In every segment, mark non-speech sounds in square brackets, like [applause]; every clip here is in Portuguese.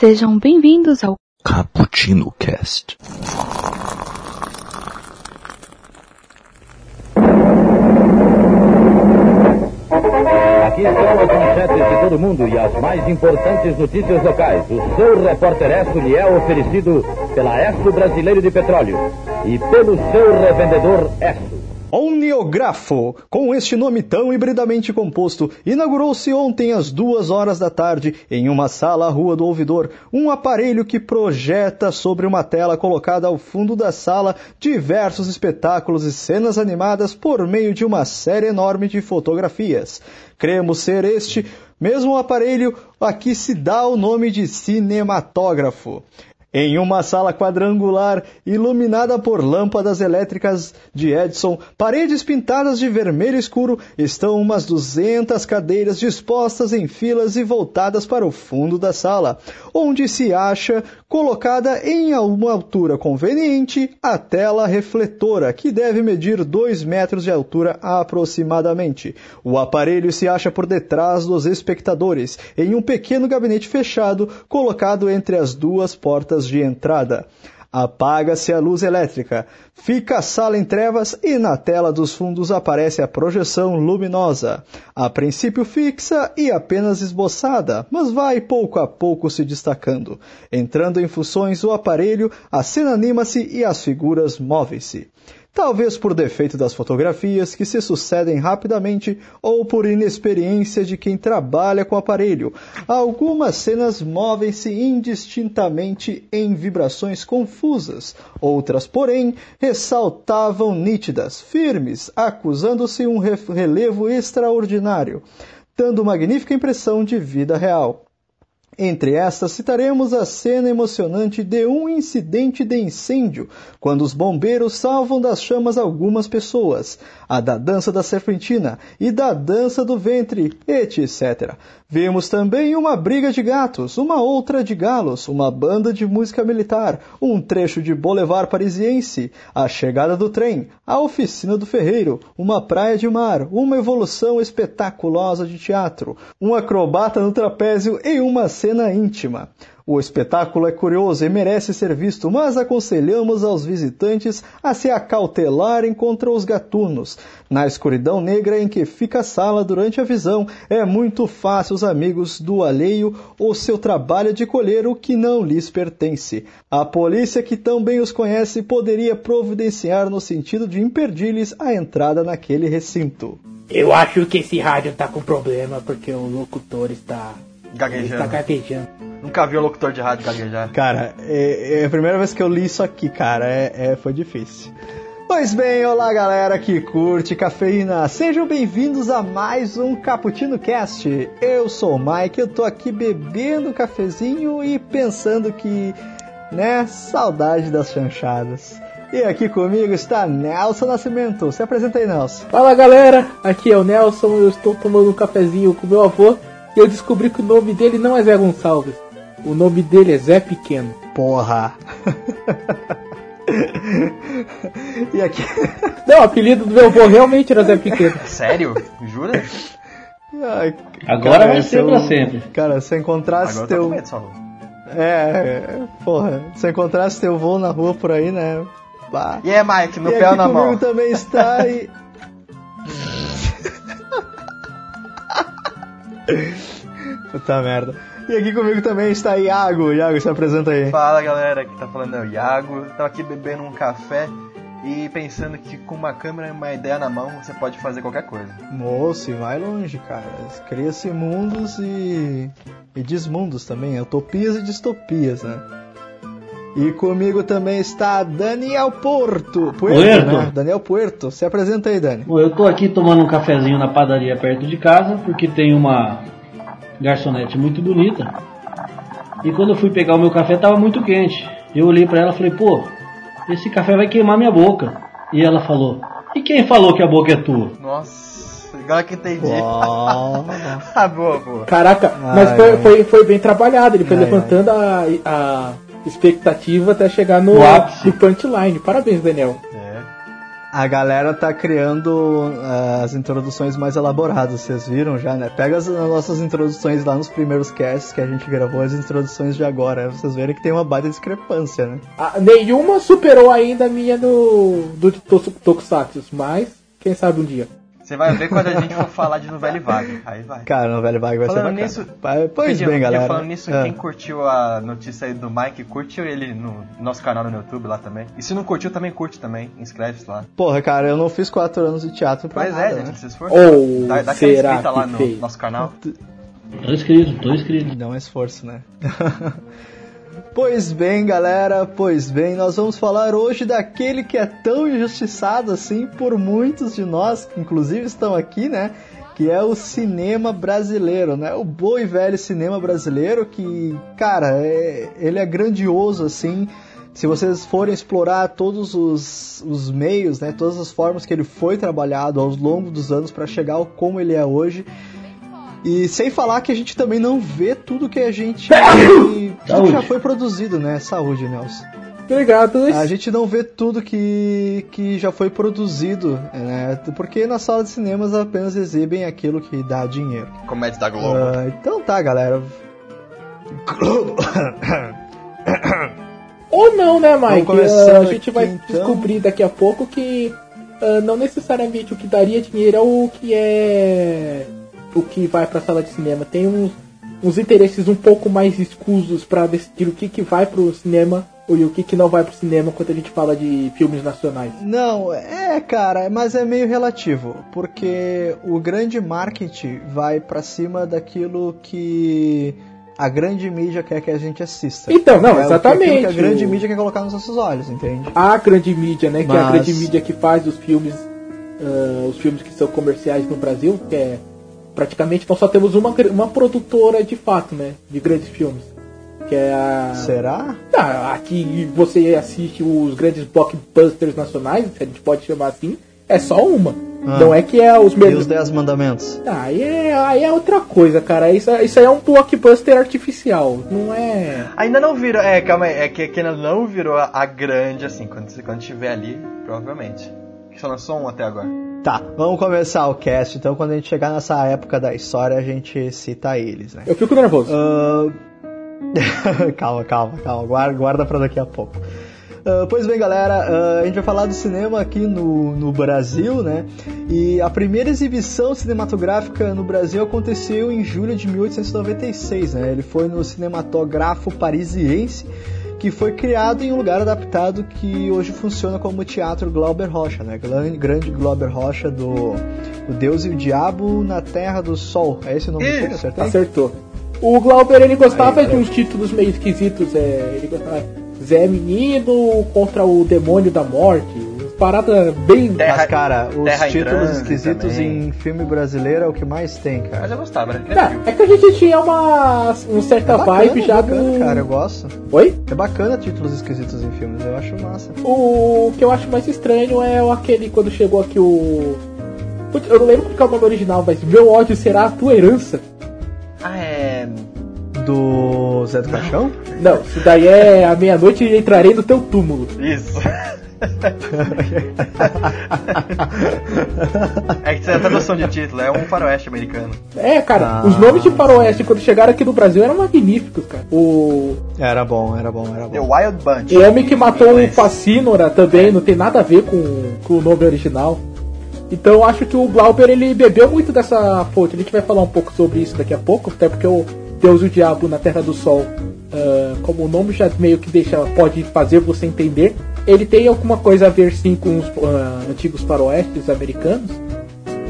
Sejam bem-vindos ao Cappuccino Cast. Aqui estão as manchetes de todo mundo e as mais importantes notícias locais. O seu repórter Esso lhe é oferecido pela Esso Brasileiro de Petróleo e pelo seu revendedor Esso. Omniografo, com este nome tão hibridamente composto, inaugurou-se ontem às duas horas da tarde em uma sala à Rua do Ouvidor, um aparelho que projeta sobre uma tela colocada ao fundo da sala diversos espetáculos e cenas animadas por meio de uma série enorme de fotografias. Cremos ser este mesmo aparelho a que se dá o nome de cinematógrafo. Em uma sala quadrangular, iluminada por lâmpadas elétricas de Edison, paredes pintadas de vermelho escuro, estão umas 200 cadeiras dispostas em filas e voltadas para o fundo da sala, onde se acha colocada em uma altura conveniente a tela refletora, que deve medir 2 metros de altura aproximadamente. O aparelho se acha por detrás dos espectadores, em um pequeno gabinete fechado, colocado entre as duas portas de entrada. Apaga-se a luz elétrica, fica a sala em trevas e na tela dos fundos aparece a projeção luminosa, a princípio fixa e apenas esboçada, mas vai pouco a pouco se destacando. Entrando em funções o aparelho, a cena anima-se e as figuras movem-se talvez por defeito das fotografias que se sucedem rapidamente ou por inexperiência de quem trabalha com o aparelho. Algumas cenas movem-se indistintamente em vibrações confusas, outras, porém, ressaltavam nítidas, firmes, acusando-se um relevo extraordinário, dando magnífica impressão de vida real. Entre estas, citaremos a cena emocionante de um incidente de incêndio, quando os bombeiros salvam das chamas algumas pessoas, a da dança da serpentina e da dança do ventre, etc. Vimos também uma briga de gatos, uma outra de galos, uma banda de música militar, um trecho de Boulevard Parisiense, a chegada do trem, a oficina do ferreiro, uma praia de mar, uma evolução espetaculosa de teatro, um acrobata no trapézio e uma cena íntima. O espetáculo é curioso e merece ser visto, mas aconselhamos aos visitantes a se acautelarem contra os gatunos. Na escuridão negra em que fica a sala durante a visão, é muito fácil os amigos do alheio ou seu trabalho de colher o que não lhes pertence. A polícia, que tão bem os conhece, poderia providenciar no sentido de impedir-lhes a entrada naquele recinto. Eu acho que esse rádio tá com problema porque o locutor está Gaguejando. Está gaguejando. Nunca vi um locutor de rádio gaguejar. Cara, é, é, a primeira vez que eu li isso aqui, cara, é, é, foi difícil. Pois bem, olá galera que curte cafeína, sejam bem-vindos a mais um Cappuccino Cast. Eu sou o Mike, eu tô aqui bebendo cafezinho e pensando que, né, saudade das chanchadas. E aqui comigo está Nelson Nascimento. Se apresenta aí, Nelson. Fala galera, aqui é o Nelson, eu estou tomando um cafezinho com meu avô e eu descobri que o nome dele não é Zé Gonçalves. O nome dele é Zé Pequeno. Porra. [laughs] e aqui. Não, o apelido do meu avô realmente era Zé Pequeno. [laughs] Sério? Jura? Ai, Agora cara, vai se ser eu- pra sempre. Cara, se eu encontrasse Agora eu tô com teu. medo. É, é, porra. Se eu encontrasse teu voo na rua por aí, né? Bah. E é, Mike, no e pé aqui ou na comigo mão? também está e. [laughs] Puta merda. E aqui comigo também está Iago. Iago, se apresenta aí. Fala galera, que tá falando é o Iago. Tava aqui bebendo um café e pensando que com uma câmera e uma ideia na mão você pode fazer qualquer coisa. Moço, e vai longe, cara. Cria-se mundos e. e desmundos também. Utopias e distopias, né? E comigo também está Daniel Porto. Puerto, Puerto. né? Daniel Puerto. Se apresenta aí, Dani. Bom, eu tô aqui tomando um cafezinho na padaria perto de casa, porque tem uma garçonete muito bonita. E quando eu fui pegar o meu café tava muito quente. Eu olhei pra ela e falei, pô, esse café vai queimar minha boca. E ela falou, e quem falou que a boca é tua? Nossa, agora que entendi. [laughs] Ah, boa, boa. Caraca, mas Ai, foi, ai. foi, foi bem trabalhado. Ele foi Ai, levantando a, a expectativa até chegar no, no punchline. Parabéns, Daniel. É. A galera tá criando uh, as introduções mais elaboradas, vocês viram já, né? Pega as nossas introduções lá nos primeiros casts que a gente gravou, as introduções de agora. Vocês verem que tem uma baita discrepância, né? Ah, nenhuma superou ainda a minha do, do Tokusatsu, mas quem sabe um dia. Você vai ver quando a gente for falar de novela e vaga. Aí vai. Cara, novela e vaga vai falando ser nisso, Pois bem, galera. Falando nisso, Ah. quem curtiu a notícia aí do Mike, curtiu ele no nosso canal no YouTube lá também. E se não curtiu, também curte também. Inscreve-se lá. Porra, cara, eu não fiz quatro anos de teatro pra Mas nada, é, né? gente, se esfor. Ou dá, dá aquela será inscrita lá no fez? nosso canal. Tô inscrito, tô inscrito. Dá um esforço, né? [laughs] pois bem, galera, pois bem, nós vamos falar hoje daquele que é tão injustiçado assim por muitos de nós, que inclusive estão aqui, né? Que é o cinema brasileiro, né? O bom e velho cinema brasileiro que, cara, é- ele é grandioso assim. Se vocês forem explorar todos os, os meios, né, todas as formas que ele foi trabalhado ao longo dos anos para chegar ao como ele é hoje, e sem falar que a gente também não vê tudo que a gente. tudo que já foi produzido, né? Saúde, Nelson. Obrigado. A gente não vê tudo que, que já foi produzido, né? Porque nas salas de cinemas apenas exibem aquilo que dá dinheiro. Comédia da Globo. Ah, então tá, galera. Globo. Ou não, né, Mike? Ah, a gente vai então. descobrir daqui a pouco que ah, não necessariamente o que daria dinheiro é o que é o que vai pra sala de cinema. Tem uns, uns interesses um pouco mais escusos pra decidir o que, que vai pro cinema e o que, que não vai pro cinema quando a gente fala de filmes nacionais. Não, é, cara, mas é meio relativo, porque o grande marketing vai pra cima daquilo que a grande mídia quer que a gente assista. Então, não, É o exatamente. que a grande O- mídia quer colocar nos nossos olhos, entende? a grande mídia, né? Que é a Mas- grande mídia que faz os filmes, ah, os filmes que são comerciais no Brasil, que é praticamente nós só temos uma, uma produtora de fato, né? De grandes filmes. Que é a. Será? Ah, aqui você assiste os grandes blockbusters nacionais, se a gente pode chamar assim, é só uma. Ah. Não é que é os E os melhores. Dez Mandamentos? Ah, aí, é, aí é outra coisa, cara. Isso, isso aí é um blockbuster artificial. Não é. Ainda não virou. É, calma aí. É que, que ainda não virou a, a grande, assim. Quando, quando tiver ali, provavelmente. Só lançou um até agora. Tá, vamos começar o cast, então quando a gente chegar nessa época da história a gente cita eles, né? Eu fico nervoso. Ah, [laughs] calma, calma, calma, guarda, guarda pra daqui a pouco. Ah, pois bem, galera, ah, a gente vai falar do cinema aqui no, no Brasil, né? E a primeira exibição cinematográfica no Brasil aconteceu em julho de 1896, né? Ele foi no Cinematográfico Parisiense, que foi criado em um lugar adaptado que hoje funciona como o Teatro Glauber Rocha, né? Gran- Grande Glauber Rocha do O Deus e o Diabo na Terra do Sol. É esse o nome filme, acertei? Acertou. O Glauber ele gostava Aí, de uns títulos meio esquisitos. É, ele gostava Zé Menino contra o Demônio da Morte. Umas paradas bem. Terra- Mas, cara, os Terra títulos esquisitos também. em filme brasileiro é o que mais tem, Mas cara. eu gostava, né? Não, é que a gente tinha uma, uma certa É bacana, vibe já bacana, do. cara, eu gosto. Oi? É bacana títulos esquisitos em filmes, eu acho massa. O que eu acho mais estranho é aquele quando chegou aqui o. Putz, Eu não lembro qual que é o nome original, mas meu ódio será a tua herança. Ah, é. Do Zé do Caixão? Não, isso daí é a meia-noite e entrarei no teu túmulo. Isso. [laughs] [laughs] é que você tem noção de título, é um faroeste americano. É, cara, Ah, os nomes de faroeste quando chegaram aqui no Brasil eram magníficos, cara. O, Era bom, era bom, era The bom. Wild Bunch. o homem que matou o. Facínora também não tem nada a ver com, com o nome original. Então eu acho que o Glauber ele bebeu muito dessa fonte. A gente vai falar um pouco sobre isso daqui a pouco, até porque o Deus e o Diabo na Terra do Sol, ah, como o nome já meio que deixa, pode fazer você entender, ele tem alguma coisa a ver sim com os ah, antigos faroestes americanos.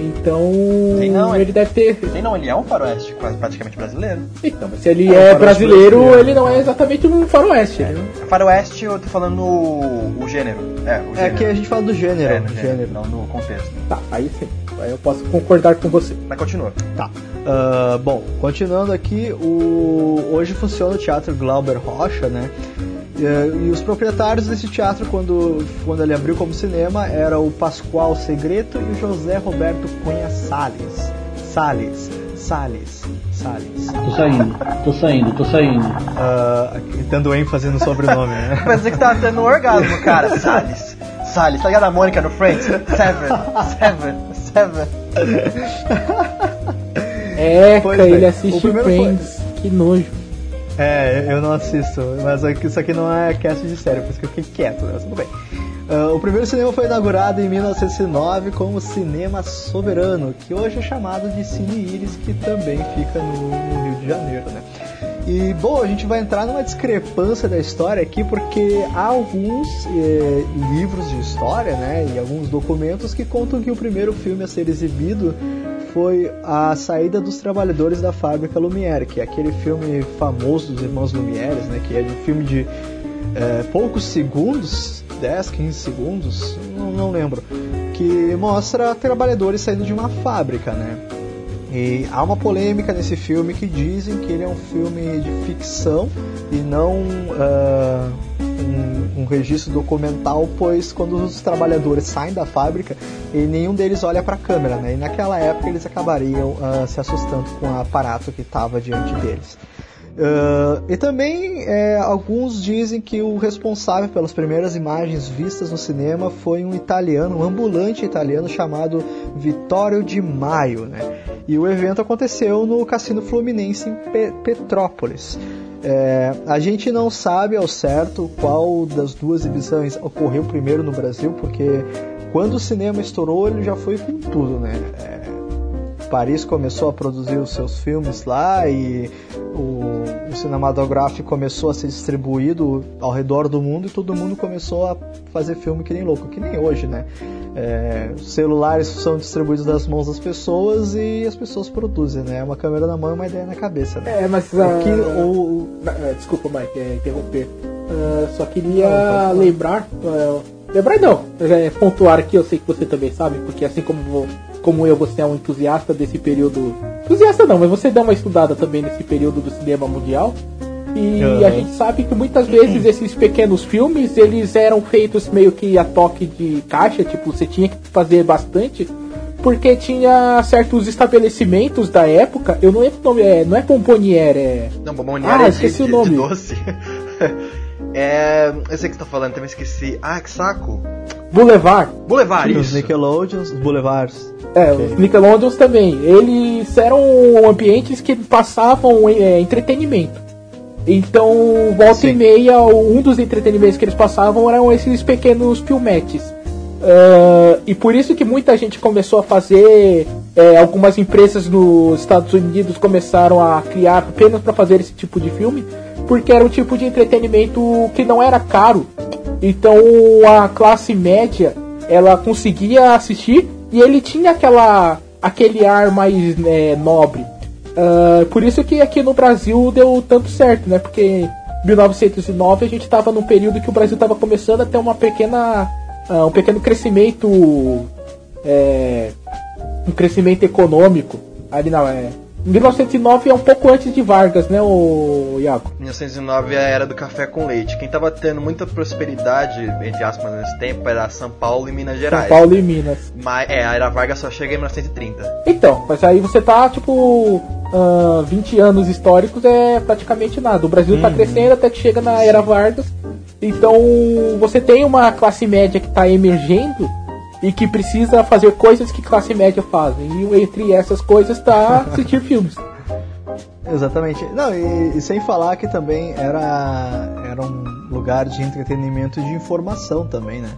Então Sim, não, ele é- deve ter. Sim, não, ele é um faroeste quase praticamente brasileiro. Então, mas se ele É, um é, faroeste brasileiro, brasileiro. ele não é exatamente um faroeste. né? Faroeste, eu tô falando o, o gênero. É, o É gênero. que a gente fala do gênero, É, no gênero. gênero, não no contexto. Tá, aí sim. Aí eu posso concordar com você. Mas continua. Tá. Ah, bom, continuando aqui, o... hoje funciona o Teatro Glauber Rocha, né? E, e os proprietários desse teatro, quando, quando ele abriu como cinema, era o Pascoal Segreto e o José Roberto Cunha Salles. Salles, Salles, Salles. Tô saindo, tô saindo, tô saindo. Ah, dando ênfase no sobrenome, né? [laughs] Parece que tava tendo um orgasmo, cara. [laughs] Salles. Salles, tá ligado a Mônica no Friends? Seven, Seven, Seven. É, Pois bem, ele o assiste Friends. Que nojo. É, eu não assisto, mas isso aqui não é cast de série, por isso que eu fiquei quieto, né? mas tudo bem. Ah, o primeiro cinema foi inaugurado em 1909 como Cinema Soberano, que hoje é chamado de Cine Iris, que também fica no, no Rio de Janeiro, né? E, bom, a gente vai entrar numa discrepância da história aqui, porque há alguns eh, livros de história, né, e alguns documentos que contam que o primeiro filme a ser exibido foi a saída dos trabalhadores da fábrica Lumière, que é aquele filme famoso dos irmãos Lumière, né, que é um filme de eh, poucos segundos, 10, 15 segundos, não, não lembro, que mostra trabalhadores saindo de uma fábrica, né? E há uma polêmica nesse filme que dizem que ele é um filme de ficção e não ah, um, um registro documental, pois quando os trabalhadores saem da fábrica, e nenhum deles olha para a câmera, né? E naquela época eles acabariam ah, se assustando com o aparato que estava diante deles. Ah, e também é, alguns dizem que o responsável pelas primeiras imagens vistas no cinema foi um italiano, um ambulante italiano chamado Vittorio Di Maio, né? E o evento aconteceu no Cassino Fluminense em Pe- Petrópolis. É, a gente não sabe ao certo qual das duas exibições ocorreu primeiro no Brasil, porque quando o cinema estourou ele já foi com tudo, né? É, Paris começou a produzir os seus filmes lá e o, o cinematográfico começou a ser distribuído ao redor do mundo e todo mundo começou a fazer filme que nem louco, que nem hoje, né? É, celulares são distribuídos das mãos das pessoas e as pessoas produzem, né? Uma câmera na mão e uma ideia na cabeça, né? É, mas. ah, Aqui, o, ah, Desculpa, Mike, é, interromper. Ah, só queria Não, lembrar. ah, lembrar não, é, pontuar aqui, eu sei que você também sabe, porque assim como, como eu, você é um entusiasta desse período. Entusiasta não, mas você dá uma estudada também nesse período do cinema mundial. E Aham. a gente sabe que muitas vezes [clears throat] esses pequenos filmes, eles eram feitos meio que a toque de caixa, tipo, você tinha que fazer bastante, porque tinha certos estabelecimentos da época, eu não lembro o nome, é, não é Pomponier, é... Não, bomboniere Ah, é de, esqueci o de- nome. de doce. [laughs] é. Eu sei o que você tá falando, também esqueci. Ah, que saco. Boulevard. Boulevard, os isso. Nickelodeons, os Boulevards. É, Ok. os Nickelodeons também. Eles eram ambientes que passavam é, entretenimento. Então, volta Sim. e meia, um dos entretenimentos que eles passavam eram esses pequenos filmetes. Ah, e por isso que muita gente começou a fazer. é, algumas empresas nos Estados Unidos começaram a criar apenas para fazer esse tipo de filme, porque era um tipo de entretenimento que não era caro. Então a classe média ela conseguia assistir e ele tinha aquela aquele ar mais né, nobre. Ah, por isso que aqui no Brasil deu tanto certo, né? Porque em 1909 a gente estava num período que o Brasil estava começando a ter uma pequena ah, um pequeno crescimento é, um crescimento econômico ali na é, 1909 é um pouco antes de Vargas, né, o Iago? 1909 é a era do café com leite. Quem tava tendo muita prosperidade, entre aspas, nesse tempo, era São Paulo e Minas São Gerais. Paulo e Minas. Mas, é, a era Vargas só chega em 1930. Então, mas aí você tá, tipo, ah, 20 anos históricos é praticamente nada. O Brasil tá crescendo até que chega na era Vargas. Então, você tem uma classe média que tá emergendo e que precisa fazer coisas que classe média fazem. E entre essas coisas tá assistir filmes. [laughs] Exatamente. Não, e, e sem falar que também era, era um lugar de entretenimento e de informação também, né?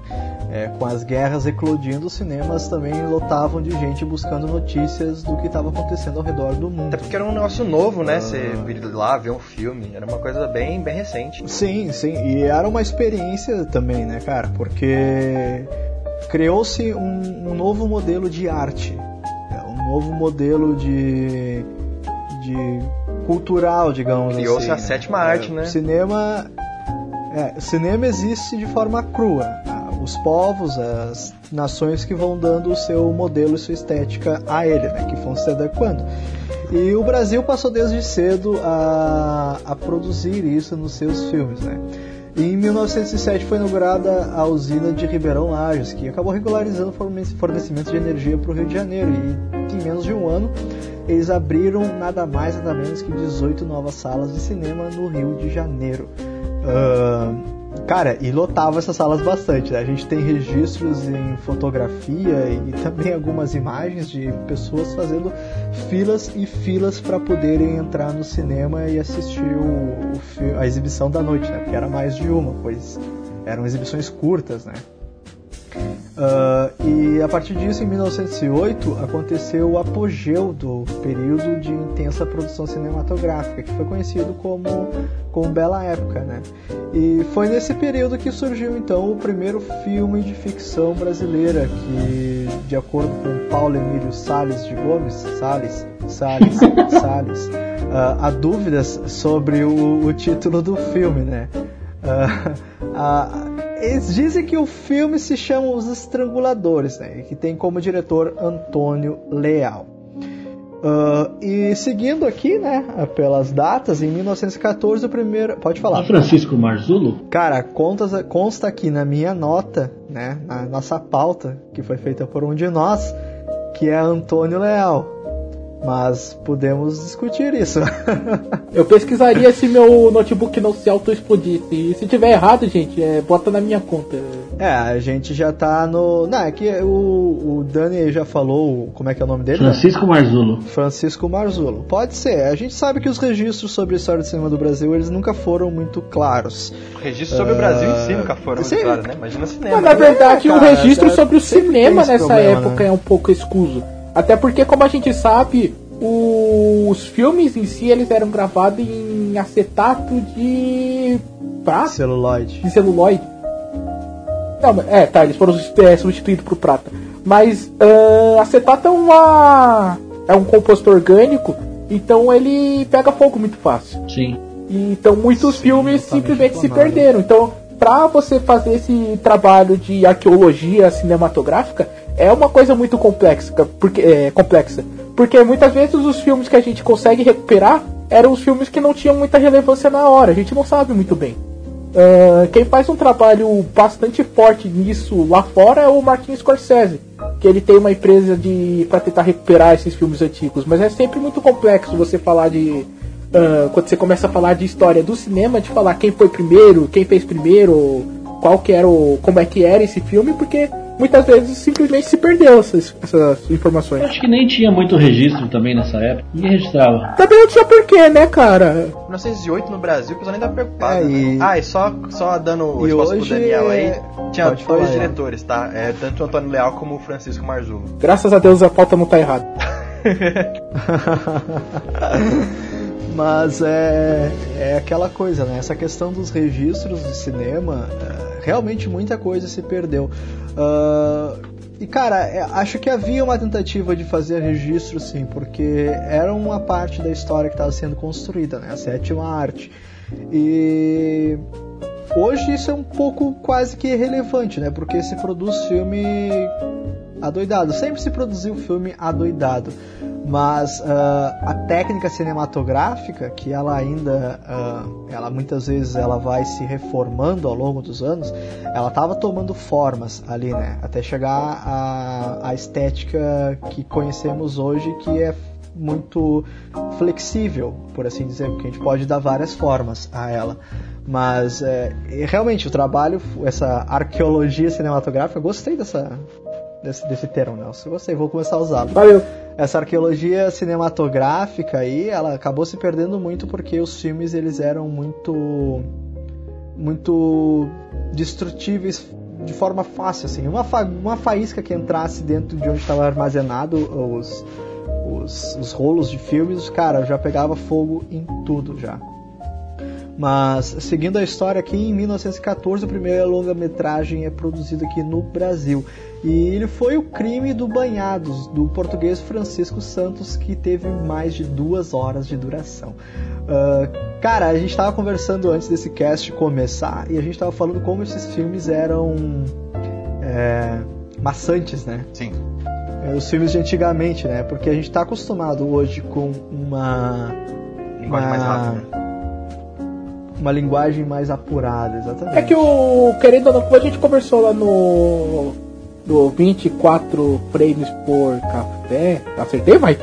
É, com as guerras eclodindo, os cinemas também lotavam de gente buscando notícias do que estava acontecendo ao redor do mundo. Até porque era um negócio novo, né? Você vir lá ver um filme. Era uma coisa bem, bem recente. Sim, sim, e era uma experiência também, né, cara? Porque criou-se um, um novo modelo de arte, é, um novo modelo de, de cultural, digamos Criou-se assim. a sétima arte, né? O cinema, é, cinema existe de forma crua. Ah, Os povos, as nações que vão dando o seu modelo e sua estética a ele, né, que vão se adequando. E o Brasil passou desde cedo a, a produzir isso nos seus filmes, né? Em 1907 foi inaugurada a usina de Ribeirão Lages, que acabou regularizando o forne- fornecimento de energia para o Rio de Janeiro. E em menos de um ano, eles abriram nada mais nada menos que 18 novas salas de cinema no Rio de Janeiro. Ah, Cara, e lotava essas salas bastante, né? A gente tem registros em fotografia e também algumas imagens de pessoas fazendo filas e filas para poderem entrar no cinema e assistir o, o, a exibição da noite, né? Porque era mais de uma, pois eram exibições curtas, né? Uh, e a partir disso, em 1908, aconteceu o apogeu do período de intensa produção cinematográfica, que foi conhecido como, como Bela Época. Né? E foi nesse período que surgiu então o primeiro filme de ficção brasileira, que, de acordo com Paulo Emílio Sales de Gomes, Sales, Sales, [laughs] Sales, uh, há dúvidas sobre o, o, título do filme. Né? Uh, eles dizem que o filme se chama Os Estranguladores, né? que tem como diretor Antônio Leal. Uh, e seguindo aqui, né, pelas datas, em 1914 o primeiro. Pode falar. Francisco Marzulo? Cara, conta, consta aqui na minha nota, né, na nossa pauta, que foi feita por um de nós, que é Antônio Leal. Mas podemos discutir isso. [laughs] Eu pesquisaria se meu notebook não se auto-explodisse. E se tiver errado, gente, é, bota na minha conta. É, a gente já tá no. Não, é que o, o Dani já falou como é que é o nome dele? Francisco Marzulo. Francisco Marzulo. Pode ser. A gente sabe que os registros sobre a história do cinema do Brasil eles nunca foram muito claros. Registros sobre uh... o Brasil em si nunca foram muito claros, né? Imagina o cinema. Mas, na verdade, é, cara, o registro sobre o cinema nessa problema, época né? é um pouco escuso. Até porque, como a gente sabe, os filmes em si eles eram gravados em acetato de prata? Celuloide. De celuloide. Não, é, tá, eles foram é, substituídos por prata. Mas uh, acetato é uma. é um composto orgânico, então ele pega fogo muito fácil. Sim. Então muitos Sim, filmes simplesmente se perderam. Então, pra você fazer esse trabalho de arqueologia cinematográfica, é uma coisa muito complexa, porque é, complexa, porque muitas vezes os filmes que a gente consegue recuperar eram os filmes que não tinham muita relevância na hora, a gente não sabe muito bem. Uh, quem faz um trabalho bastante forte nisso lá fora é o Martin Scorsese, que ele tem uma empresa de para tentar recuperar esses filmes antigos, mas é sempre muito complexo você falar de uh, quando você começa a falar de história do cinema, de falar quem foi primeiro, quem fez primeiro, qual que era o como é que era esse filme, porque muitas vezes simplesmente se perdeu essas, essas informações. Eu acho que nem tinha muito registro também nessa época. Ninguém registrava. Também não tinha porquê, né, cara? 1908 no Brasil, o pessoal nem tá preocupado. É, e... Ah, e só, só dando o espaço hoje... pro Daniel aí, tinha Pode dois falar, diretores, tá? É, tanto o Antônio Leal como o Francisco Marzulo. Graças a Deus a pauta não tá errada. [laughs] Mas é, é aquela coisa, né? Essa questão dos registros de cinema, é, realmente muita coisa se perdeu. Uh, e cara, é, acho que havia uma tentativa de fazer registro sim, porque era uma parte da história que estava sendo construída, né? A sétima arte. E hoje isso é um pouco quase que irrelevante, né? Porque se produz filme adoidado. Sempre se produziu filme adoidado mas uh, a técnica cinematográfica que ela ainda uh, ela muitas vezes ela vai se reformando ao longo dos anos ela estava tomando formas ali né até chegar a, a estética que conhecemos hoje que é muito flexível por assim dizer porque a gente pode dar várias formas a ela mas é, realmente o trabalho essa arqueologia cinematográfica gostei dessa desse, desse termo, Nelson. Gostei, vou começar a usá-lo. Valeu! Essa arqueologia cinematográfica aí, ela acabou se perdendo muito porque os filmes eles eram muito muito destrutíveis de forma fácil assim. Uma, fa uma faísca que entrasse dentro de onde estava armazenado os, os, os rolos de filmes cara já pegava fogo em tudo já mas seguindo a história aqui em 1914 a primeira longa-metragem é produzida aqui no Brasil e ele foi o crime do Banhados, do português Francisco Santos, que teve mais de duas horas de duração. Uh, cara, a gente estava conversando antes desse cast começar e a gente estava falando como esses filmes eram é, maçantes, né? Sim. É, os filmes de antigamente, né? Porque a gente está acostumado hoje com uma. Linguagem uma, mais rápida. Uma linguagem mais apurada, exatamente. É que o. Querendo ou não, como a gente conversou lá no do 24 frames por café. Acertei, vai?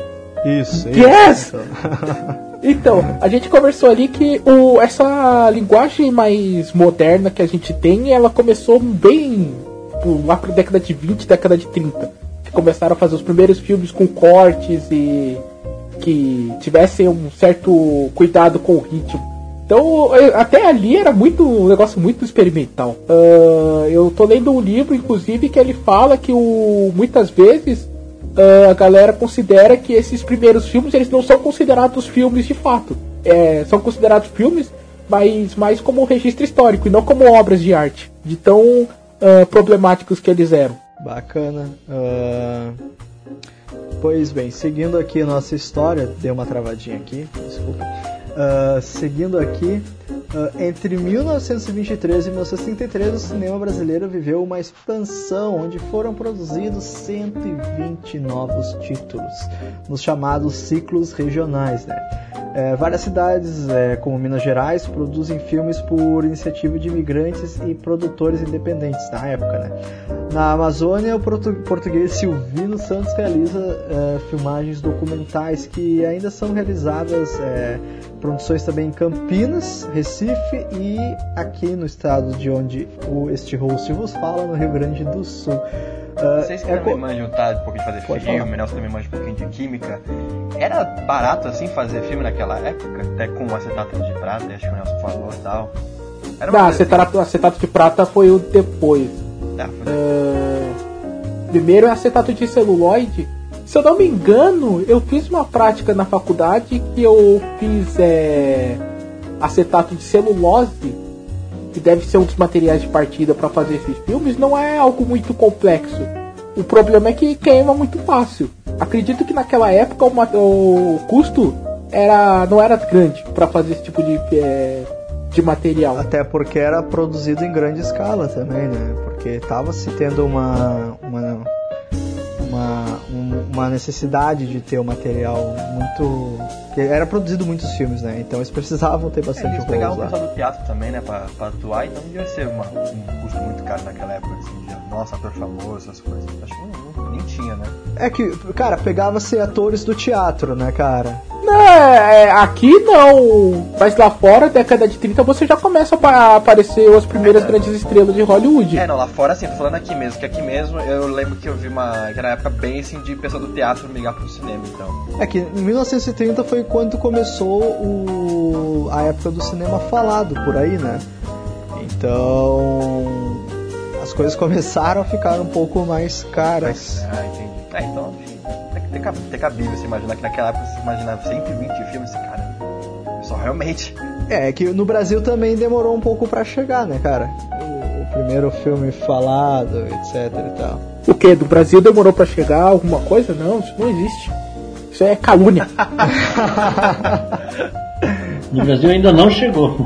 Isso. Yes! Isso. Então, a gente conversou ali que o, essa linguagem mais moderna que a gente tem, ela começou bem lá pra década de 20, década de 30. Que começaram a fazer os primeiros filmes com cortes e que tivessem um certo cuidado com o ritmo. Então, até ali era muito um negócio muito experimental. Uh, eu tô lendo um livro, inclusive, que ele fala que o, muitas vezes uh, a galera considera que esses primeiros filmes eles não são considerados filmes de fato. É, são considerados filmes, mas mais como registro histórico e não como obras de arte. De tão uh, problemáticos que eles eram. Bacana. Pois bem, seguindo aqui nossa história, deu uma travadinha aqui, desculpa. Uh, seguindo aqui, uh, entre 1923 e 1933, o cinema brasileiro viveu uma expansão onde foram produzidos 120 novos títulos, nos chamados ciclos regionais. Né? É, várias cidades, é, como Minas Gerais, produzem filmes por iniciativa de imigrantes e produtores independentes na época. Né? Na Amazônia, o português Silvino Santos realiza é, filmagens documentais que ainda são realizadas, é, produções também em Campinas, Recife e aqui no estado de onde o, este host vos fala, no Rio Grande do Sul. Uh, Vocês que é também co... manjam tá, um pouquinho de fazer Pode filme, o Nelson também manja um pouquinho de química. Era barato assim fazer filme naquela época? Até com acetato de prata, acho que o Nelson falou e tal. Era Não, acetato, assim. acetato de prata foi o depois. Tá, foi uh, primeiro é acetato de celuloide. Se eu não me engano, eu fiz uma prática na faculdade que eu fiz é, acetato de celulose que deve ser um dos materiais de partida para fazer esses filmes, não é algo muito complexo. O problema é que queima muito fácil. Acredito que naquela época o, o custo era não era grande para fazer esse tipo de, é, de material. Até porque era produzido em grande escala também, né? Porque estava se tendo uma, uma uma, necessidade de ter o um material muito. que era produzido muitos filmes, né? Então eles precisavam ter bastante é, eles pegavam o pessoal do teatro também, né? Pra, pra atuar, então não devia ser uma, um custo muito caro naquela época, assim, de nossa, ator famoso, essas coisas. Acho que não, nem tinha, né? É que, cara, pegava-se atores do teatro, né, cara? É, é, aqui não. Mas lá fora, década de 30, você já começa a aparecer as primeiras é, grandes estrelas de Hollywood. É, não, lá fora, assim, tô falando aqui mesmo, que aqui mesmo eu lembro que eu vi uma. que era época bem assim de pessoa do teatro ligar pro cinema, então. É que em 1930 foi quando começou o, a época do cinema falado por aí, né? Então. As coisas começaram a ficar um pouco mais caras. Ah, entendi. É, então, ter, ter cabível você imaginar que naquela época você imaginava 120 filmes, cara. Só realmente. É, é, que no Brasil também demorou um pouco para chegar, né, cara? O, o, primeiro filme falado, etc e tal. O que? Do Brasil demorou para chegar alguma coisa? Não, isso não existe. Isso é calúnia. [laughs] no Brasil ainda não chegou.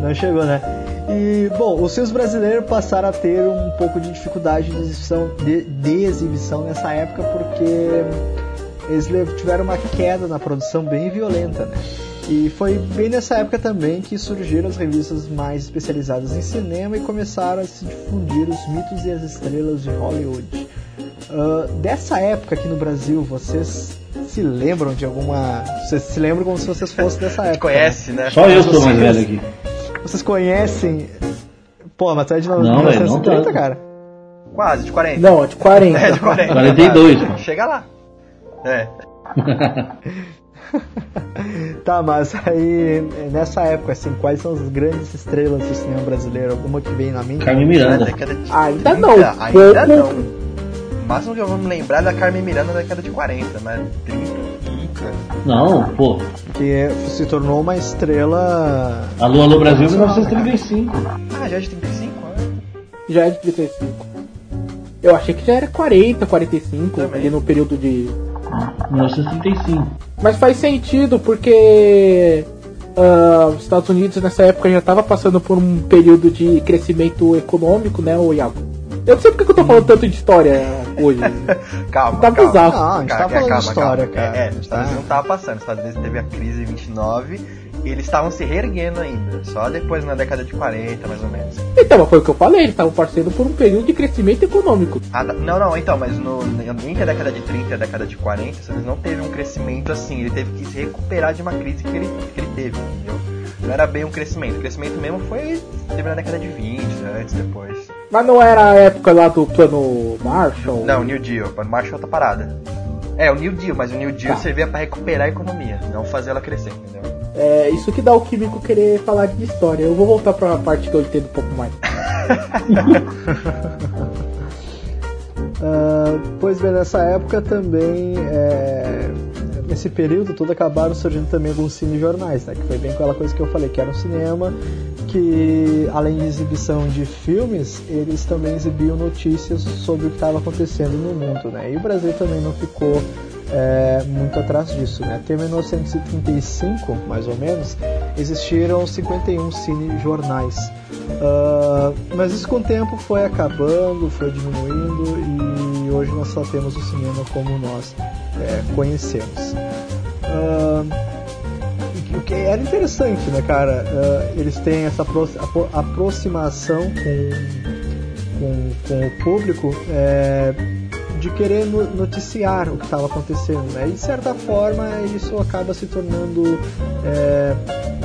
não chegou, né? E, bom, os filmes brasileiros passaram a ter um pouco de dificuldade de exibição, de, de exibição nessa época porque eles tiveram uma queda na produção bem violenta, né? E foi bem nessa época também que surgiram as revistas mais especializadas em cinema e começaram a se difundir os mitos e as estrelas de Hollywood. Uh, dessa época aqui no Brasil, vocês se lembram de alguma. Vocês se lembram como se vocês fossem dessa época? Conhece, né? Só eu sou mais velho aqui. Vocês conhecem. Pô, mas é de 1930, não, cara? Quase, de 40. Não, de 40. [laughs] É, de 40. 42. Chega lá. É. [laughs] tá, mas aí nessa época, assim, quais são as grandes estrelas do cinema brasileiro? Alguma que vem na mente? Carmen Miranda. Ainda não. Ainda não. O máximo que eu vou me lembrar é da Carmen Miranda na década de 40, mas 30 não, pô. Que se tornou uma estrela. Alô, Alô Brasil 1935. Ah, já é de 35? Já é de 35. Eu achei que já era 40, 45, Também. ali no período de. 1935. Mas faz sentido, porque uh, os Estados Unidos nessa época já estava passando por um período de crescimento econômico, né, o Iago? Eu não sei porque eu tô falando tanto de história hoje. [laughs] calma, tá bizarro. Não, a gente tá falando calma, de história, calma. cara. É, é, os Estados Unidos não tava passando. Os Estados Unidos teve a crise em 29 eles estavam se reerguendo ainda, só depois na década de 40, mais ou menos. Então, foi o que eu falei, eles estavam passando por um período de crescimento econômico. Ah, não, não, então, mas no, entre a década de 30 e a década de 40, eles não teve um crescimento assim, ele teve que se recuperar de uma crise que ele, que ele teve, entendeu? Não era bem um crescimento, o crescimento mesmo foi teve na década de 20, antes, depois. Mas não era a época lá do plano Marshall? Não, New Deal, o plano Marshall tá parada. É, o New Deal, mas o New Deal tá. servia para recuperar a economia, não fazer ela crescer, entendeu? É isso que dá o químico querer falar de história. Eu vou voltar para a parte que eu entendo um pouco mais. uh, [laughs] pois bem, nessa época também, é, nesse período todo, acabaram surgindo também alguns cinejornais, né? Que foi bem aquela coisa que eu falei, que era um cinema que, além de exibição de filmes, eles também exibiam notícias sobre o que estava acontecendo no mundo, né? E o Brasil também não ficou é, muito atrás disso. Né? Até 1935, mais ou menos, existiram 51 cinejornais. Uh, mas isso com o tempo foi acabando, foi diminuindo e hoje nós só temos o cinema como nós é, conhecemos. Uh, era interessante, né, cara? Uh, eles têm essa aproximação com, com, com o público. É, de querer noticiar o que estava acontecendo, né? E de certa forma isso acaba se tornando é,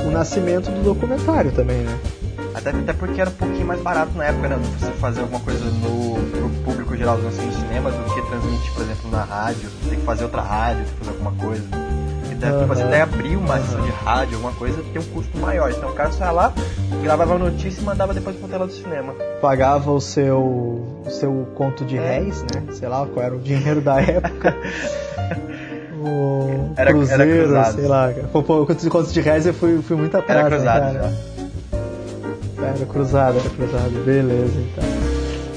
o nascimento do documentário também, né? Até, até porque era um pouquinho mais barato na época, né? Você fazer alguma coisa no pro público geral assim, cinemas do que transmitir, por exemplo, na rádio. Tem que fazer outra rádio, tem que fazer alguma coisa uhum. Tipo, você até abrir uma uhum. de rádio, alguma coisa, tem um custo maior. Então o cara só ia lá, gravava a notícia e mandava depois pra tela do cinema. Pagava o seu, o seu conto de é. réis, né? Sei lá qual era o dinheiro da época. [laughs] o era, cruzeiro, era sei lá. Pô, pô, quantos de réis eu fui, fui muito atrás, Era cruzado né, já. Era cruzado, era cruzado. Beleza, então.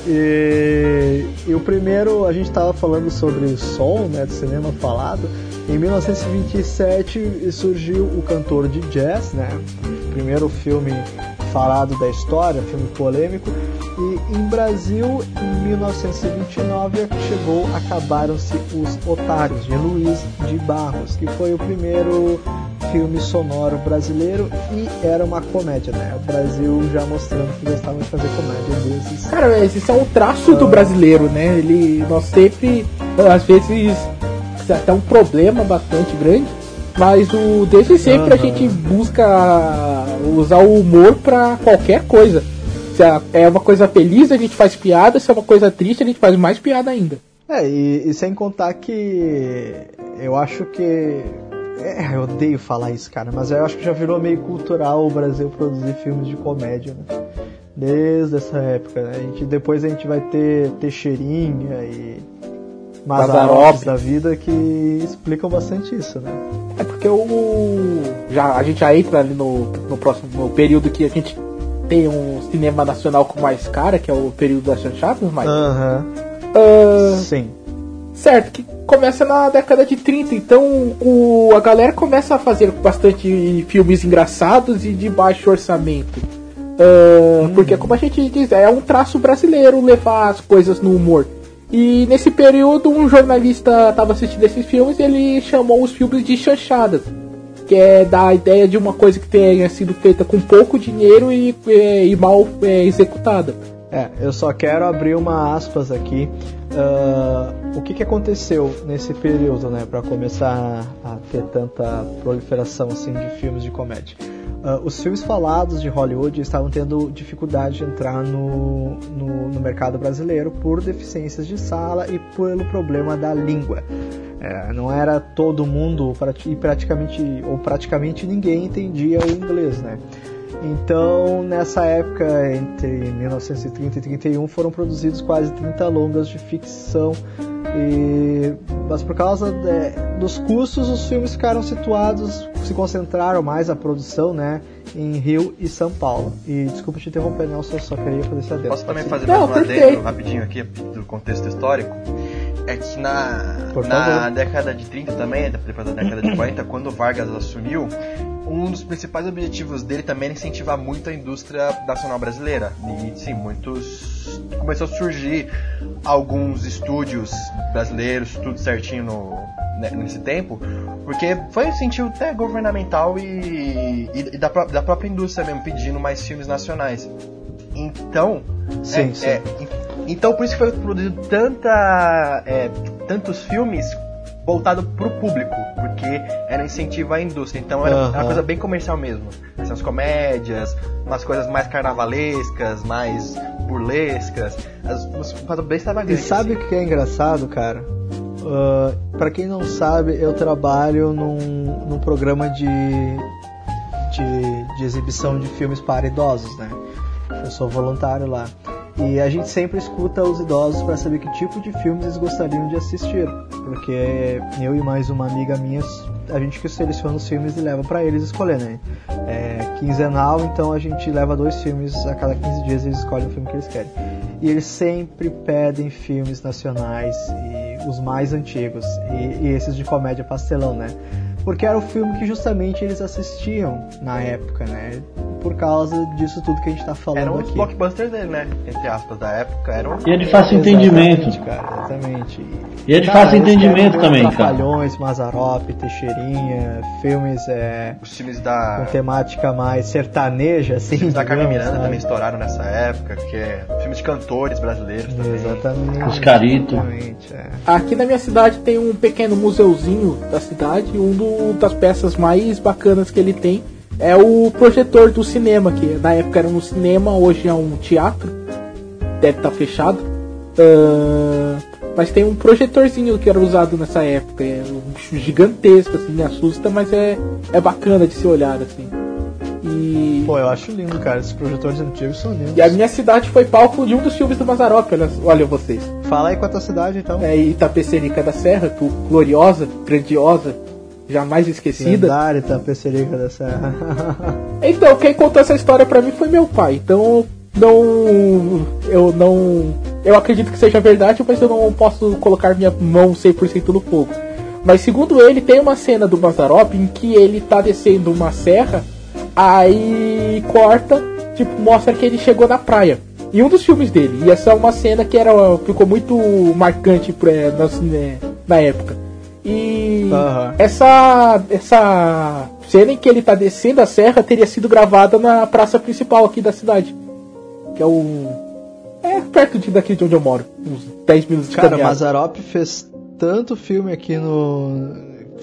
E, e, o primeiro, a gente estava falando sobre som, né, do cinema falado. Em 1927 surgiu o cantor de jazz, né? Primeiro filme falado da história, filme polêmico. E em Brasil, em 1929, chegou Acabaram-se os Otários, de Luiz de Barros, que foi o primeiro filme sonoro brasileiro e era uma comédia, né? O Brasil já mostrando que gostava de fazer comédia desses. Cara, esse é um traço do brasileiro, né? Ele, nós sempre, às vezes, é até um problema bastante grande. Mas o desde sempre uhum. a gente busca usar o humor para qualquer coisa. Se é uma coisa feliz, a gente faz piada, se é uma coisa triste, a gente faz mais piada ainda. É, e, e sem contar que eu acho que. É, eu odeio falar isso, cara, mas eu acho que já virou meio cultural o Brasil produzir filmes de comédia, né? Desde essa época, né? A gente, depois a gente vai ter Teixeirinha e Mazarop da vida que explicam bastante isso, né? É porque o já a gente já entra ali no, no próximo no período que a gente tem um cinema nacional com mais cara, que é o período das chanchadas, mas Aham. Uhum. Uh, Sim. Certo, que começa na década de 30, então o, a galera começa a fazer bastante filmes engraçados e de baixo orçamento. Uh, hum. Porque, como a gente diz, é um traço brasileiro levar as coisas no humor. E nesse período, um jornalista estava assistindo esses filmes e ele chamou os filmes de chanchadas, que é da ideia de uma coisa que tenha sido feita com pouco dinheiro e, e, e mal é, executada. É, eu só quero abrir uma aspas aqui. Uh, o que, que aconteceu nesse período, né, para começar a ter tanta proliferação assim de filmes de comédia? Uh, os filmes falados de Hollywood estavam tendo dificuldade de entrar no, no, no, mercado brasileiro por deficiências de sala e pelo problema da língua. É, não era todo mundo e praticamente ou praticamente ninguém entendia o inglês, né? Então, nessa época, entre 1930 e 31, foram produzidos quase 30 longas de ficção e, mas por causa de, dos custos, os filmes ficaram situados, se concentraram mais a produção, né, em Rio e São Paulo. E desculpa te interromper, Nelson, eu só queria fazer esse adendo. Posso também fazer mais um adendo rapidinho aqui do contexto histórico? É que na, na década de 30 também, depois da década de 40, [coughs] quando Vargas assumiu, um dos principais objetivos dele também era incentivar muito a indústria nacional brasileira. E sim, muitos. Começou a surgir alguns estúdios brasileiros, tudo certinho no, né, nesse tempo, porque foi um sentido até governamental e, e, e da, da própria indústria mesmo pedindo mais filmes nacionais. Então, Sim, é, sim. é, en- então por isso que foi produzido tanta, é, tantos filmes voltados pro público, porque era um incentivo à indústria. Então era Aham. uma coisa bem comercial mesmo. Essas comédias, umas coisas mais carnavalescas, mais burlescas, as, umas coisas bem E sabe assim. o que é engraçado, cara? Ah, pra quem não sabe, eu trabalho num, num programa de, de, de exibição de filmes para idosos, né? Eu sou voluntário lá. E a gente sempre escuta os idosos para saber que tipo de filmes eles gostariam de assistir. Porque eu e mais uma amiga minha, a gente que seleciona os filmes e leva para eles escolher, né? É quinzenal, então a gente leva dois filmes, a cada 15 dias eles escolhem o filme que eles querem. E eles sempre pedem filmes nacionais e os mais antigos e, e esses de comédia pastelão, né? Porque era o filme que justamente eles assistiam na época, né? Por causa disso tudo que a gente tá falando Eram os aqui. blockbusters dele, né? Entre aspas, da época. Eram E é de fácil entendimento. Exatamente, cara, exatamente. E é de Cara, fácil entendimento ver também, os cara. Trapalhões, Mazarop, Teixeirinha, filmes é, os filmes com da. temática mais sertaneja, assim. filmes da Carmen Miranda sabe? também estouraram nessa época, que é filmes de cantores brasileiros também. Exatamente. Os Carito. Exatamente, é. Aqui na minha cidade tem um pequeno museuzinho da cidade. Um do- das peças mais bacanas que ele tem é o projetor do cinema, que na época era um cinema, hoje é um teatro. Deve estar fechado. Ah, mas tem um projetorzinho que era usado nessa época. É um bicho gigantesco, assim, me assusta, mas é, é bacana de se olhar, assim. E, Pô, eu acho lindo, cara. Esses projetores antigos são lindos. e a minha cidade foi palco de um dos filmes do Mazarop, olha, olha vocês. Fala aí com a tua cidade, então. é, Itapecerica da Serra, tu- gloriosa, grandiosa, jamais esquecida. Lendária Tapecerica da Serra. [laughs] Então, quem contou essa história pra mim foi meu pai. Então, não. Eu não. Eu acredito que seja verdade, mas eu não posso colocar minha mão 100% no fogo. Mas segundo ele, tem uma cena do Mazarop em que ele tá descendo uma serra, aí corta, tipo, mostra que ele chegou na praia. Em um dos filmes dele. E essa é uma cena que era, ficou muito marcante pra, na, na época. E Aham. essa, essa cena em que ele tá descendo a serra teria sido gravada na praça principal aqui da cidade. Que é o. É perto de, daqui de onde eu moro. Uns 10 minutos de Cara, caminhada. Mazarop fez tanto filme aqui no.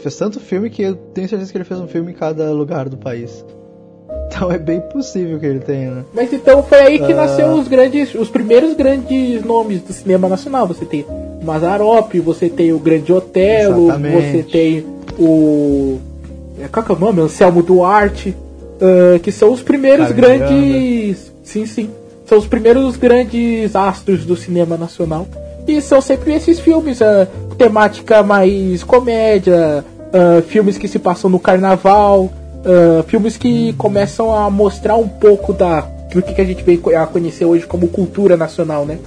Fez tanto filme que eu tenho certeza que ele fez um filme em cada lugar do país. [laughs] Então é bem possível que ele tenha, né? Mas então foi aí que Ah. nasceu os grandes, os primeiros grandes nomes do cinema nacional. Você tem Mazarop, você tem o Grande Otelo, Exatamente. você tem o é, qual que é o nome? Anselmo Duarte, ah, que são os primeiros grandes, sim, sim, são os primeiros grandes astros do cinema nacional. E são sempre esses filmes, ah, temática mais comédia, ah, filmes que se passam no carnaval, filmes que começam a mostrar um pouco da do que, que a gente co- a conhecer hoje como cultura nacional, né?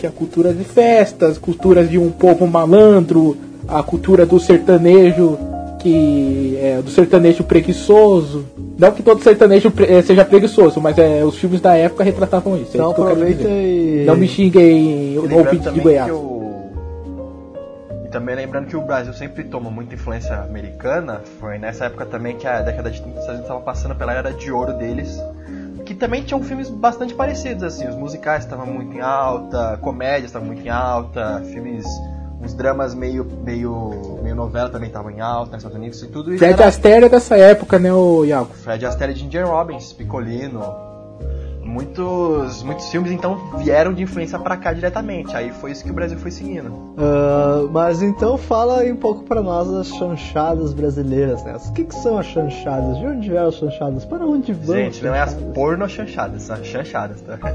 Que é a cultura de festas, culturas de um povo malandro, a cultura do sertanejo, que é do sertanejo preguiçoso. Não que todo sertanejo pre- eh, seja preguiçoso, mas é, os filmes da época retratavam isso. é Então eu quero aproveita e. Não me xinguem, ouvinte de Goiás. o... E também lembrando que o Brasil sempre toma muita influência americana, foi nessa época também que a década de 30 a gente estava passando pela era de ouro deles, que também tinham filmes bastante parecidos, assim, os musicais estavam muito em alta, comédias estavam muito em alta, filmes, uns dramas meio, meio, meio novela também estavam em alta nos Estados Unidos e tudo isso Fred era- Astaire é dessa época, né, o Iago? Fred Astaire de Ginger Robbins, Picolino. Muitos, muitos filmes então vieram de influência pra cá diretamente. Aí foi isso que o Brasil foi seguindo. Ah, mas então fala aí um pouco pra nós das chanchadas brasileiras, né? O que, que são as chanchadas? De onde vieram as chanchadas? Para onde vão? Gente, não é as porno chanchadas, são as chanchadas, tá? [laughs]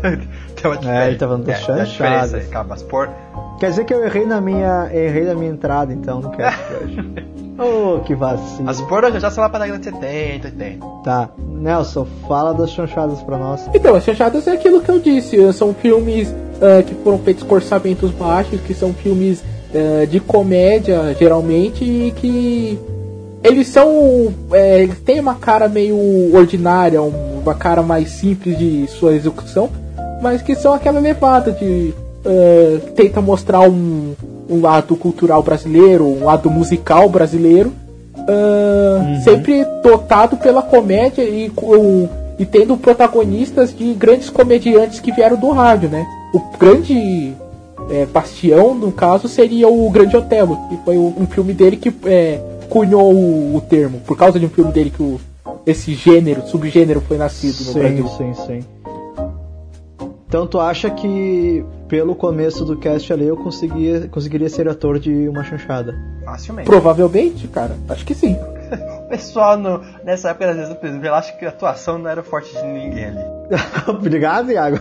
É, ele tá falando das diferença chanchadas. aí, calma, as por... Quer dizer que eu errei na minha, errei na minha entrada, então, no cast de hoje. Oh, que vacilo. As porno chanchadas são lá pra década de 70, 80. Tá, Nelson, fala das chanchadas pra nós. Então, as chanchadas é aquilo que eu disse, são filmes ah, que foram feitos com orçamentos baixos, que são filmes ah, de comédia, geralmente, e que eles são. é, eles têm uma cara meio ordinária, um- uma cara mais simples de sua execução, mas que são aquela levada de. Ah, tenta mostrar um, um lado cultural brasileiro, um lado musical brasileiro, uh, sempre dotado pela comédia e, com, e tendo protagonistas de grandes comediantes que vieram do rádio, né? O grande é, bastião, no caso, seria o Grande Otelo, que foi um filme dele que é, cunhou o, o termo, por causa de um filme dele que o, esse gênero, subgênero foi nascido no Sim, Brasil. sim, sim. Então tu acha que pelo começo do cast ali eu conseguia, conseguiria ser ator de uma chanchada? Facilmente. Provavelmente, cara, acho que sim. [laughs] O pessoal no- nessa época, às vezes, eu acho que a atuação não era forte de ninguém ali. [laughs] Obrigado, Iago.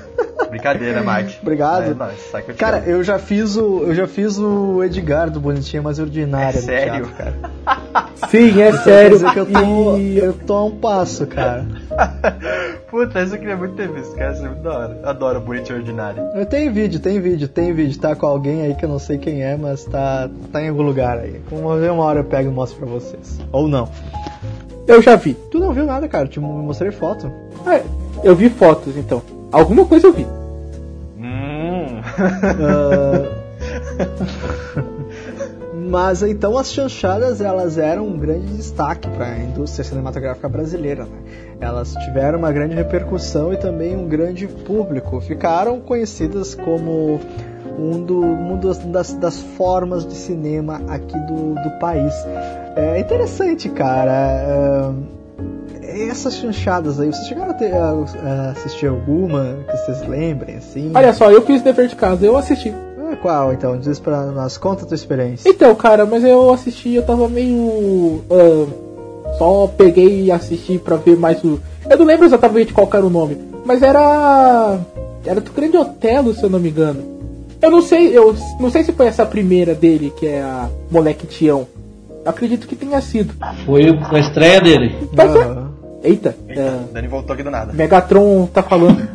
Brincadeira, Mike. [laughs] Obrigado. É, eu Cara, eu já fiz o eu já fiz o Edgar do Bonitinha Mais Ordinária É no sério? teatro, cara. [laughs] Sim, é Então quer sério. dizer que eu tô, E- eu tô a um passo, cara. Puta, isso eu queria muito ter visto, cara. Isso é muito da hora. Adoro Bonitinho Ordinário. Eu tenho vídeo, tem vídeo, tem vídeo. Tá com alguém aí que eu não sei quem é, mas tá, tá em algum lugar aí. Uma vez uma hora eu pego e mostro pra vocês. Ou não. Eu já vi. Tu não viu nada, cara. Te mostrei foto. Ah, eu vi fotos, então. Alguma coisa eu vi. Hum. Ah, [laughs] Mas então as chanchadas elas eram um grande destaque para a indústria cinematográfica brasileira. Né? Elas tiveram uma grande repercussão e também um grande público. Ficaram conhecidas como um, do, um dos- das, das formas de cinema aqui do, do país. É interessante, cara. é, essas chanchadas aí, vocês chegaram a, ter, a- a assistir alguma que vocês lembrem, assim? Olha só, eu fiz dever de casa, eu assisti. Ah, Qual, então? Diz pra nós, conta a tua experiência. Então, cara, mas eu assisti, eu tava meio. ah, só peguei e assisti pra ver mais o. Eu não lembro exatamente qual era o nome, mas era. Era do Grande Otelo, se eu não me engano. Eu não sei, eu não sei se foi essa primeira dele, que é a Moleque Tião. Acredito que tenha sido. Foi a estreia dele. Mas é- Aham. Eita, Eita, é, Dani voltou aqui do nada. Megatron tá falando.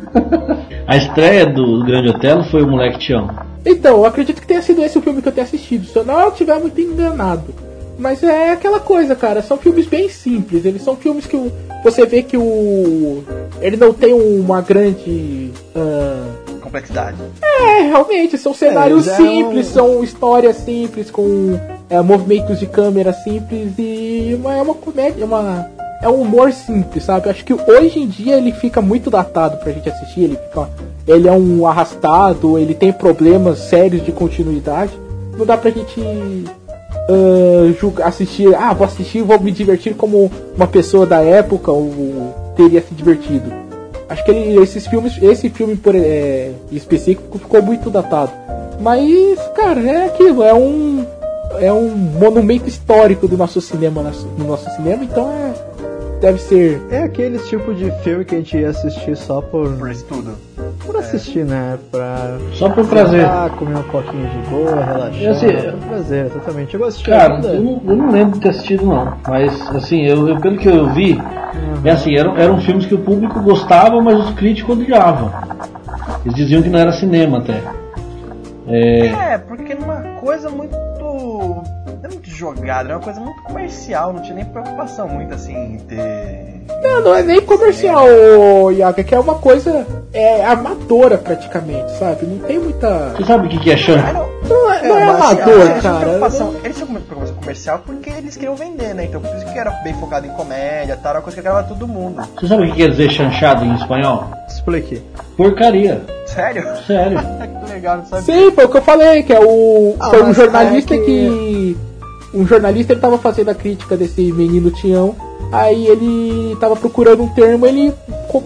A estreia do Grande Otelo foi o Moleque Tião. Então, eu acredito que tenha sido esse o filme que eu tenha assistido, se eu não estiver muito enganado. Mas é aquela coisa, cara, são filmes bem simples. Eles são filmes que o- você vê que o. Ele não tem uma grande. ah, Complexidade. É, realmente, são cenários eles eram- simples, são histórias simples, com é, movimentos de câmera simples e uma- é uma comédia, é uma. É um humor simples, sabe? Acho que hoje em dia ele fica muito datado pra gente assistir, ele fica. Ele é um arrastado, ele tem problemas sérios de continuidade. Não dá pra gente ah, julgar, assistir, ah, vou assistir, vou me divertir como uma pessoa da época ou teria se divertido. Acho que ele, esses filmes, esse filme por, é, específico ficou muito datado. Mas, cara, é aquilo, é um é um monumento histórico do nosso cinema no nosso cinema, então é deve ser É aquele tipo de filme que a gente ia assistir só por, Por isso tudo. por assistir, né? Pra Só por prazer. sentar, comer um pouquinho de boa, relaxar. E assim, por prazer, exatamente. Eu gosto de Cara, ainda. eu não, eu não lembro de ter assistido não. Mas assim, eu, eu- pelo que eu vi, é assim, eram, eram filmes que o público gostava, mas os críticos odiavam. Eles diziam que não era cinema até. É, É, porque numa coisa muito. É jogada, era uma coisa muito comercial, não tinha nem preocupação muito assim em ter. Não, não é nem comercial, Yaga, que é uma coisa é amadora praticamente, sabe? Não tem muita. você sabe o que, que é Ah, chance? não, Não é, não é mas, amador, eles tinham cara. preocupação, eles tinham preocupação comercial porque eles queriam vender, né? Então por isso que era bem focado em comédia, tal, era uma coisa que agradava todo mundo. Você sabe o que quer dizer chanchado em espanhol? Explique. Porcaria. Sério? Sério. [laughs] que legal, não sabia. Sim, foi o que eu falei, que é o. Ah, foi um jornalista é que- que... Um jornalista ele tava fazendo a crítica desse menino Tião. Aí ele tava procurando um termo, ele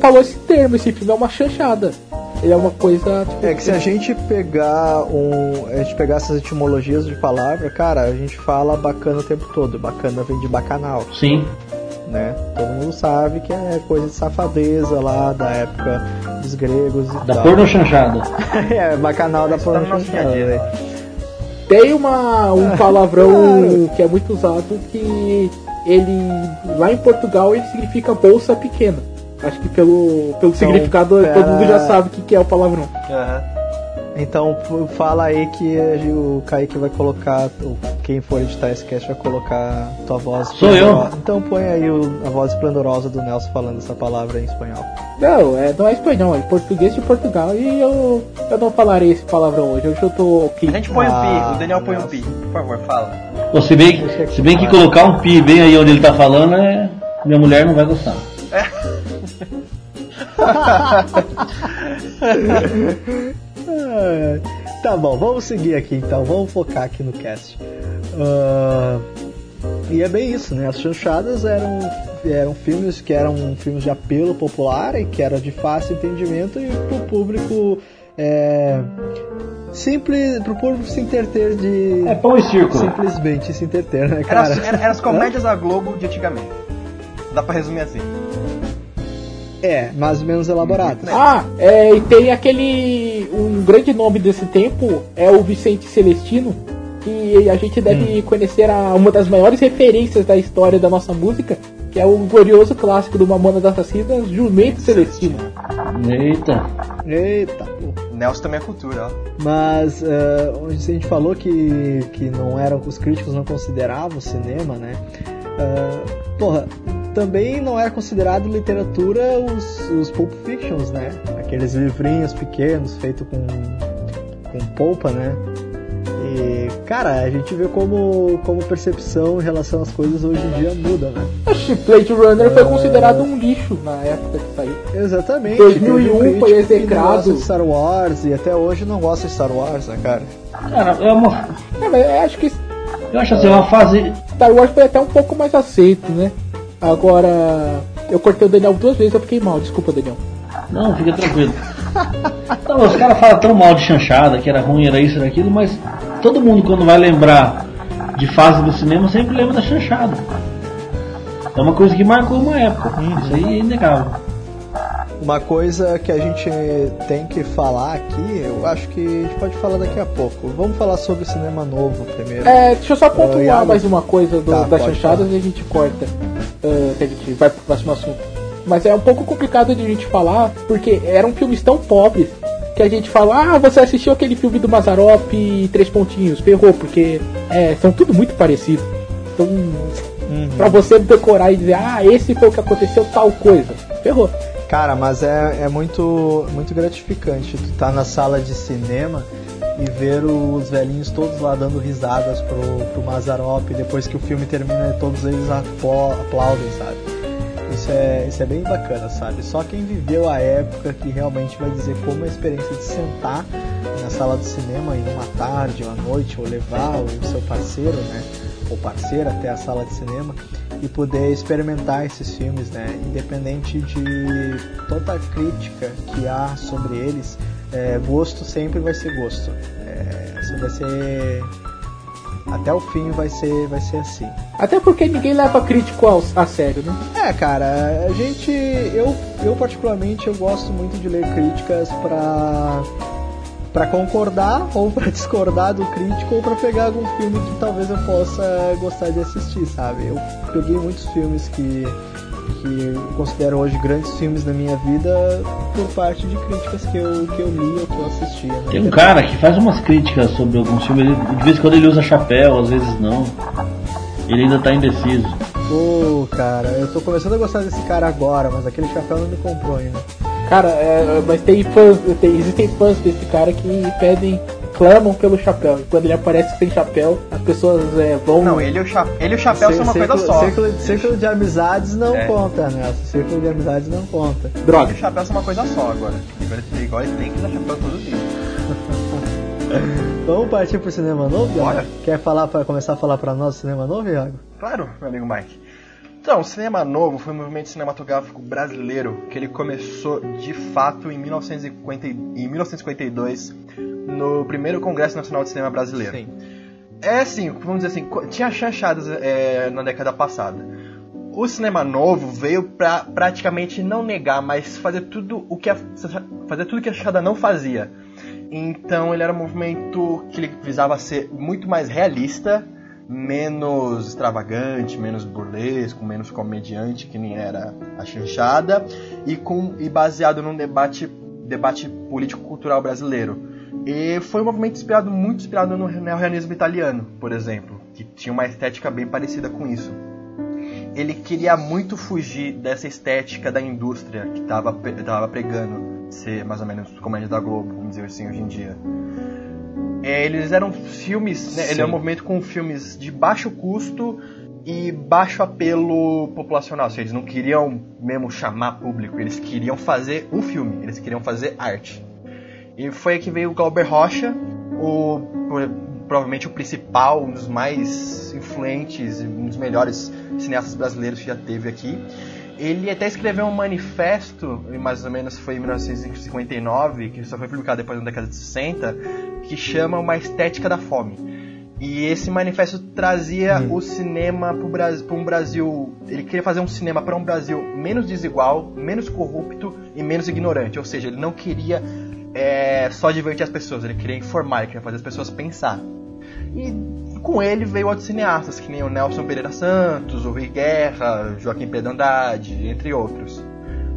falou esse termo, esse filme é uma chanchada. Ele é uma coisa. Tipo, É que se a gente pegar um. A gente pegar essas etimologias de palavra, cara, a gente fala bacana o tempo todo. Bacana vem de bacanal, Sim. né? Todo mundo sabe que é coisa de safadeza lá da época dos gregos e Da tal. porno chanchada. [laughs] é, bacanal da Isso tá Tem uma, um Ah, palavrão claro. que é muito usado que ele. Lá em Portugal ele significa bolsa pequena. Acho que pelo, pelo significado pera- todo mundo já sabe o que, que é o palavrão. Aham. Então fala aí que o Kaique vai colocar quem for editar esse cast vai colocar tua voz. Sou eu. Então põe aí o- a voz esplendorosa do Nelson falando essa palavra em espanhol. Não, é, não é espanhol, é português de Portugal. E eu, eu não falarei esse palavrão hoje. Hoje eu tô aqui. A gente põe Ah, um pi, o Daniel põe um pi. Por favor, fala. Pô, se, bem, que- se bem que colocar um pi bem aí onde ele tá falando, é... minha mulher não vai gostar. Ah, [laughs] [laughs] [laughs] tá bom, vamos seguir aqui então, vamos focar aqui no cast. Ah, e é bem isso, né? As chanchadas eram, eram filmes que eram filmes de apelo popular e que era de fácil entendimento e pro público é, simples, pro público se entreter de É pão e circo. simplesmente se entreter, né, Era, cara? era, era as comédias da Globo de antigamente. Dá pra resumir assim. É, mais ou menos elaboradas. Ah, é, e tem aquele. Um grande nome desse tempo é o Vicente Celestino. Que a gente deve conhecer a, uma das maiores referências da história da nossa música, que é o glorioso clássico do Mamona das Assassinas, Jumento Celestino. Eita. Eita, pô. Nelson também é cultura, ó. Mas eh, onde a gente falou que, que não eram os críticos não consideravam o cinema, né? Ah, porra, também não era considerado literatura os, os Pulp Fictions, né? Aqueles livrinhos pequenos feitos com, com polpa, né? E, cara, a gente vê como, como percepção em relação às coisas hoje em dia muda, né? Acho que Blade Runner foi considerado um lixo na época que saiu. Exatamente. 2001 Teve um crítico foi não execrado. de Star Wars e até hoje não gosta de Star Wars, né, cara? Cara, é uma... É, mas eu acho que eu acho assim, é uma fase... Star Wars foi até um pouco mais aceito, né? Agora, eu cortei o Daniel duas vezes, eu fiquei mal. Desculpa, Daniel. Não, fica tranquilo. [laughs] Não, os caras falam tão mal de chanchada, que era ruim, era isso, era aquilo, mas todo mundo quando vai lembrar de fase do cinema sempre lembra da chanchada. É uma coisa que marcou uma época. Isso aí é inegável. Uma coisa que a gente tem que falar aqui, eu acho que a gente pode falar daqui a pouco. Vamos falar sobre o cinema novo primeiro. É, deixa eu só pontuar Iago. mais uma coisa do, Tá, das chanchadas falar. e a gente corta. Ah, que a gente vai pro próximo assunto. Mas é um pouco complicado de a gente falar, porque eram filmes tão pobres que a gente fala, ah, você assistiu aquele filme do Mazarop e três pontinhos, ferrou, porque é, são tudo muito parecidos. Então, pra você decorar e dizer, ah, esse foi o que aconteceu, tal coisa, ferrou. Cara, mas é, é muito, muito gratificante tu tá na sala de cinema e ver os velhinhos todos lá dando risadas pro, pro Mazarop depois que o filme termina todos eles apla- aplaudem, sabe? Isso é, isso é bem bacana, sabe? Só quem viveu a época que realmente vai dizer como a experiência de sentar na sala do cinema em uma tarde à noite ou levar o seu parceiro, né? Ou parceira até a sala de cinema e poder experimentar esses filmes, né? Independente de toda a crítica que há sobre eles, é, gosto sempre vai ser gosto. É, isso vai ser até o fim vai ser vai ser assim. Até porque ninguém leva crítico ao- a sério, né? É, cara, a gente, eu, eu particularmente eu gosto muito de ler críticas pra para concordar [laughs] ou pra discordar do crítico ou pra pegar algum filme que talvez eu possa gostar de assistir, sabe? Eu peguei muitos filmes que que eu considero hoje grandes filmes na minha vida por parte de críticas que eu, que eu li ou que eu assistia. Né? Tem um cara que faz umas críticas sobre alguns filmes, ele- de vez em quando ele usa chapéu, às vezes não. Ele ainda tá indeciso. Pô, cara, eu tô começando a gostar desse cara agora, mas aquele chapéu não me comprou ainda. Cara, é, mas tem fãs, tem- existem fãs desse cara que pedem, clamam pelo chapéu. E quando ele aparece sem chapéu, as pessoas é, vão. Não, ele e o, cha... ele e o chapéu são uma Círculo- coisa só. Círculo, círculo de amizades não É. conta, Nelson. Círculo de amizades não conta. Ele e Droga. o chapéu são uma coisa só agora. Igual ele, igual ele tem que usar chapéu todo dia. [laughs] Vamos partir pro cinema novo, Iago? Bora. Quer falar para começar a falar para nós do cinema novo, Iago? Claro, meu amigo Mike. Então, o cinema novo foi um movimento cinematográfico brasileiro que ele começou de fato em, 1950, e- em 1952 no primeiro Congresso Nacional de Cinema Brasileiro. Sim. É assim, vamos dizer assim, tinha chanchadas é, na década passada. O cinema novo veio pra praticamente não negar, mas fazer tudo o que a, fazer tudo que a chanchada não fazia. Então ele era um movimento que visava ser muito mais realista, menos extravagante, menos burlesco, menos comediante, que nem era a chanchada, e, com, e baseado num debate, debate político-cultural brasileiro. E foi um movimento inspirado, muito inspirado no neorrealismo italiano, por exemplo, que tinha uma estética bem parecida com isso. Ele queria muito fugir dessa estética da indústria que estava pregando ser mais ou menos comédia da Globo, vamos dizer assim, hoje em dia. É, eles eram filmes, né, ele é um movimento com filmes de baixo custo e baixo apelo populacional. Ou seja, eles não queriam mesmo chamar público, eles queriam fazer um filme, eles queriam fazer arte. E foi aí que veio o Glauber Rocha, o, provavelmente o principal, um dos mais influentes, um dos melhores cineastas brasileiros que já teve aqui. Ele até escreveu um manifesto, mais ou menos foi em 1959, que só foi publicado depois da década de 60, que chama Uma Estética da Fome. E esse manifesto trazia hum. o cinema para um Brasil. Ele queria fazer um cinema para um Brasil menos desigual, menos corrupto e menos ignorante. Ou seja, ele não queria é, só divertir as pessoas, ele queria informar, ele queria fazer as pessoas pensar. E com ele veio outros cineastas, que nem o Nelson Pereira Santos, o Rui Guerra, Joaquim Pedro Andrade, entre outros.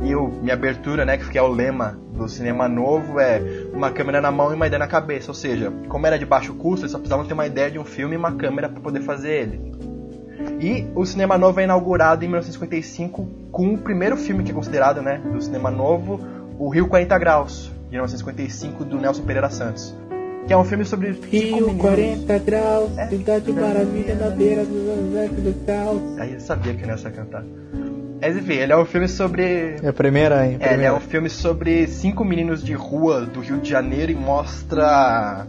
E o, minha abertura, né, que é o lema do cinema novo, é uma câmera na mão e uma ideia na cabeça. Ou seja, como era de baixo custo, eles só precisavam ter uma ideia de um filme e uma câmera para poder fazer ele. E o cinema novo é inaugurado em 1955 com o primeiro filme que é considerado, né, do cinema novo, o Rio 40 Graus, de 1955 do Nelson Pereira Santos. Que é um filme sobre. Rio, 40 graus, é, cidade maravilha na beira do, do caos. Aí eu sabia que o Nelson ia cantar. Mas enfim, ele é um filme sobre. É a primeira, hein? É, ele é um filme sobre cinco meninos de rua do Rio de Janeiro e mostra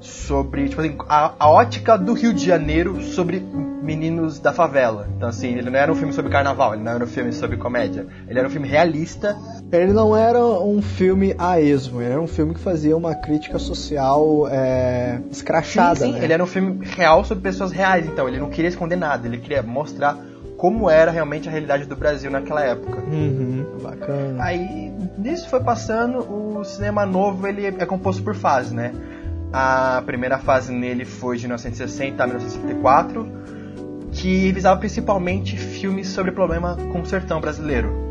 sobre, tipo assim, a, a ótica do Rio de Janeiro sobre meninos da favela. Então, assim, ele não era um filme sobre carnaval, ele não era um filme sobre comédia. Ele era um filme realista. Ele não era um filme a esmo, ele era um filme que fazia uma crítica social é, escrachada. Sim, sim. Né? ele era um filme real sobre pessoas reais, então. Ele não queria esconder nada, ele queria mostrar como era realmente a realidade do Brasil naquela época. Uhum, bacana. Aí, nisso foi passando, o cinema novo ele é composto por fases, né? A primeira fase nele foi de 1960 a 1964, que visava principalmente filmes sobre o problema com o sertão brasileiro.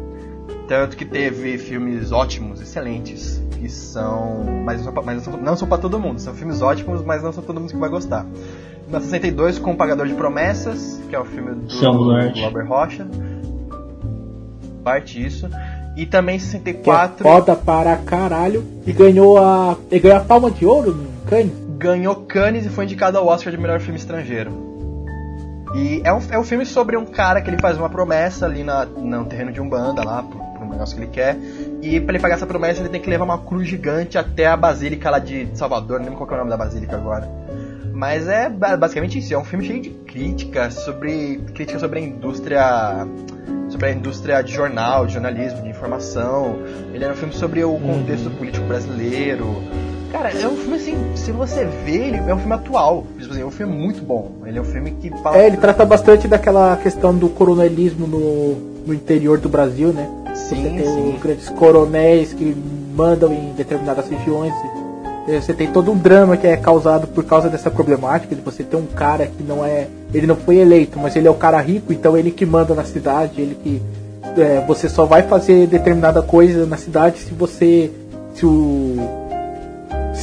Tanto que teve filmes ótimos, excelentes, que são. Mas, mas não são para todo mundo. São filmes ótimos, mas não são todo mundo que vai gostar. 1962 com O Pagador de Promessas, que é o filme do Robert Rocha. Parte isso. E também em 64. Que é foda para caralho. E ganhou a. Ele ganhou a palma de ouro no Cannes? Ganhou Cannes e foi indicado ao Oscar de melhor filme estrangeiro. E é um, é um filme sobre um cara que ele faz uma promessa ali na, no terreno de Umbanda, lá, pro, pro negócio que ele quer. E para ele pagar essa promessa, ele tem que levar uma cruz gigante até a Basílica lá de Salvador, não lembro qual é o nome da Basílica agora. Mas é basicamente isso, é um filme cheio de críticas sobre. crítica sobre a indústria sobre a indústria de jornal, de jornalismo, de informação. Ele era um filme sobre o contexto uhum. político brasileiro. Cara, é um filme assim, se você vê, ele é um filme atual. É um filme muito bom. Ele é um filme que fala. É, ele trata bastante daquela questão do coronelismo no, no interior do Brasil, né? Sim, você tem sim. os grandes coronéis que mandam em determinadas regiões. Você tem todo um drama que é causado por causa dessa problemática de você ter um cara que não é. Ele não foi eleito, mas ele é o cara rico, então ele que manda na cidade, ele que. É, você só vai fazer determinada coisa na cidade se você. Se o.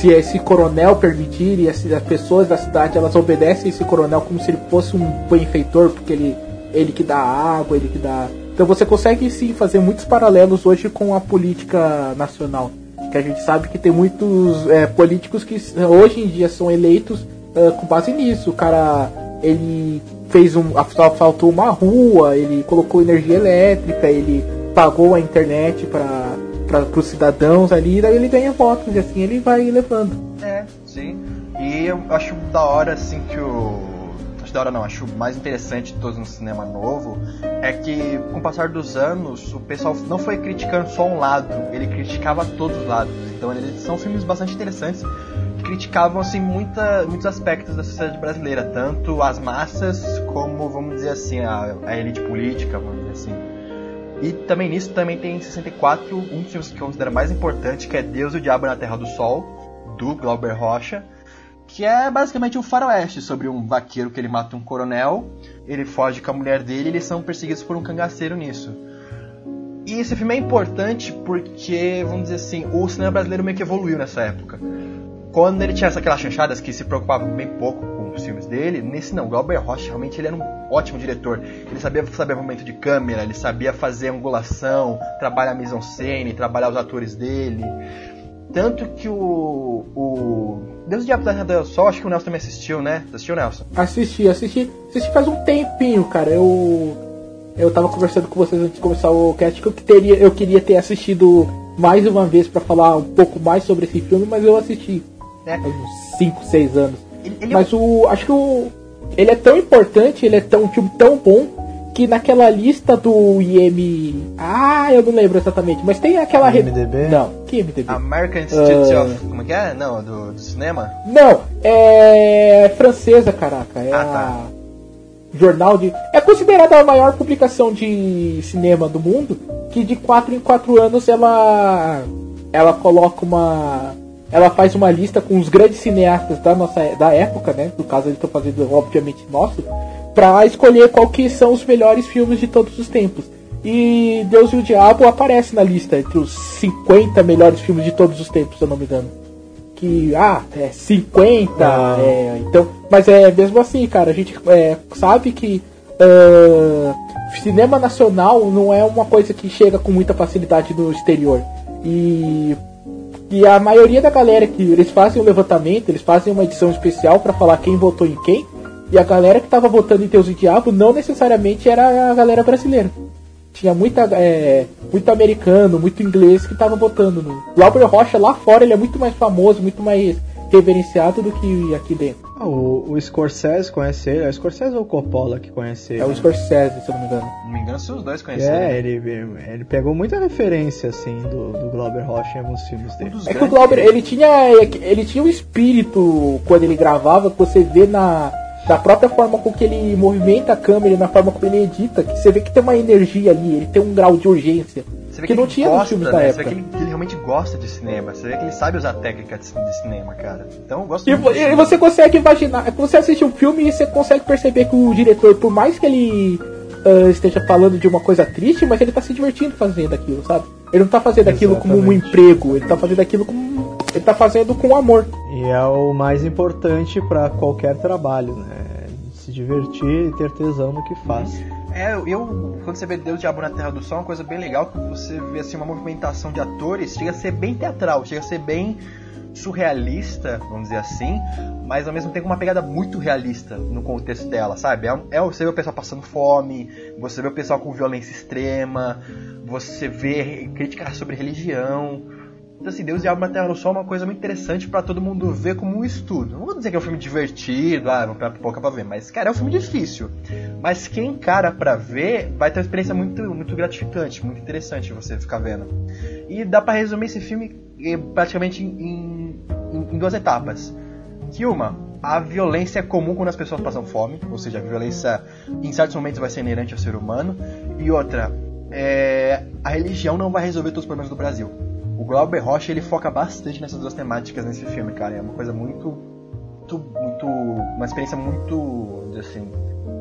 Se esse coronel permitir e as, as pessoas da cidade elas obedecem esse coronel como se ele fosse um benfeitor, porque ele, ele que dá água, ele que dá. Então você consegue sim fazer muitos paralelos hoje com a política nacional que a gente sabe que tem muitos é, políticos que hoje em dia são eleitos é, com base nisso. O cara, ele fez um. faltou uma rua, ele colocou energia elétrica, ele pagou a internet para os cidadãos ali, daí ele ganha votos e assim ele vai levando. É, sim. E eu acho da hora assim que o da hora não, acho mais interessante de todos no cinema novo é que com o passar dos anos o pessoal não foi criticando só um lado, ele criticava todos os lados. Então eles são filmes bastante interessantes que criticavam assim muita, muitos aspectos da sociedade brasileira, tanto as massas como vamos dizer assim a, a elite política, vamos dizer assim. E também nisso também tem em 64 um dos filmes que eu considero mais importante, que é Deus e o Diabo na Terra do Sol, do Glauber Rocha que é basicamente um faroeste sobre um vaqueiro que ele mata um coronel, ele foge com a mulher dele e eles são perseguidos por um cangaceiro nisso. E esse filme é importante porque, vamos dizer assim, o cinema brasileiro meio que evoluiu nessa época. quando ele tinha aquelas chanchadas que se preocupava bem pouco os filmes dele, nesse não, o Glauber Rocha realmente ele era um ótimo diretor. Ele sabia saber movimento de câmera, ele sabia fazer angulação, trabalhar a mise-en-scène, trabalhar os atores dele. Tanto que o. o Deus do Diabo da do Sol, acho que o Nelson também assistiu, né? Assistiu, Nelson? Assisti, assisti. Assisti faz um tempinho, cara. Eu. Eu tava conversando com vocês antes de começar o cast que eu, teria, eu queria ter assistido mais uma vez para falar um pouco mais sobre esse filme, mas eu assisti é. faz uns 5, 6 anos. Ele, ele mas o. Acho que o. Ele é tão importante, ele é tão, um filme tão bom que naquela lista do IM. Ah, eu não lembro exatamente, mas tem aquela. IMDB? Não, que IMDB? American Institute uh... of. Como é que é? Não, do, do, cinema? Não, é. francesa, caraca. É ah, tá. a. Jornal de. É considerada a maior publicação de cinema do mundo, que de 4 em 4 anos ela. Ela coloca uma. Ela faz uma lista com os grandes cineastas da nossa da época, né? No caso, eles estão fazendo, obviamente, nosso para escolher qual que são os melhores filmes de todos os tempos. E Deus e o Diabo aparece na lista entre os 50 melhores filmes de todos os tempos, se eu não me engano. Que, ah, é 50, ah. é, então, mas é mesmo assim, cara, a gente é, sabe que uh, cinema nacional não é uma coisa que chega com muita facilidade no exterior. E, e a maioria da galera que eles fazem um levantamento, eles fazem uma edição especial para falar quem votou em quem e a galera que tava votando em Deus e Diabo não necessariamente era a galera brasileira. Tinha muita, é, muito americano, muito inglês que tava votando no. O Albert Rocha lá fora ele é muito mais famoso, muito mais reverenciado do que aqui dentro. Ah, o, o Scorsese conhece ele? É o Scorsese ou o Coppola que conhece ele? É o Scorsese, se eu não me engano. Não me engano se os dois conhecem É, ele, ele pegou muita referência, assim, do, do Glauber Rocha em alguns filmes dele. Um é que o Glauber, ele tinha, ele tinha um espírito, quando ele gravava, que você vê na da própria forma com que ele movimenta a câmera, na forma como ele edita, que você vê que tem uma energia ali, ele tem um grau de urgência. Você vê que, que não tinha gosta, filmes né? da época. Você vê que ele, que ele, realmente gosta de cinema. Você vê que ele sabe usar técnica de, de cinema, cara. Então eu gosto e, muito. E você consegue imaginar, você assiste um filme e você consegue perceber que o diretor, por mais que ele uh, esteja falando de uma coisa triste, mas ele tá se divertindo fazendo aquilo, sabe? Ele não tá fazendo aquilo como um emprego, ele tá fazendo aquilo como. Ele tá fazendo com amor. E é o mais importante para qualquer trabalho, né? Se divertir e ter tesão no que faz. É, eu, quando você vê Deus Diabo na Terra do Sol, é uma coisa bem legal que você vê assim, uma movimentação de atores, chega a ser bem teatral, chega a ser bem surrealista, vamos dizer assim, mas ao mesmo tempo uma pegada muito realista no contexto dela, sabe? É, é você vê o pessoal passando fome, você vê o pessoal com violência extrema, você vê críticas sobre religião. Então, assim, Deus e Alma Terra no Sol é uma coisa muito interessante para todo mundo ver como um estudo. Não vou dizer que é um filme divertido, ah, não pipoca pra ver, mas, cara, é um filme difícil. Mas quem encara pra ver vai ter uma experiência muito, muito gratificante, muito interessante você ficar vendo. E dá para resumir esse filme eh, praticamente em, em, em duas etapas. Que uma, a violência é comum quando as pessoas passam fome, ou seja, a violência em certos momentos vai ser inerente ao ser humano. E outra, é, a religião não vai resolver todos os problemas do Brasil. O Glauber Rocha ele foca bastante nessas duas temáticas nesse filme, cara. É uma coisa muito, muito, muito uma experiência muito, assim,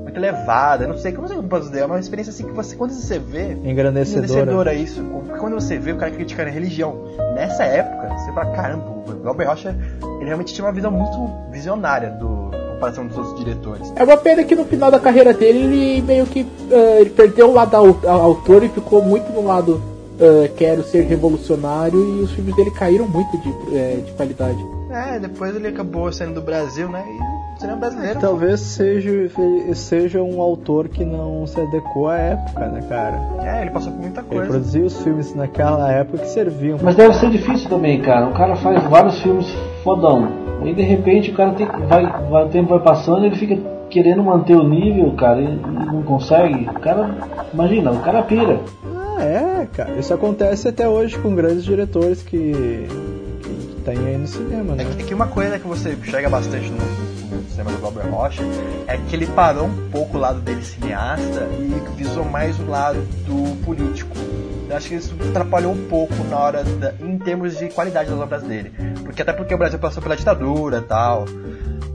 muito elevada. Não sei como você pode dizer, é uma experiência assim que você quando você vê, engrandecedora, engrandecedora isso. Porque quando você vê o cara criticando a religião nessa época, você fala caramba, o Glauber Rocha ele realmente tinha uma visão muito visionária do comparação dos outros diretores. É uma pena que no final da carreira dele ele meio que uh, ele perdeu o lado autor e ficou muito no lado uh, quero ser revolucionário e os filmes dele caíram muito de, uh, de qualidade. É, depois ele acabou saindo do Brasil, né? E cinema brasileiro. Talvez seja, seja um autor que não se adequou à época, né, cara? É, ele passou por muita coisa. Ele produziu os filmes naquela época que serviam. Mas deve ser difícil também, cara. O cara faz vários filmes fodão. Aí de repente o cara tem, vai, vai, o tempo vai passando e ele fica querendo manter o nível, cara, e, e não consegue. O cara, imagina, o cara pira. Ah, é, cara. Isso acontece até hoje com grandes diretores que, que tem aí no cinema, né? É que, é que uma coisa que você chega bastante no, no cinema do Robert Rocha é que ele parou um pouco o lado dele cineasta e visou mais o lado do político. Eu acho que isso atrapalhou um pouco na hora da, em termos de qualidade das obras dele. Porque até porque o Brasil passou pela ditadura e tal.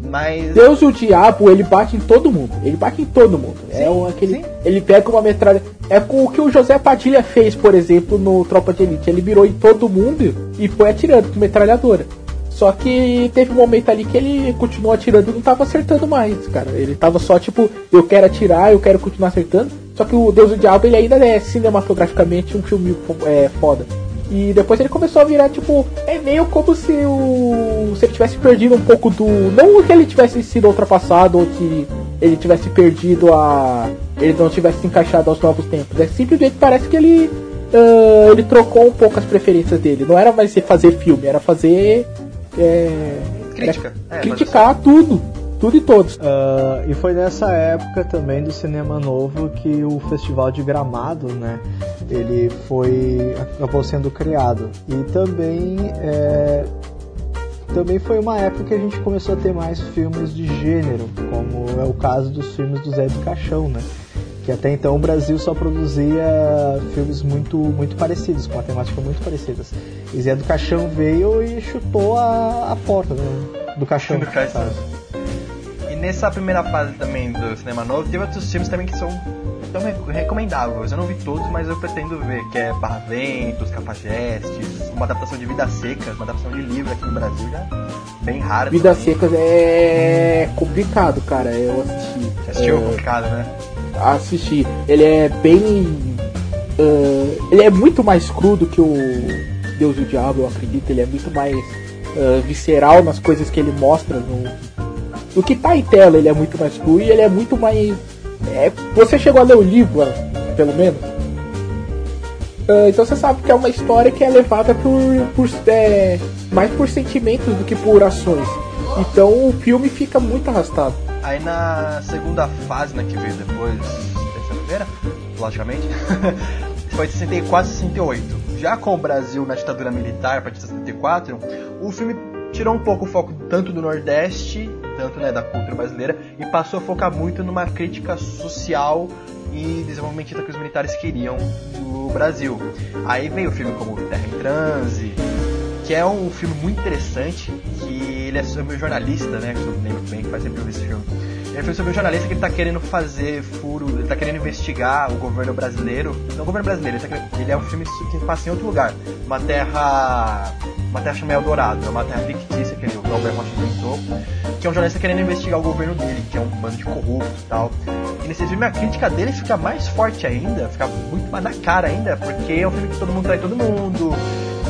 Mas. Deus e o diabo, ele bate em todo mundo. Ele bate em todo mundo. É sim, é um, aquele. Sim. Ele pega uma metralha. É com o que o José Padilha fez, por exemplo, no Tropa de Elite. Ele mirou em todo mundo e foi atirando com metralhadora. Só que teve um momento ali que ele continuou atirando e não tava acertando mais, cara. Ele tava só tipo, eu quero atirar, eu quero continuar acertando. Só que o Deus do Diabo ele ainda é cinematograficamente um filme é, foda. E depois ele começou a virar, tipo, é meio como se o. se ele tivesse perdido um pouco do. Não que ele tivesse sido ultrapassado ou que ele tivesse perdido a. ele não tivesse se encaixado aos novos tempos. É simplesmente parece que ele. Uh, ele trocou um pouco as preferências dele. Não era mais fazer filme, era fazer. É, Crítica. Era é, criticar tudo tudo e todos. Uh, e foi nessa época também do cinema novo que o Festival de Gramado, né, ele foi acabou sendo criado. E também é, também foi uma época que a gente começou a ter mais filmes de gênero, como é o caso dos filmes do Zé de Caixão, né? Que até então o Brasil só produzia filmes muito, muito parecidos, com uma temática muito parecidas. E Zé do Caixão veio e chutou a, a porta né, do caixão. Do caixão nessa primeira fase também do cinema novo, teve outros filmes também que são tão recomendáveis. Eu não vi todos, mas eu pretendo ver, que é Barra Ventos, Capagestes, uma adaptação de Vidas Secas, uma adaptação de livro aqui no Brasil já bem rara. Vidas Secas é complicado, cara. Eu assisti. Você assistiu? É... Complicado, né? Assisti. Ele é bem. Uh, ele é muito mais crudo que o Deus e o Diabo, eu acredito. Ele é muito mais uh, visceral nas coisas que ele mostra no, o que tá em tela ele é muito mais cru e ele é muito mais. É, você chegou a ler o livro, pelo menos? Uh, então você sabe que é uma história que é levada por, por é, mais por sentimentos do que por ações. Então o filme fica muito arrastado. Aí na segunda fase, né, que veio depois primeira, logicamente, [laughs] foi de 64 e 68. Já com o Brasil na ditadura militar, a partir de 74, o filme tirou um pouco o foco tanto do Nordeste tanto né, da cultura brasileira e passou a focar muito numa crítica social e desenvolvimentista que os militares queriam do Brasil. Aí veio o filme como Terra em Transe, que é um filme muito interessante, que ele é sobre um jornalista, né, que eu lembro bem, que faz sempre esse filme. Ele foi sobre um jornalista que ele tá querendo fazer furo, ele tá querendo investigar o governo brasileiro. Não o governo brasileiro, ele, tá ele é um filme que passa em outro lugar. Uma terra. Uma terra chamada Eldorado, é uma terra fictícia que o Albert Rocha inventou que é um jornalista querendo investigar o governo dele, que é um bando de corruptos e tal. E nesse filme a crítica dele fica mais forte ainda, fica muito mais na cara ainda, porque é um filme que todo mundo trai todo mundo,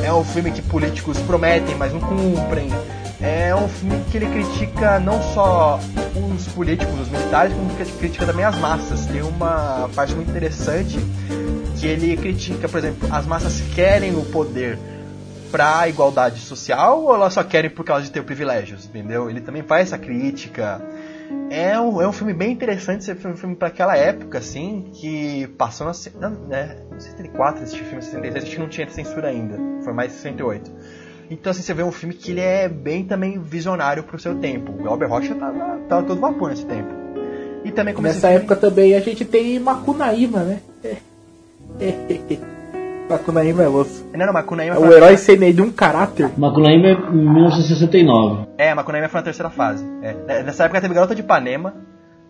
é um filme que políticos prometem, mas não cumprem. É um filme que ele critica não só os políticos, os militares, como que critica também as massas. Tem uma parte muito interessante que ele critica, por exemplo, as massas querem o poder, pra igualdade social ou elas só querem por causa de ter privilégios, entendeu? Ele também faz essa crítica. É um, é um filme bem interessante, ser um filme para aquela época, assim, que passou na. Não, né, 64 esse filme, 66, acho que não tinha censura ainda, foi mais 68. Então, assim, você vê um filme que ele é bem também visionário pro seu tempo. O Albert Rocha tava, tava todo vapor nesse tempo. E também como Nessa época filme... também a gente tem Macunaíma, né? [laughs] Macunaíma é osso. Não, não, Macunaíma é o herói sem nenhum caráter. Macunaíma é 1969. É, Macunaíma foi na terceira fase. É. Nessa época teve Garota de Ipanema,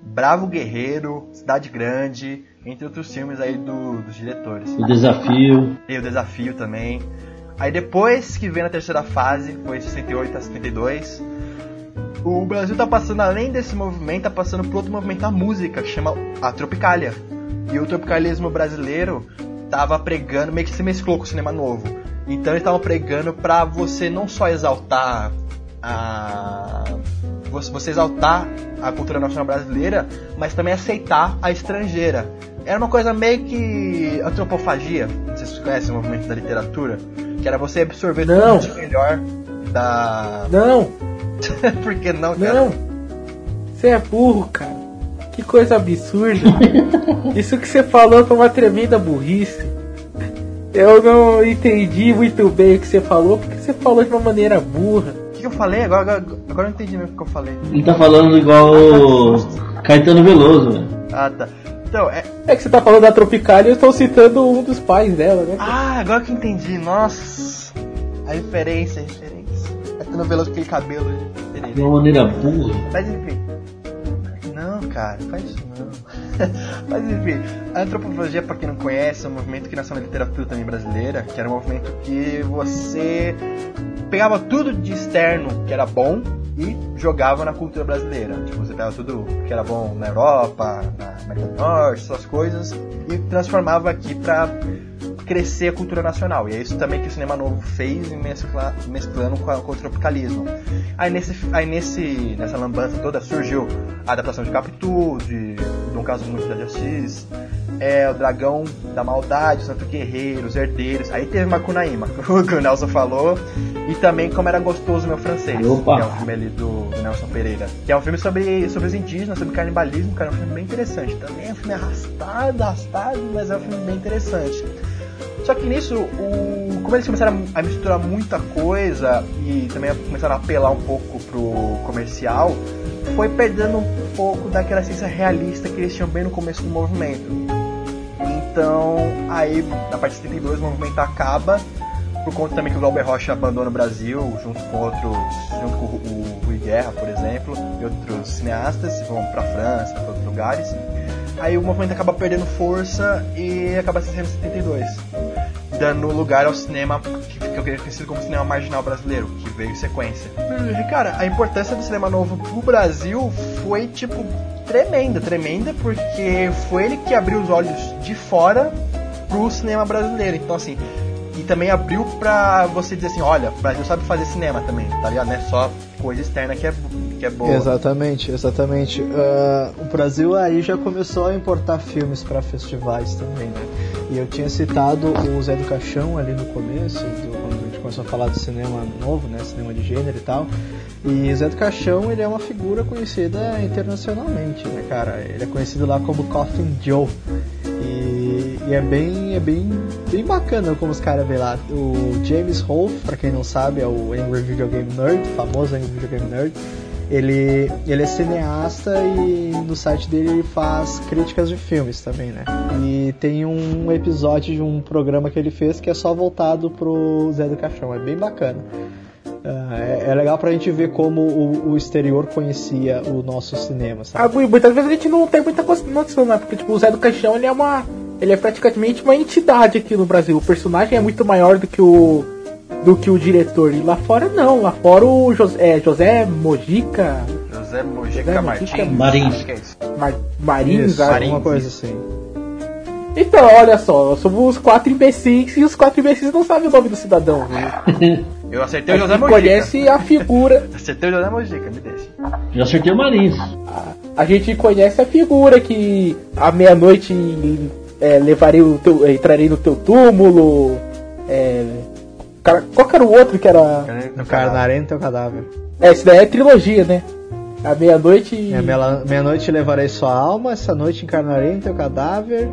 Bravo Guerreiro, Cidade Grande, entre outros filmes aí do, dos diretores. O Desafio. E o Desafio também. Aí depois que vem na terceira fase, foi 68 a 72, o Brasil tá passando, além desse movimento, tá passando por outro movimento da música, que chama a Tropicália. E o tropicalismo brasileiro tava pregando, meio que se mesclou com o cinema novo. Então eles estavam pregando pra você não só exaltar a. Você exaltar a cultura nacional brasileira, mas também aceitar a estrangeira. Era uma coisa meio que antropofagia. Vocês conhecem o movimento da literatura? Que era você absorver não. tudo de melhor da. [laughs] Não! [laughs] Por que não, cara? Não! Você é burro, cara. Que coisa absurda. [laughs] Isso que você falou foi uma tremenda burrice. Eu não entendi muito bem o que você falou, porque você falou de uma maneira burra. O que, eu falei? Agora, agora, agora eu não entendi mesmo o que eu falei. Ele tá falando igual o Caetano Veloso, velho. Ah, tá. Então, é... é que você tá falando da Tropicália e eu estou citando um dos pais dela, né? Ah, agora que eu entendi. Nossa. A referência, a referência. Caetano Veloso com aquele cabelo. De uma maneira burra. Mas enfim cara, faz isso não. [laughs] Mas enfim, a antropologia, para quem não conhece, é um movimento que nasceu na literatura também brasileira, que era um movimento que você pegava tudo de externo que era bom e jogava na cultura brasileira. Tipo, você pegava tudo que era bom na Europa, na América do Norte, essas coisas, e transformava aqui pra crescer a cultura nacional. E é isso também que o cinema novo fez, mescla, mesclando com, a, com, o tropicalismo. Aí, nesse, aí nesse, nessa lambança toda surgiu a adaptação de Capitu, de Dom Casmurro de Assis, é, o Dragão da Maldade, o Santo Guerreiro, os Herdeiros. Aí teve Macunaíma, [laughs] que o Nelson falou. E também Como Era Gostoso Meu Francês, Opa. que é um filme ali do, do, Nelson Pereira. Que é um filme sobre, sobre os indígenas, sobre canibalismo, cara, é um filme bem interessante. Também é um filme arrastado, arrastado, mas é um filme bem interessante. Só que nisso, o, como eles começaram a misturar muita coisa e também começaram a apelar um pouco pro comercial, foi perdendo um pouco daquela essência realista que eles tinham bem no começo do movimento. Então, aí, na parte de 72, o movimento acaba, por conta também que o Glauber Rocha abandona o Brasil, junto com outros, junto com o Rui Guerra, por exemplo, e outros cineastas, vão para França, para outros lugares. Aí o movimento acaba perdendo força e acaba se sendo 72, dando lugar ao cinema que, que eu queria conhecido como cinema marginal brasileiro, que veio em sequência. E, cara, a importância do cinema novo pro Brasil foi tipo tremenda, tremenda, porque foi ele que abriu os olhos de fora pro cinema brasileiro. Então assim, e também abriu pra você dizer assim, olha, o Brasil sabe fazer cinema também, tá ligado? Não é só coisa externa que é, que é boa. Exatamente, exatamente. Uh, o Brasil aí já começou a importar filmes para festivais também, né? E eu tinha citado o Zé do Caixão ali no começo, do, quando a gente começou a falar do cinema novo, né? Cinema de gênero e tal. E Zé do Caixão, ele é uma figura conhecida internacionalmente, né, cara? Ele é conhecido lá como Coffin Joe. E, e, é bem é bem bem bacana como os caras vê lá. O James Rolfe, para quem não sabe, é o Angry Video Game Nerd, famoso Angry Video Game Nerd. Ele, ele é cineasta e no site dele ele faz críticas de filmes também, né? E tem um episódio de um programa que ele fez que é só voltado pro Zé do Caixão, é bem bacana. Uh, é, é, legal pra gente ver como o, o, exterior conhecia o nosso cinema, sabe? Ah, muitas vezes a gente não tem muita noção, né? Porque tipo, o Zé do Caixão ele é uma. Ele é praticamente uma entidade aqui no Brasil. O personagem é muito maior do que o. do que o diretor. E lá fora não. Lá fora o José, é, José Mojica. José Mojica, José Mojica Martins. Mar, Marins, Isso, alguma coisa assim. Então, olha só, somos quatro imbecis e os quatro imbecis não sabem o nome do cidadão. Né? [laughs] Eu acertei o José Mojica. conhece a figura. [laughs] acertei o José Mojica, me deixa. Já acertei o Marins. A, a gente conhece a figura que à meia-noite é, levarei o teu, é, entrarei no teu túmulo. É, qual que era o outro que era. Encarnarei no teu cadáver. É, esse daí é trilogia, né? À meia-noite. É, meia-noite levarei sua alma, essa noite encarnarei no teu cadáver.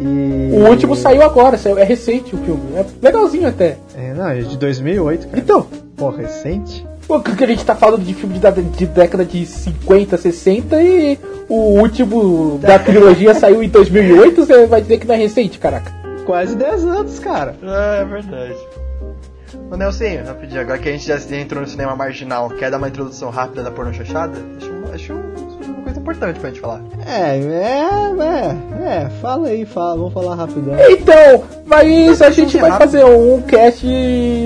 E... O último saiu agora, saiu, é recente o filme. É legalzinho até. É, não, é de 2008, cara. Então. Pô, recente? Pô, que a gente tá falando de filme de, de década de 50, 60 e o último da [laughs] trilogia saiu em 2008, você vai dizer que não é recente, caraca. Quase 10 anos, cara. É, é verdade. Ô Nelson, rapidinho, agora que a gente já entrou no cinema marginal, quer dar uma introdução rápida da porno chachada? Acho, acho uma coisa importante pra gente falar. É, é, é, é, fala aí, fala, vamos falar rapidão. Então, mas a gente vai fazer um cast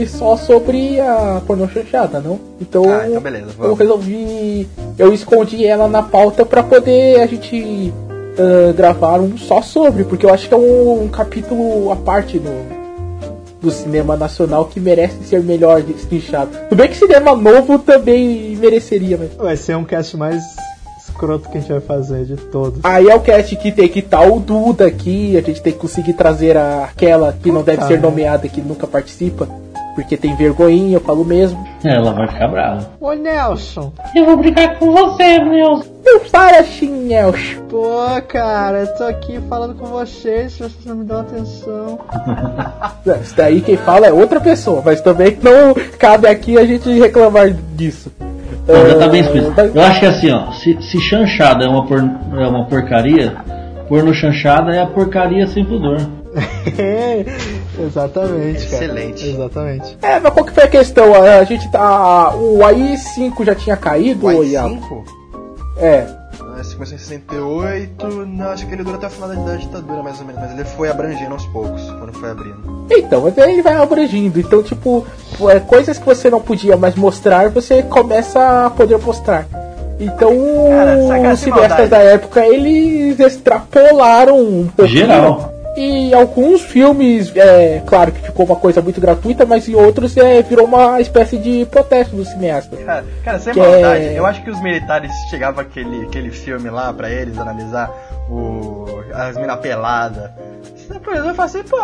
só sobre a porno chanchada, não? Então, ah, então beleza, eu resolvi, eu escondi ela na pauta pra poder a gente uh, gravar um só sobre, porque eu acho que é um, um capítulo à parte no, do cinema nacional que merece ser melhor destrinchado. Tudo bem que cinema novo também mereceria, mas. Vai ser um cast mais escroto que a gente vai fazer de todos. Aí é o cast que tem que estar tá o Duda aqui, a gente tem que conseguir trazer a, aquela que não deve ser nomeada, que nunca participa porque tem vergonhinha, eu falo mesmo. Ela vai ficar brava. Ô Nelson. Eu vou brincar com você, Nelson. Não para assim, Nelson. Pô, cara, eu tô aqui falando com vocês, vocês não me dão atenção. [laughs] Isso daí quem fala é outra pessoa, mas também não cabe aqui a gente reclamar disso. Não, já tá bem explícito. Eu acho que é assim, ó, se, se chanchada é uma, por, é uma porcaria, porno chanchada é a porcaria sem pudor. [laughs] [laughs] Exatamente. Excelente. Cara. Exatamente. É, mas qual que foi a questão? A gente tá. O AI5 já tinha caído, o AI5? É. Esse começou em 68, não, acho que ele dura até o final da, ditadura, mais ou menos, mas ele foi abrangendo aos poucos, quando foi abrindo. Então, mas aí ele vai abrangindo. Então, tipo, é, coisas que você não podia mais mostrar, você começa a poder mostrar. Então, Cara, os cineastas maldade. da época, eles extrapolaram um pouquinho. Geral. E alguns filmes, é claro que ficou uma coisa muito gratuita, mas em outros é, virou uma espécie de protesto dos cineastas. Cara, cara sem Que maldade, é- eu acho que os militares chegavam aquele, aquele filme lá pra eles analisar o, as mina pelada. Depois eu falei assim, pô,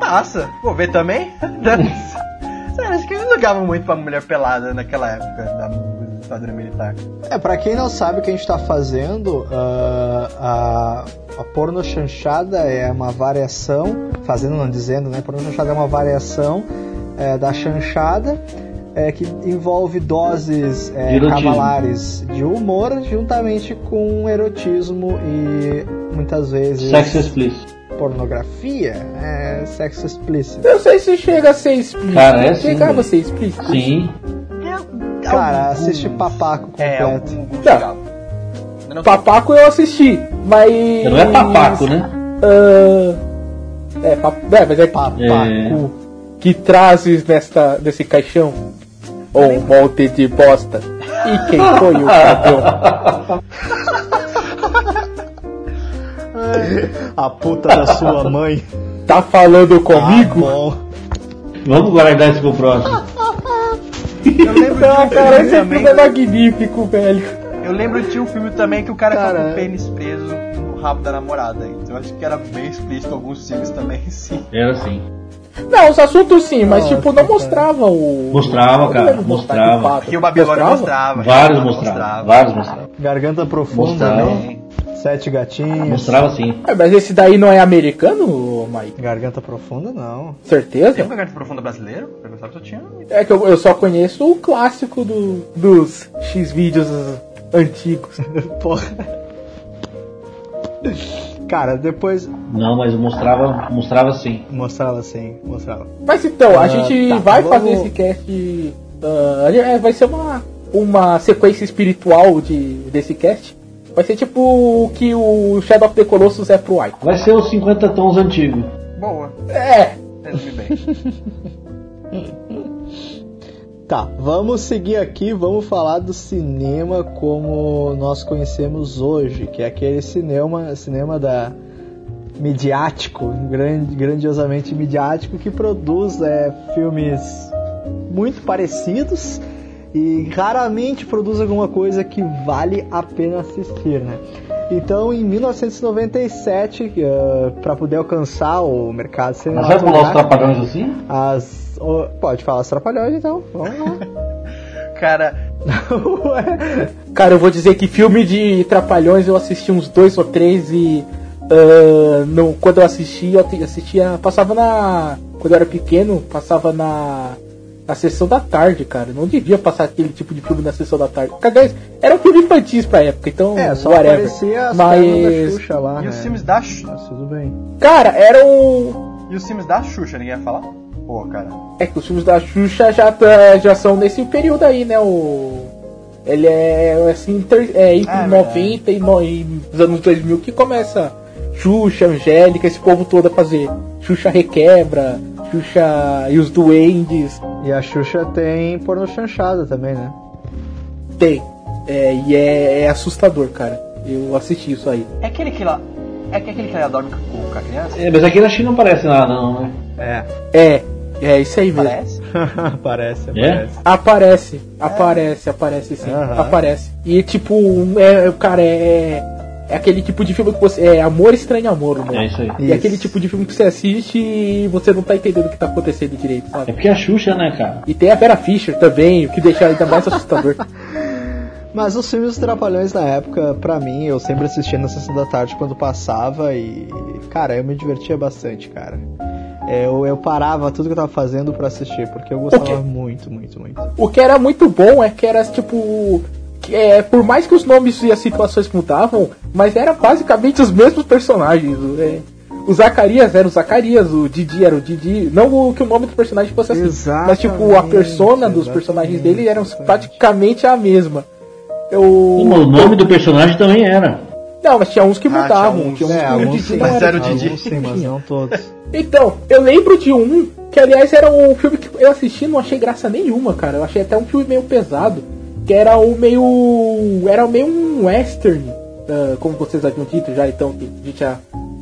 passa, vou ver também. [laughs] Sério, acho que eles não ligavam muito pra mulher pelada naquela época da ditadura militar. É, pra quem não sabe o que a gente tá fazendo, ah, a, a porno chanchada é uma variação, fazendo não dizendo, né? Porno chanchada é uma variação é, da chanchada, é, que envolve doses é, De cavalares de humor, juntamente com erotismo e muitas vezes Sexo explícito. pornografia, é, sexo explícito. Eu sei se chega a ser explícito. Cara, é sim, Chegava a velho. ser explícito. Sim. Cara, assiste papaco É, completo. algum, algum Tá. Papaco eu assisti, mas. Não é papaco, né? Ah, é, pap... é, mas é Papaco. É. que trazes nesta, nesse caixão? Ou um monte de bosta? E quem foi o cabrão? [laughs] A puta da sua mãe. Tá falando Ah, comigo? bom. Vamos guardar isso pro próximo. Eu lembro Não, um cara, esse também. filme é magnífico, velho. Eu lembro de um filme também que o cara, Cara, com o pênis preso no rabo da namorada. Então eu acho que era bem explícito alguns filmes também, [laughs] sim. Era assim. Não, os assuntos sim, mas Nossa, tipo, não mostrava o. Mostrava, cara, mostrava. que o Babilônia mostrava. Vários Aqui o mostravam. Vários mostravam. Garganta profunda, Mostrava. né? Sete gatinhos. Mostrava sim. É, mas esse daí não é americano, Mike? Garganta profunda, não. Certeza? Tem um Garganta Profunda brasileiro? Eu só tinha. É que eu, eu só conheço o clássico do, dos X-vídeos antigos. Porra. Cara, depois Não, mas mostrava, mostrava sim. mostrava assim, mostrava. Mas então, a Ah, gente tá, vai vamos- fazer esse cast. é, vai ser uma, uma sequência espiritual de, desse cast. Vai ser tipo o que o Shadow of the Colossus é pro Ike. Vai ser os 50 tons antigos. Boa. É, Resume bem. [laughs] Tá, vamos seguir aqui, vamos falar do cinema como nós conhecemos hoje, que é aquele cinema, cinema da midiático, grande, grandiosamente midiático, que produz é, filmes muito parecidos e raramente produz alguma coisa que vale a pena assistir, né? Então, em 1997, para poder alcançar o mercado Mas vai pular os cinematográfico, trapalhões assim? as, pode falar os trapalhões então, vamos lá. [laughs] Cara, [laughs] cara, eu vou dizer que filme de Trapalhões eu assisti uns dois ou três e. ah, no, quando eu assisti, eu assistia. Passava na. Quando eu era pequeno, passava na. Na sessão da tarde, cara. Não devia passar aquele tipo de filme na sessão da tarde. Aliás, era um filme infantil pra época, então. É, só whatever. aparecia as Mas. da Xuxa lá, e né? os filmes da Xuxa. Mas tudo bem. Cara, era um. E os filmes da Xuxa, ninguém ia falar? Pô, cara. É que os filmes da Xuxa já, tá- já são nesse período aí, né? O. Ele é assim, inter- é entre Ah, é 90 e, no, e nos anos 2000 que começa Xuxa, Angélica, esse povo todo a fazer. Xuxa Requebra, Xuxa e os Duendes. E a Xuxa tem porno chanchada também, né? Tem. É, e é, é assustador, cara. Eu assisti isso aí. É aquele que lá. É que aquele que ela dorme com, com a criança? É, mas aqui na China não parece nada, não, né? É. É, é isso aí mesmo. Parece? [laughs] aparece, É? aparece. Aparece, aparece, aparece sim, Aham. aparece. E tipo, é, cara, é, é aquele tipo de filme que você. É amor estranho amor, né? É isso aí. E aquele tipo de filme que você assiste e você não tá entendendo o que tá acontecendo direito, É sabe? porque a Xuxa, né, cara? E tem a Vera Fischer também, o que deixa ainda mais assustador. [laughs] Mas os filmes dos Trapalhões na época, pra mim, eu sempre assistia na sessão da tarde quando passava e. Cara, eu me divertia bastante, cara. É, Eu, eu parava tudo que eu tava fazendo pra assistir, porque eu gostava quê? muito, muito, muito. O que era muito bom é que era tipo. que, é, por mais que os nomes e as situações mudavam, mas era basicamente os mesmos personagens. é. o Zacarias era o Zacarias, o Didi era o Didi. Não o- que o nome do personagem fosse assim, mas tipo, a persona dos Exatamente, personagens dele eram praticamente a mesma. Eu... O nome do personagem também era. Não, mas tinha uns que Ah, mudavam. tinha uns- tinha uns É, que o Didi mas era. o Didi. Alguns sim, mas não todos. Então, eu lembro de um que, aliás, era um filme que eu assisti e não achei graça nenhuma, cara. Eu achei até um filme meio pesado. Que era o meio. Era meio um western. ah, como vocês haviam dito já, então, que a gente já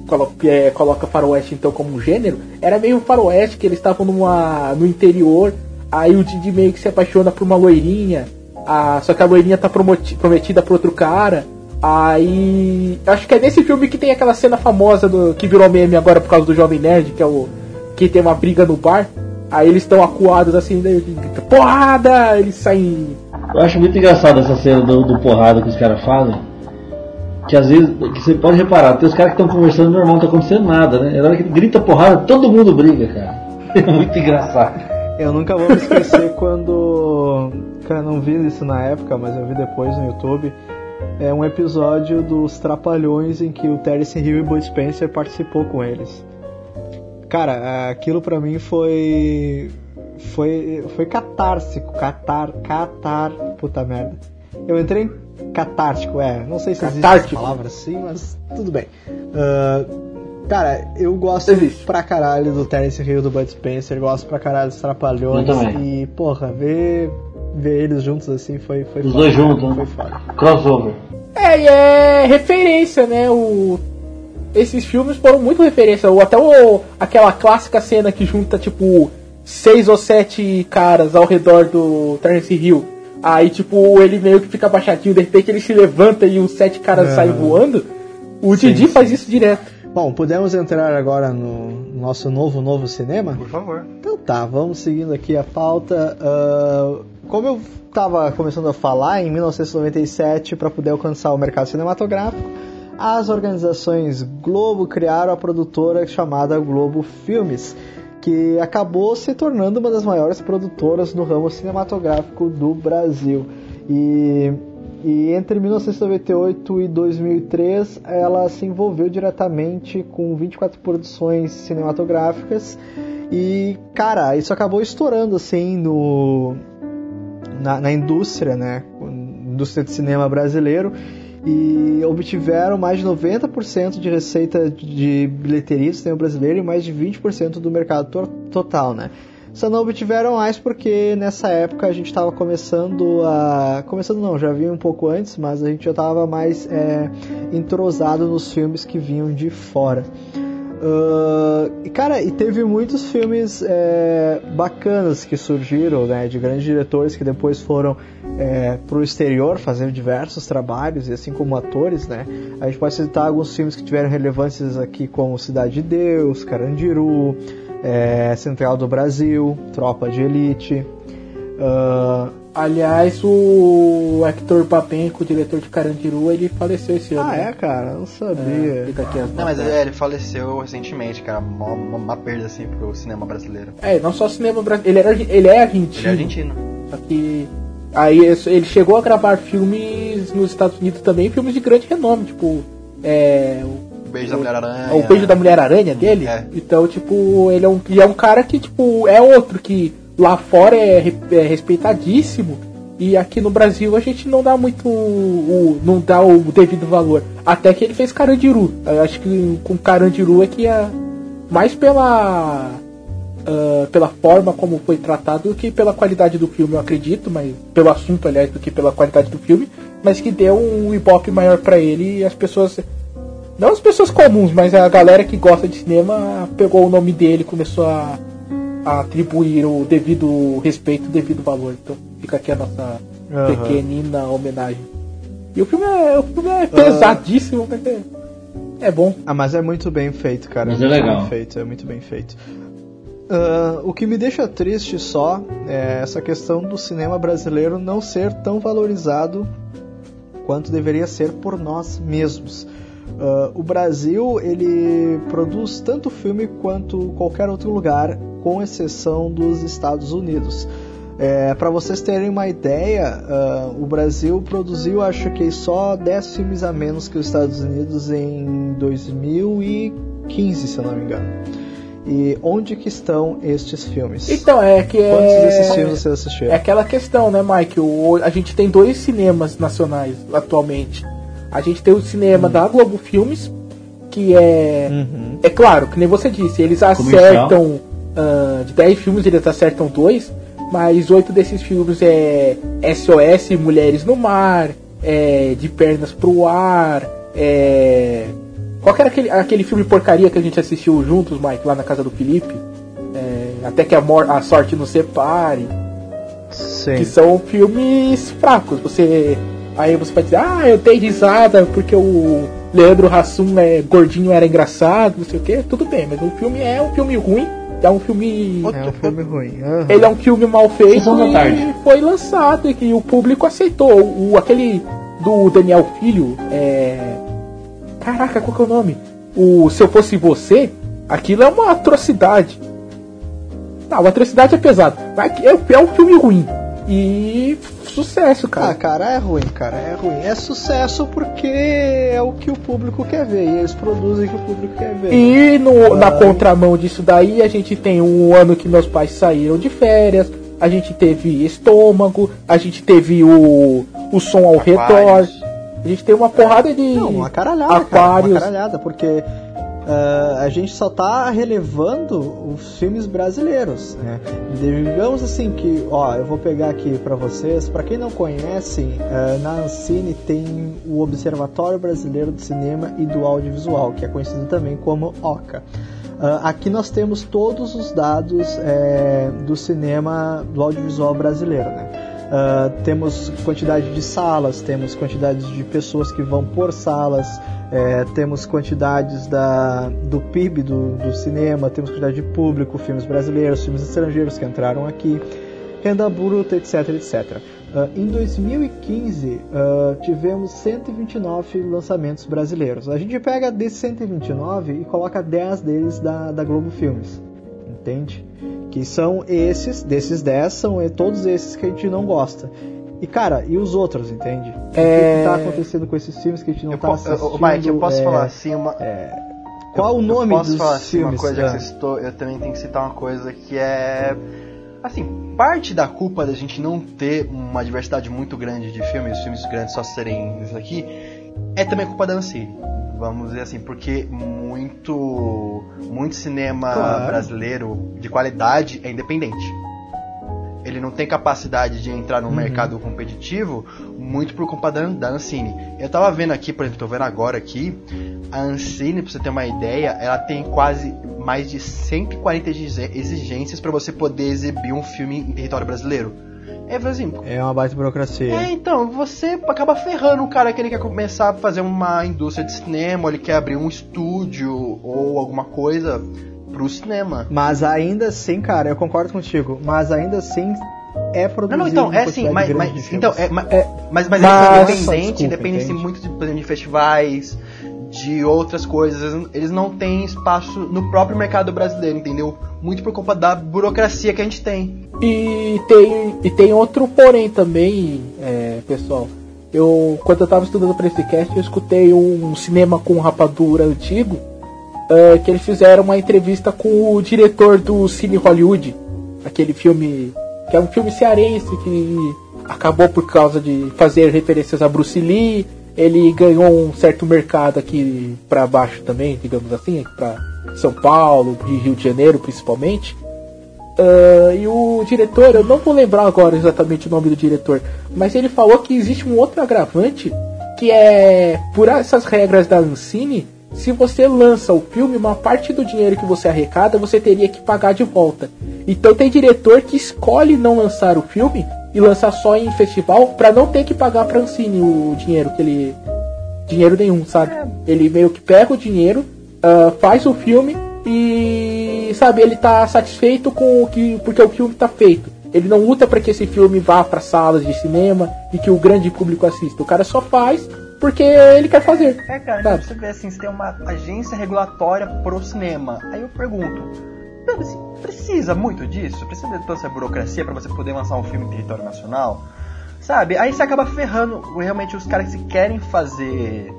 coloca, é, coloca faroeste então como um gênero. Era meio um faroeste que eles estavam numa, no interior. Aí o Didi meio que se apaixona por uma loirinha. Ah, só que a loirinha tá prometida pra outro cara. Aí. Acho que é nesse filme que tem aquela cena famosa do que virou meme agora por causa do Jovem Nerd, que é o. que tem uma briga no bar. Aí eles estão acuados assim, daí grita, porrada! Eles saem. Eu acho muito engraçado essa cena do, do porrada que os caras fazem. Que às vezes, que você pode reparar, tem os caras que estão conversando normal, não tá acontecendo nada, né? Na hora que grita porrada, todo mundo briga, cara. [laughs] É muito engraçado. Eu nunca vou me esquecer quando. Cara, eu não vi isso na época, mas eu vi depois no YouTube. É um episódio dos Trapalhões em que o Terence Hill e Bud Spencer participou com eles. Cara, aquilo pra mim foi. Foi. Foi catártico. Catar. Catar. Puta merda. Eu entrei em catártico, é. Não sei se existe essa Catártico. palavra assim, mas tudo bem. Ah, cara, eu gosto Existe. pra caralho do Terence Hill e do Bud Spencer, gosto pra caralho dos Trapalhões. E, porra, ver, ver eles juntos assim foi, foi Os foda. dois juntos, né? Foi foda. Crossover. É, e é referência, né? O... Esses filmes foram muito referência. Ou até o... aquela clássica cena que junta, tipo, seis ou sete caras ao redor do Terence Hill. Aí, tipo, ele meio que fica baixadinho, de repente ele se levanta e os sete caras É. saem voando. O Sim, Didi sim. faz isso direto. Bom, podemos entrar agora no nosso novo, novo cinema? Por favor. Então tá, vamos seguindo aqui a pauta. Ah, como eu estava começando a falar, em 1997, para poder alcançar o mercado cinematográfico, as organizações Globo criaram a produtora chamada Globo Filmes, que acabou se tornando uma das maiores produtoras no ramo cinematográfico do Brasil. E e entre 1998 e 2003, ela se envolveu diretamente com 24 produções cinematográficas. E, cara, isso acabou estourando assim no na, na indústria, né? Indústria de cinema brasileiro. E obtiveram mais de 90% de receita de bilheteria do cinema brasileiro e mais de 20% do mercado to- total, né? Só não obtiveram mais porque nessa época a gente estava começando a. Começando não, já vinha um pouco antes, mas a gente já estava mais é, entrosado nos filmes que vinham de fora. Ah, e cara, e teve muitos filmes é, bacanas que surgiram, né, de grandes diretores que depois foram é, pro exterior fazendo diversos trabalhos, e assim como atores, né. A gente pode citar alguns filmes que tiveram relevâncias aqui, como Cidade de Deus, Carandiru, é, Central do Brasil, Tropa de Elite. ah, Aliás, o Hector Babenco, o diretor de Carandiru, ele faleceu esse ano. ah, né? é, cara, não sabia. Fica aqui as Não, mas é, ele faleceu recentemente, cara. Uma, uma, uma perda, assim, pro cinema brasileiro. É, não só cinema brasileiro. Ele, era, ele é argentino. Ele é argentino. Só que. Aí ele chegou a gravar filmes nos Estados Unidos também, filmes de grande renome, tipo. É. O, O Beijo da Mulher Aranha. o Beijo da Mulher Aranha dele. É. Então, tipo, ele é um, e é um cara que, tipo, é outro que lá fora é, é respeitadíssimo. E aqui no Brasil a gente não dá muito. O, não dá o devido valor. Até que ele fez Carandiru. Eu acho que com Carandiru é que é mais pela. ah, pela forma como foi tratado do que pela qualidade do filme, eu acredito, mas pelo assunto, aliás, do que pela qualidade do filme, mas que deu um ibope maior pra ele e as pessoas não as pessoas comuns, mas a galera que gosta de cinema pegou o nome dele começou a, a atribuir o devido respeito, o devido valor. Então fica aqui a nossa Aham. pequenina homenagem. E o filme é, o filme é pesadíssimo, mas é, é bom. Ah, mas é muito bem feito, cara. Mas é é muito legal. bem feito, é muito bem feito. Ah, o que me deixa triste só é essa questão do cinema brasileiro não ser tão valorizado quanto deveria ser por nós mesmos. Ah, o Brasil ele produz tanto filme quanto qualquer outro lugar, com exceção dos Estados Unidos. É, para vocês terem uma ideia, ah, o Brasil produziu acho que só 10 filmes a menos que os Estados Unidos em 2015, se eu não me engano. E onde que estão estes filmes? Então, é que é. Quantos desses filmes você assistiu? É aquela questão, né, Mike? O, a gente tem dois cinemas nacionais atualmente. A gente tem o cinema da Globo Filmes, que é. Uhum. É claro, que nem você disse, eles acertam. ah, de 10 filmes, eles acertam dois, mas oito desses filmes é SOS Mulheres no Mar, é De Pernas pro Ar, é. Qual que era aquele, aquele filme porcaria que a gente assistiu juntos, Mike, lá na casa do Felipe? É, até que a, mor- a sorte nos separe Sim. que são filmes fracos. Você aí você vai dizer, ah, eu dei risada porque o Leandro Hassum é gordinho, era engraçado, não sei o que. Tudo bem, mas o filme é um filme ruim, é um filme É um filme ruim. aham. ele é um filme mal feito e tarde. foi lançado e que o público aceitou. O, aquele do Daniel Filho, é. Caraca, qual que é o nome? O Se Eu Fosse Você, aquilo é uma atrocidade. Não, atrocidade é pesado. Mas é, é um filme ruim. E sucesso, Ah, cara. cara, é ruim, cara, é ruim. É sucesso porque é o que o público quer ver. E eles produzem o que o público quer ver. E no- na Ah. contramão disso daí, a gente tem um ano que meus pais saíram de férias, a gente teve estômago, a gente teve o, o som ao redor, Aquários. a gente tem uma porrada de Não, uma caralhada, cara. Uma aquários. caralhada, porque ah, a gente só tá relevando os filmes brasileiros, né? Digamos assim que, ó, eu vou pegar aqui pra vocês, pra quem não conhece, ah, na Ancine tem o Observatório Brasileiro do Cinema e do Audiovisual, que é conhecido também como OCA. Ah, aqui nós temos todos os dados eh, do cinema, do audiovisual brasileiro, né? Ah, temos quantidade de salas, temos quantidades de pessoas que vão por salas, eh, temos quantidades da, do PIB do, do cinema, temos quantidade de público, filmes brasileiros, filmes estrangeiros que entraram aqui, renda bruta, etc, etc. Ah, em 2015 ah, tivemos 129 lançamentos brasileiros. A gente pega desses 129 e coloca 10 deles da, da Globo Filmes, entende? Que são esses, desses 10 são todos esses que a gente não gosta. E cara, e os outros, entende? O que, É. tá acontecendo com esses filmes que a gente não Eu tá assistindo? Mike, eu posso é, falar assim uma. Qual eu- o nome eu posso dos falar assim filmes? uma coisa Ah. que você citou, eu também tenho que citar uma coisa que é assim, parte da culpa da gente não ter uma diversidade muito grande de filmes, os filmes grandes só serem isso aqui, é também culpa da Ancine. Vamos dizer assim, porque muito muito cinema Claro. brasileiro de qualidade é independente. Ele não tem capacidade de entrar no Uhum. mercado competitivo muito por culpa da, da Ancine. Eu tava vendo aqui, por exemplo, tô vendo agora aqui, a Ancine, pra você ter uma ideia, ela tem quase mais de 140 exige- exigências para você poder exibir um filme em território brasileiro. É assim, É uma baita burocracia. é, então, você acaba ferrando o cara que ele quer começar a fazer uma indústria de cinema, ou ele quer abrir um estúdio ou alguma coisa pro cinema. Mas ainda assim, cara, eu concordo contigo, mas ainda assim é Não, produzido não, então, uma é assim, quantidade mas, grande mas de então, é, É, mas, mas, mas- é independente, entende? muito de, por exemplo, de festivais, de outras coisas. Eles não têm espaço no próprio mercado brasileiro, entendeu? Muito por culpa da burocracia que a gente tem. E tem, e tem outro porém também, é, pessoal. Eu, quando eu tava estudando para esse cast, eu escutei um cinema com rapadura antigo, é, que eles fizeram uma entrevista com o diretor do Cine Hollywood, aquele filme, que é um filme cearense que acabou por causa de fazer referências a Bruce Lee, ele ganhou um certo mercado aqui para baixo também, digamos assim, para São Paulo, de Rio de Janeiro principalmente. Ah, e o diretor, eu não vou lembrar agora exatamente o nome do diretor, mas ele falou que existe um outro agravante que é por essas regras da Ancine, se você lança o filme, uma parte do dinheiro que você arrecada você teria que pagar de volta. Então tem diretor que escolhe não lançar o filme e lançar só em festival para não ter que pagar para Ancine o dinheiro que ele dinheiro nenhum, sabe? Ele meio que pega o dinheiro, ah, faz o filme e sabe, ele tá satisfeito com o que porque o filme tá feito. Ele não luta para que esse filme vá para salas de cinema e que o grande público assista. O cara só faz porque ele quer fazer. É, cara, Sabe? você vê assim, você tem uma agência regulatória pro cinema. Aí eu pergunto, precisa muito disso? Precisa de toda essa burocracia pra você poder lançar um filme em território nacional? Sabe? Aí você acaba ferrando realmente os caras que querem fazer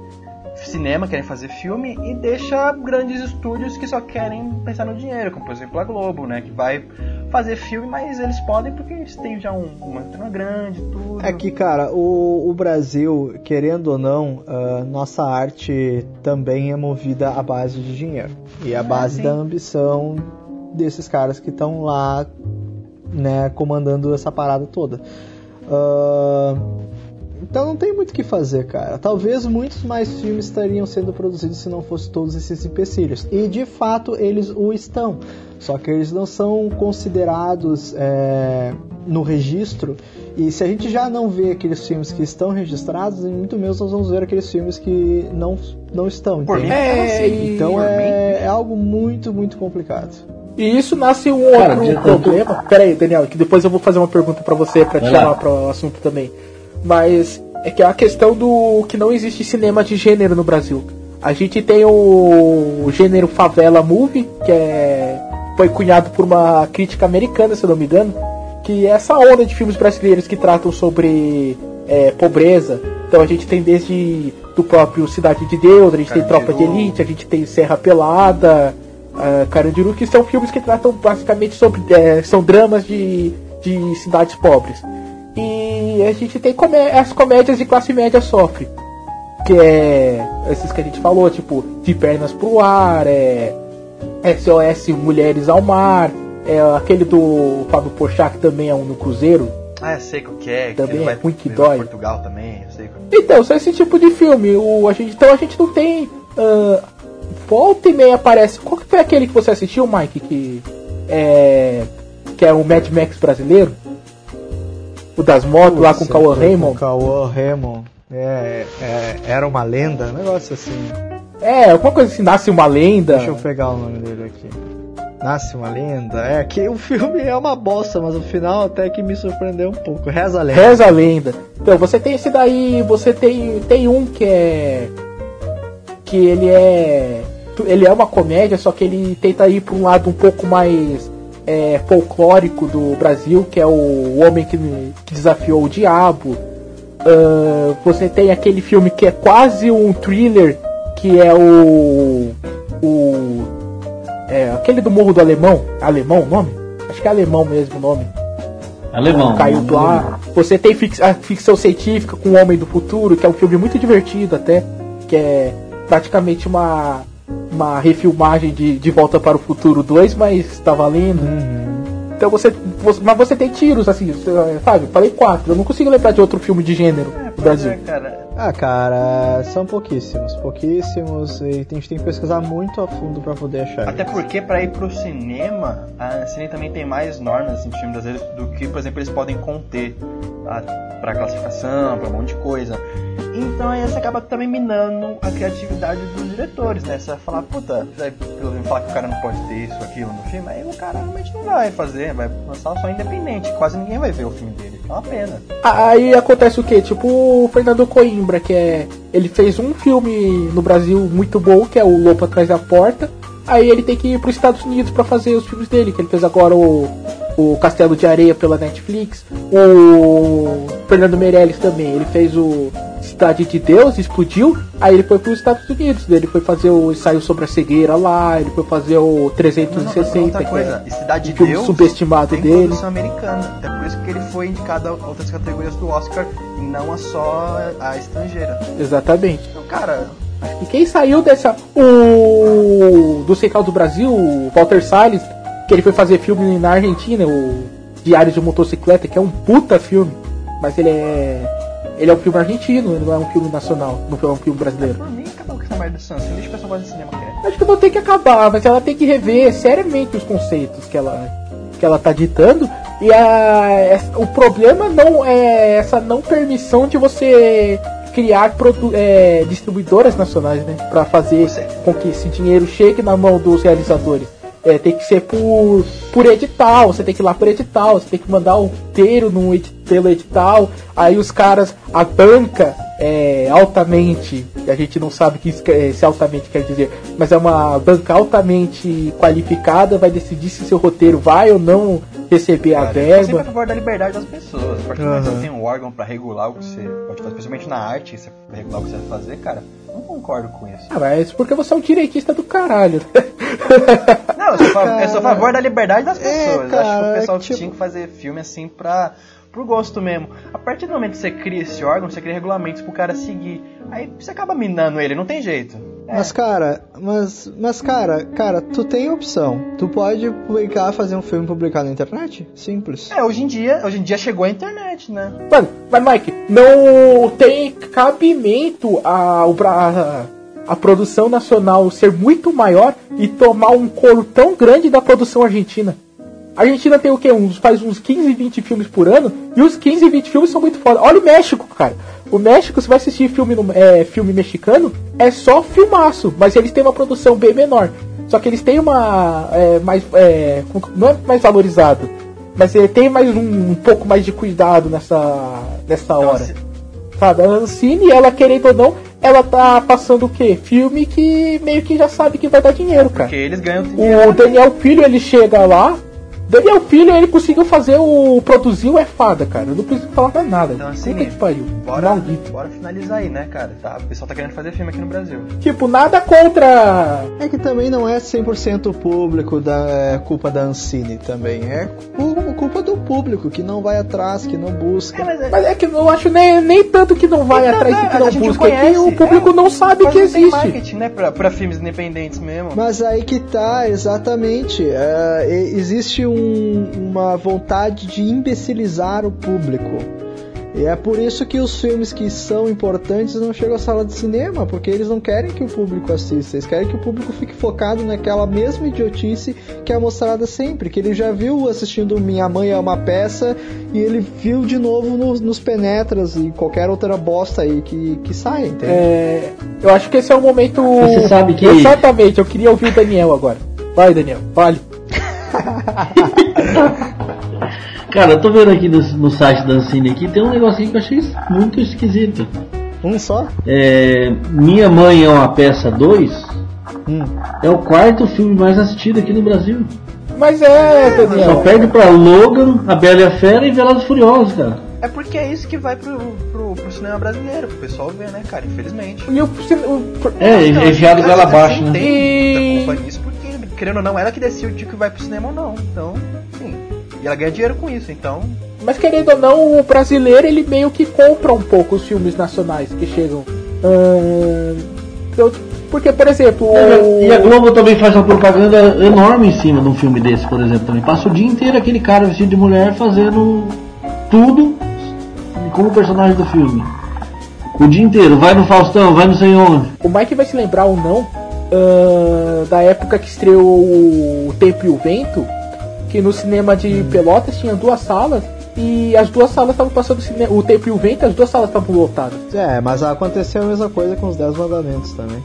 cinema, querem fazer filme e deixa grandes estúdios que só querem pensar no dinheiro, como por exemplo a Globo, né? Que vai fazer filme, mas eles podem porque eles têm já um, uma trama grande, tudo. É que, cara, o, o Brasil, querendo ou não, uh, nossa arte também é movida à base de dinheiro. E à Ah, base sim. da ambição desses caras que estão lá, né, comandando essa parada toda. Ah, então não tem muito o que fazer, cara. Talvez muitos mais filmes estariam sendo produzidos se não fossem todos esses empecilhos. E de fato eles o estão. Só que eles não são considerados é, no registro. E se a gente já não vê aqueles filmes que estão registrados, muito menos nós vamos ver aqueles filmes que não, não estão. Por ficava É, assim. Então Por mim, é, é algo muito, muito complicado. E isso nasce um Cara, outro problema. Pera aí, Daniel, que depois eu vou fazer uma pergunta pra você pra te chamar pro assunto também. Mas é que é a questão do que não existe cinema de gênero no Brasil. A gente tem o, gênero favela movie, que é foi cunhado por uma crítica americana, se eu não me engano, que é essa onda de filmes brasileiros que tratam sobre é, pobreza. Então a gente tem desde do próprio Cidade de Deus, a gente tem Tropa de Carandiru. Elite, a gente tem Serra Pelada, uh, Carandiru, que são filmes que tratam basicamente sobre. é, são dramas de, de cidades pobres. E a gente tem comé as comédias de classe média sofre. Que é esses que a gente falou, tipo, De Pernas pro Ar, é. SOS Mulheres ao Mar, é aquele do Fábio Porchat, que também é um no Cruzeiro. Ah, eu sei qual que é. Também ele é ruim que pra dói. Portugal também, eu sei qual Então, só esse tipo de filme. O, a gente, então a gente não tem. ah, volta e meia aparece. Qual que foi aquele que você assistiu, Mike? Que é. Que é o Mad Max brasileiro? O das motos lá com o Cauã Raymond? Cauã Raymond. É, é, era uma lenda, um negócio assim. É, alguma coisa assim, nasce uma lenda. Deixa eu pegar o nome dele aqui. Nasce uma lenda. É que o filme é uma bosta, mas o final até que me surpreendeu um pouco. Reza a lenda. Reza a lenda. Então, você tem esse daí, você tem, tem um que é. Que ele é. Ele é uma comédia, só que ele tenta ir para um lado um pouco mais é, folclórico do Brasil, que é o Homem que, que Desafiou o Diabo. Ah, você tem aquele filme que é quase um thriller, que é o. O. É, aquele do Morro do Alemão. Alemão o nome? Acho que é alemão mesmo o nome. Alemão. Caiu lá. Você tem a ficção científica com o Homem do Futuro, que é um filme muito divertido até, que é praticamente uma uma refilmagem de, de Volta para o Futuro 2, mas tá valendo. Então você, você- Mas você tem tiros, assim, Fábio, falei quatro. Eu não consigo lembrar de outro filme de gênero Brasil. é, cara. Ah, cara, são pouquíssimos. Pouquíssimos. E a gente tem que pesquisar muito a fundo pra poder achar. Até porque pra ir pro cinema, a Cine também tem mais normas assim, de filme brasileiro do que, por exemplo, eles podem conter a, pra classificação, pra um monte de coisa. Então aí você acaba também minando a criatividade dos diretores, né? Você vai falar, puta, vai pelo menos falar que o cara não pode ter isso, aquilo no filme, aí o cara realmente não vai fazer, vai lançar só independente, quase ninguém vai ver o filme dele. É uma pena. Aí acontece o que? Tipo o Fernando Coimbra, que é. Ele fez um filme no Brasil muito bom, que é o Lobo Atrás da Porta. Aí ele tem que ir para os Estados Unidos para fazer os filmes dele, que ele fez agora o, o Castelo de Areia pela Netflix. O Fernando Meirelles também, ele fez o Cidade de Deus, explodiu. Aí ele foi para os Estados Unidos, ele foi fazer o ensaio sobre a cegueira lá, ele foi fazer o 360, outra que coisa, é Cidade de filme Deus subestimado dele. produção americana. Até por isso que ele foi indicado a outras categorias do Oscar e não a só a estrangeira. Exatamente. Então, cara, E quem saiu dessa. O. Do Secal do Brasil, o Walter Salles, que ele foi fazer filme na Argentina, o Diário de Motocicleta, que é um puta filme. Mas ele é. Ele é um filme argentino, ele não é um filme nacional, não é um filme brasileiro. por mim, acabou com essa merda do Santos. Deixa o pessoal fazer cinema quer. Acho que não tem que acabar, mas ela tem que rever seriamente os conceitos que ela, que ela tá ditando. E a, o problema não é essa não permissão de você criar é, distribuidoras nacionais, né? Pra fazer com que esse dinheiro chegue na mão dos realizadores. É, tem que ser por, por edital, você tem que ir lá por edital, você tem que mandar o roteiro no edi- pelo edital, aí os caras, a banca é altamente, a gente não sabe que isso quer- se altamente quer dizer, mas é uma banca altamente qualificada, vai decidir se seu roteiro vai ou não receber a Cara, eu sempre a verba. favor da liberdade das pessoas. A partir do momento que você tem um órgão pra regular o que você pode fazer, principalmente na arte, você regular o que você vai fazer, cara, não concordo com isso. Ah, mas porque você é um direitista do caralho. [laughs] Não, eu sou, a favor, eu sou a favor da liberdade das pessoas. eu acho que cara, o pessoal é tipo- tinha que fazer filme assim pra. Pro gosto mesmo. A partir do momento que você cria esse órgão, você cria regulamentos pro cara seguir. Aí você acaba minando ele, não tem jeito. É. Mas cara, mas, mas cara, cara, tu tem opção. Tu pode publicar, fazer um filme publicar na internet? Simples. É, hoje em dia, hoje em dia chegou a internet, né? Mano, mas Mike, não tem cabimento a, a, a produção nacional ser muito maior e tomar um coro tão grande da produção argentina. A Argentina tem o quê? Uns, faz uns 15, 20 filmes por ano e os 15, 20 filmes são muito foda. Olha o México, cara. O México, você vai assistir filme, no- é, filme mexicano, é só filmaço, mas eles têm uma produção bem menor. Só que eles têm uma. é, mais, é, não é mais valorizado, mas ele tem mais um, um pouco mais de cuidado nessa, nessa Então, hora. se- Sabe? A Ancine, ela querendo ou não, ela tá passando o quê? Filme que meio que já sabe que vai dar dinheiro, cara. Porque eles ganham dinheiro. O Daniel Filho, ele chega lá. Daniel Filho, ele conseguiu fazer o. produzir o é fada, cara. Eu não preciso falar mais nada. Então, assim, Puta que pariu. Bora, Maldito. bora finalizar aí, né, cara? Tá, o pessoal tá querendo fazer filme aqui no Brasil. Tipo, nada contra. É que também não é 100% público da é culpa da Ancine também. É cu- culpa do público que não vai atrás, que não busca. mas Mas é que eu acho nem, nem tanto que não vai Então, atrás né, do que a não busca, é que conhece, o público é. não sabe que não tem existe. marketing, né? Pra, pra filmes independentes mesmo. Mas aí que tá, exatamente. É, e- existe um- uma vontade de imbecilizar o público. E é por isso que os filmes que são importantes não chegam à sala de cinema, porque eles não querem que o público assista, eles querem que o público fique focado naquela mesma idiotice que é mostrada sempre, que ele já viu assistindo Minha Mãe é uma peça e ele viu de novo nos, nos Penetras e qualquer outra bosta aí que, que sai, entende? É, eu acho que esse é o momento. Você sabe que- Exatamente, eu queria ouvir o Daniel agora. Vai, Daniel, fale. Cara, eu tô vendo aqui no, no site da Ancine aqui, tem um negocinho que eu achei muito esquisito. Um só? É, Minha Mãe é uma Peça 2 Hum. é o quarto filme mais assistido aqui no Brasil. Mas é, Só Daniel. perde pra Logan, A Bela e a Fera e Velozes e Furiosos, cara. É porque é isso que vai pro, pro, pro cinema brasileiro, pro pessoal ver, né, cara? Infelizmente. E o, o- É, Não, enfiado a- goela a- abaixo, assim, né? Tem E- porque, querendo ou não, ela que decide o que vai pro cinema ou não. Então, sim. E ela ganha dinheiro com isso, então. Mas querendo ou não, o brasileiro ele meio que compra um pouco os filmes nacionais que chegam. Eu- porque, por exemplo, o- E a Globo também faz uma propaganda enorme em cima de um filme desse, por exemplo, também. Passa o dia inteiro aquele cara vestido de mulher fazendo tudo como personagem do filme. O dia inteiro, vai no Faustão, vai não sei onde. o Mike vai se lembrar ou não ah, da época que estreou o Tempo e o Vento, que no cinema de Pelotas tinha duas salas e as duas salas estavam passando o o Tempo e o Vento, as duas salas estavam lotadas. É, mas aconteceu a mesma coisa com os Dez Mandamentos também.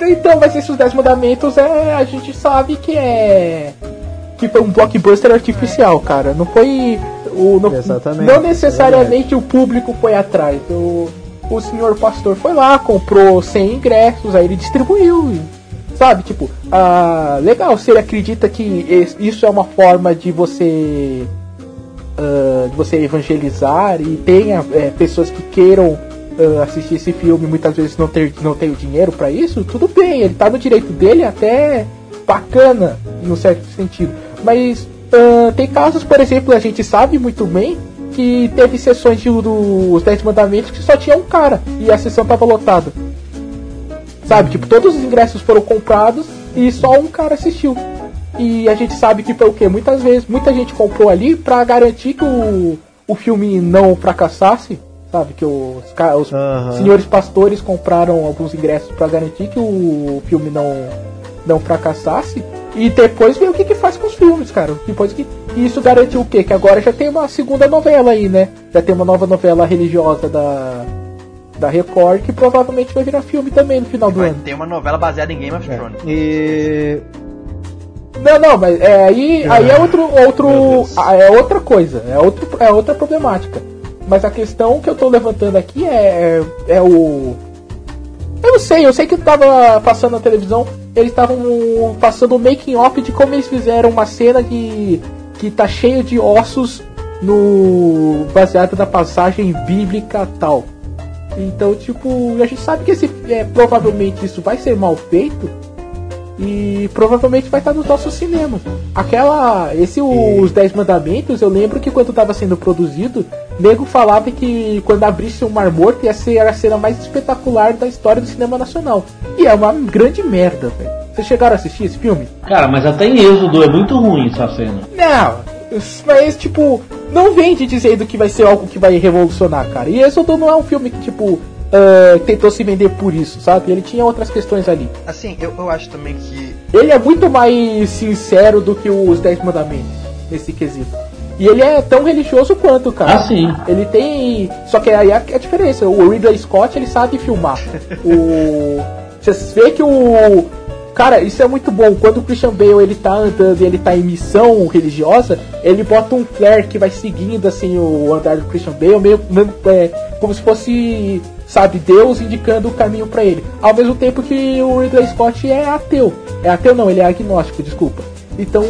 Então, mas esses 10 mandamentos é, a gente sabe que é. Que foi um blockbuster artificial, cara. Não foi. O, não, Exatamente, não necessariamente o público foi atrás. O, o senhor pastor foi lá, comprou 100 ingressos, aí ele distribuiu. Sabe, tipo, ah, legal, se ele acredita que isso é uma forma de você ah, de você evangelizar e tenha é, pessoas que queiram ah, assistir esse filme muitas vezes não ter não tem o dinheiro pra isso, tudo bem, ele tá no direito dele até bacana no certo sentido. Mas ah, tem casos, por exemplo, a gente sabe muito bem que teve sessões de, dos Dez Mandamentos que só tinha um cara e a sessão tava lotada. Sabe, tipo, todos os ingressos foram comprados e só um cara assistiu. E a gente sabe que foi o quê? Muitas vezes, muita gente comprou ali pra garantir que o, o filme não fracassasse. Sabe, que os, os Aham. senhores pastores compraram alguns ingressos pra garantir que o filme não, não fracassasse. E depois vê o que, que faz com os filmes, cara. Depois que e isso garantiu o quê? Que agora já tem uma segunda novela aí, né? Já tem uma nova novela religiosa da, da Record que provavelmente vai virar filme também no final do Vai ano. ter uma novela baseada em Game of Thrones. E Não, não, mas é, aí, aí é outro, Meu outro Deus. ah, é outra coisa, é, outro, é outra problemática. Mas a questão que eu tô levantando aqui é, é o. Eu não sei, eu sei que tava passando na televisão, eles estavam passando o making off de como eles fizeram uma cena de. que tá cheio de ossos no. baseado na passagem bíblica tal. Então, tipo, a gente sabe que esse, é, provavelmente isso vai ser mal feito e provavelmente vai estar nos nossos cinemas. Aquela, esse os Dez Mandamentos, eu lembro que quando estava sendo produzido, nego falava que quando abrisse o Mar Morto ia ser a cena mais espetacular da história do cinema nacional. E é uma grande merda, velho. Vocês chegaram a assistir esse filme? Cara, mas até em Êxodo é muito ruim essa cena. Não, mas tipo, não vende dizendo que vai ser algo que vai revolucionar, cara. E Êxodo não é um filme que, tipo, uh, tentou se vender por isso, sabe? Ele tinha outras questões ali. Assim, eu, eu acho também que. Ele é muito mais sincero do que os Dez Mandamentos, nesse quesito. E ele é tão religioso quanto, cara. Ah, sim. Ele tem. Só que aí é a diferença. O Ridley Scott, ele sabe filmar. [laughs] o. Você vê que o. Cara, isso é muito bom. Quando o Christian Bale ele tá andando e ele tá em missão religiosa, ele bota um flare que vai seguindo assim o andar do Christian Bale, meio é, como se fosse sabe? Deus indicando o caminho para ele. Ao mesmo tempo que o Ridley Scott é ateu. É ateu não, ele é agnóstico, desculpa. Então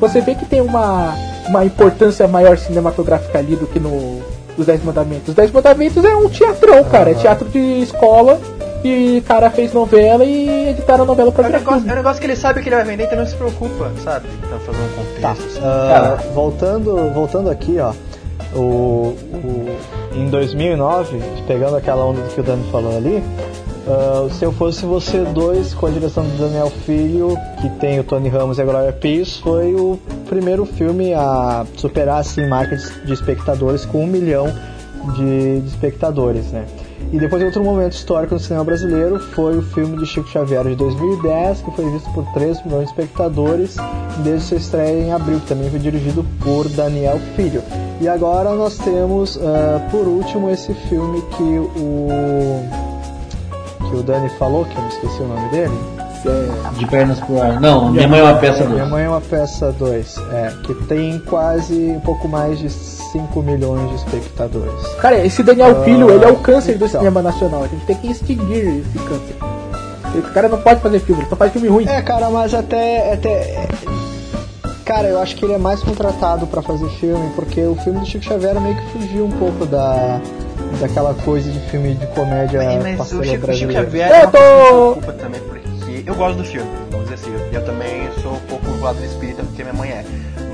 você vê que tem uma, uma importância maior cinematográfica ali do que no os Dez Mandamentos. Os Dez Mandamentos é um teatrão, cara. É teatro de escola e o cara fez novela e editaram a novela pra é um, negócio, é um negócio que ele sabe que ele vai vender, então não se preocupa, sabe? Tá fazendo um contexto. Tá. Assim. Uh, voltando, voltando aqui, ó. O, o, em 2009, pegando aquela onda que o Dani falou ali, uh, Se Eu Fosse Você 2, com a direção do Daniel Filho, que tem o Tony Ramos e a Gloria Pires, foi o primeiro filme a superar assim, marcas de espectadores com um milhão de, de espectadores, né? E depois outro momento histórico no cinema brasileiro foi o filme de Chico Xavier de 2010, que foi visto por 3 milhões de espectadores desde sua estreia em abril, que também foi dirigido por Daniel Filho. E agora nós temos, uh, por último, esse filme que o que o Dani falou, que eu me esqueci o nome dele. É... De pernas pro ar. Não, Minha Mãe é uma Peça 2. Minha Mãe é uma Peça 2, é, que tem quase um pouco mais de 5 milhões de espectadores. Cara, esse Daniel uh, Filho, ele é o câncer do então. cinema nacional. A gente tem que extinguir esse câncer. Esse cara não pode fazer filme, ele só faz filme ruim. É, cara, mas até, até Cara, eu acho que ele é mais contratado para fazer filme, porque o filme do Chico Xavier meio que fugiu um pouco da daquela coisa de filme de comédia mas, mas o Chico, Chico Xavier eu tô... culpa também, porque eu gosto do filme, vamos dizer assim, eu também sou um pouco do lado do espírita, porque minha mãe é.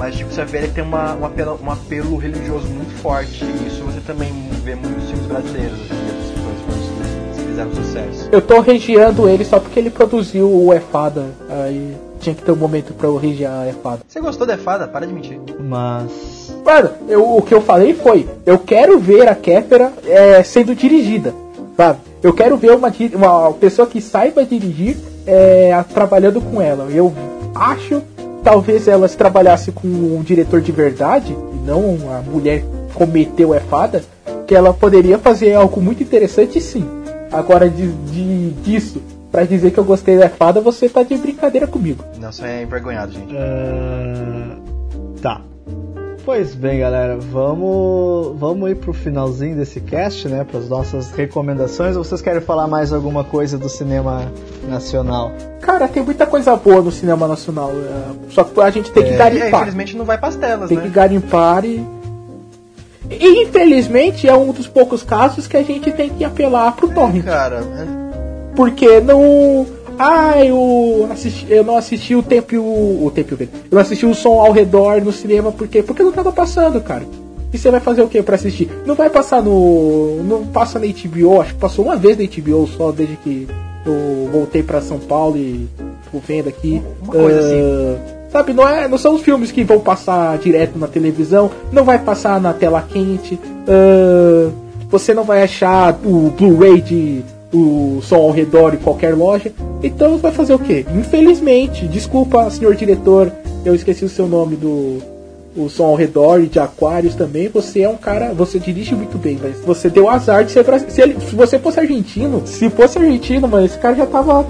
Mas Chico Xavier tem uma, um, apelo, um apelo religioso muito forte, e isso você também vê muitos filmes brasileiros, assim, que fizeram sucesso. Eu tô regiando ele só porque ele produziu o Efada, aí tinha que ter um momento pra eu regiar a Efada. Você gostou da Efada? Para de mentir. Mas. Mano, eu, o que eu falei foi: eu quero ver a Kéfera é, sendo dirigida, sabe? Eu quero ver uma, uma pessoa que saiba dirigir é, trabalhando com ela. Eu acho, talvez ela se trabalhasse com um diretor de verdade, e não a mulher cometeu Efada, que ela poderia fazer algo muito interessante sim. Agora, de, de disso Pra dizer que eu gostei da fada, você tá de brincadeira comigo. Não, você é envergonhado, gente. Uh... Tá. Pois bem, galera, vamos, vamos ir pro finalzinho desse cast, né? Para as nossas recomendações. Ou vocês querem falar mais alguma coisa do cinema nacional? Cara, tem muita coisa boa no cinema nacional. É, só que a gente tem que é. garimpar. É, infelizmente não vai para as telas, tem né? que garimpar e. E infelizmente é um dos poucos casos que a gente tem que apelar pro torrent. É, cara, é porque não. Ah, eu, assisti, eu não assisti o tempo o, o tempo Eu não assisti o som ao redor no cinema porque porque não tava passando, cara. E você vai fazer o que para assistir? Não vai passar no não passa na HBO, acho que passou uma vez na HBO só desde que eu voltei para São Paulo e tô vendo aqui. Uma coisa uh, assim. Sabe, não é, não são os filmes que vão passar direto na televisão, não vai passar na tela quente. Uh, você não vai achar o Blu-ray de o som ao redor em qualquer loja. Então vai fazer o quê? Infelizmente, desculpa, senhor diretor, eu esqueci o seu nome do o som ao redor e de Aquários também. Você é um cara, você dirige muito bem, mas você deu azar de ser. Se, se você fosse argentino, se fosse argentino, mas esse cara já tava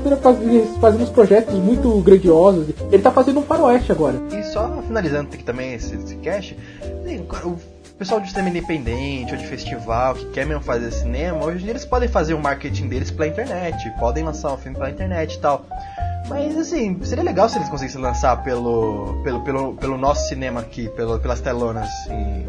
fazendo uns projetos muito grandiosos. Ele tá fazendo um faroeste agora. E só finalizando aqui também esse, esse cast, o pessoal de cinema independente ou de festival que quer mesmo fazer cinema, hoje em dia eles podem fazer o marketing deles pela internet, podem lançar um filme pela internet e tal. Mas assim, seria legal se eles conseguissem lançar pelo, pelo, pelo, pelo nosso cinema aqui, pelo, pelas telonas em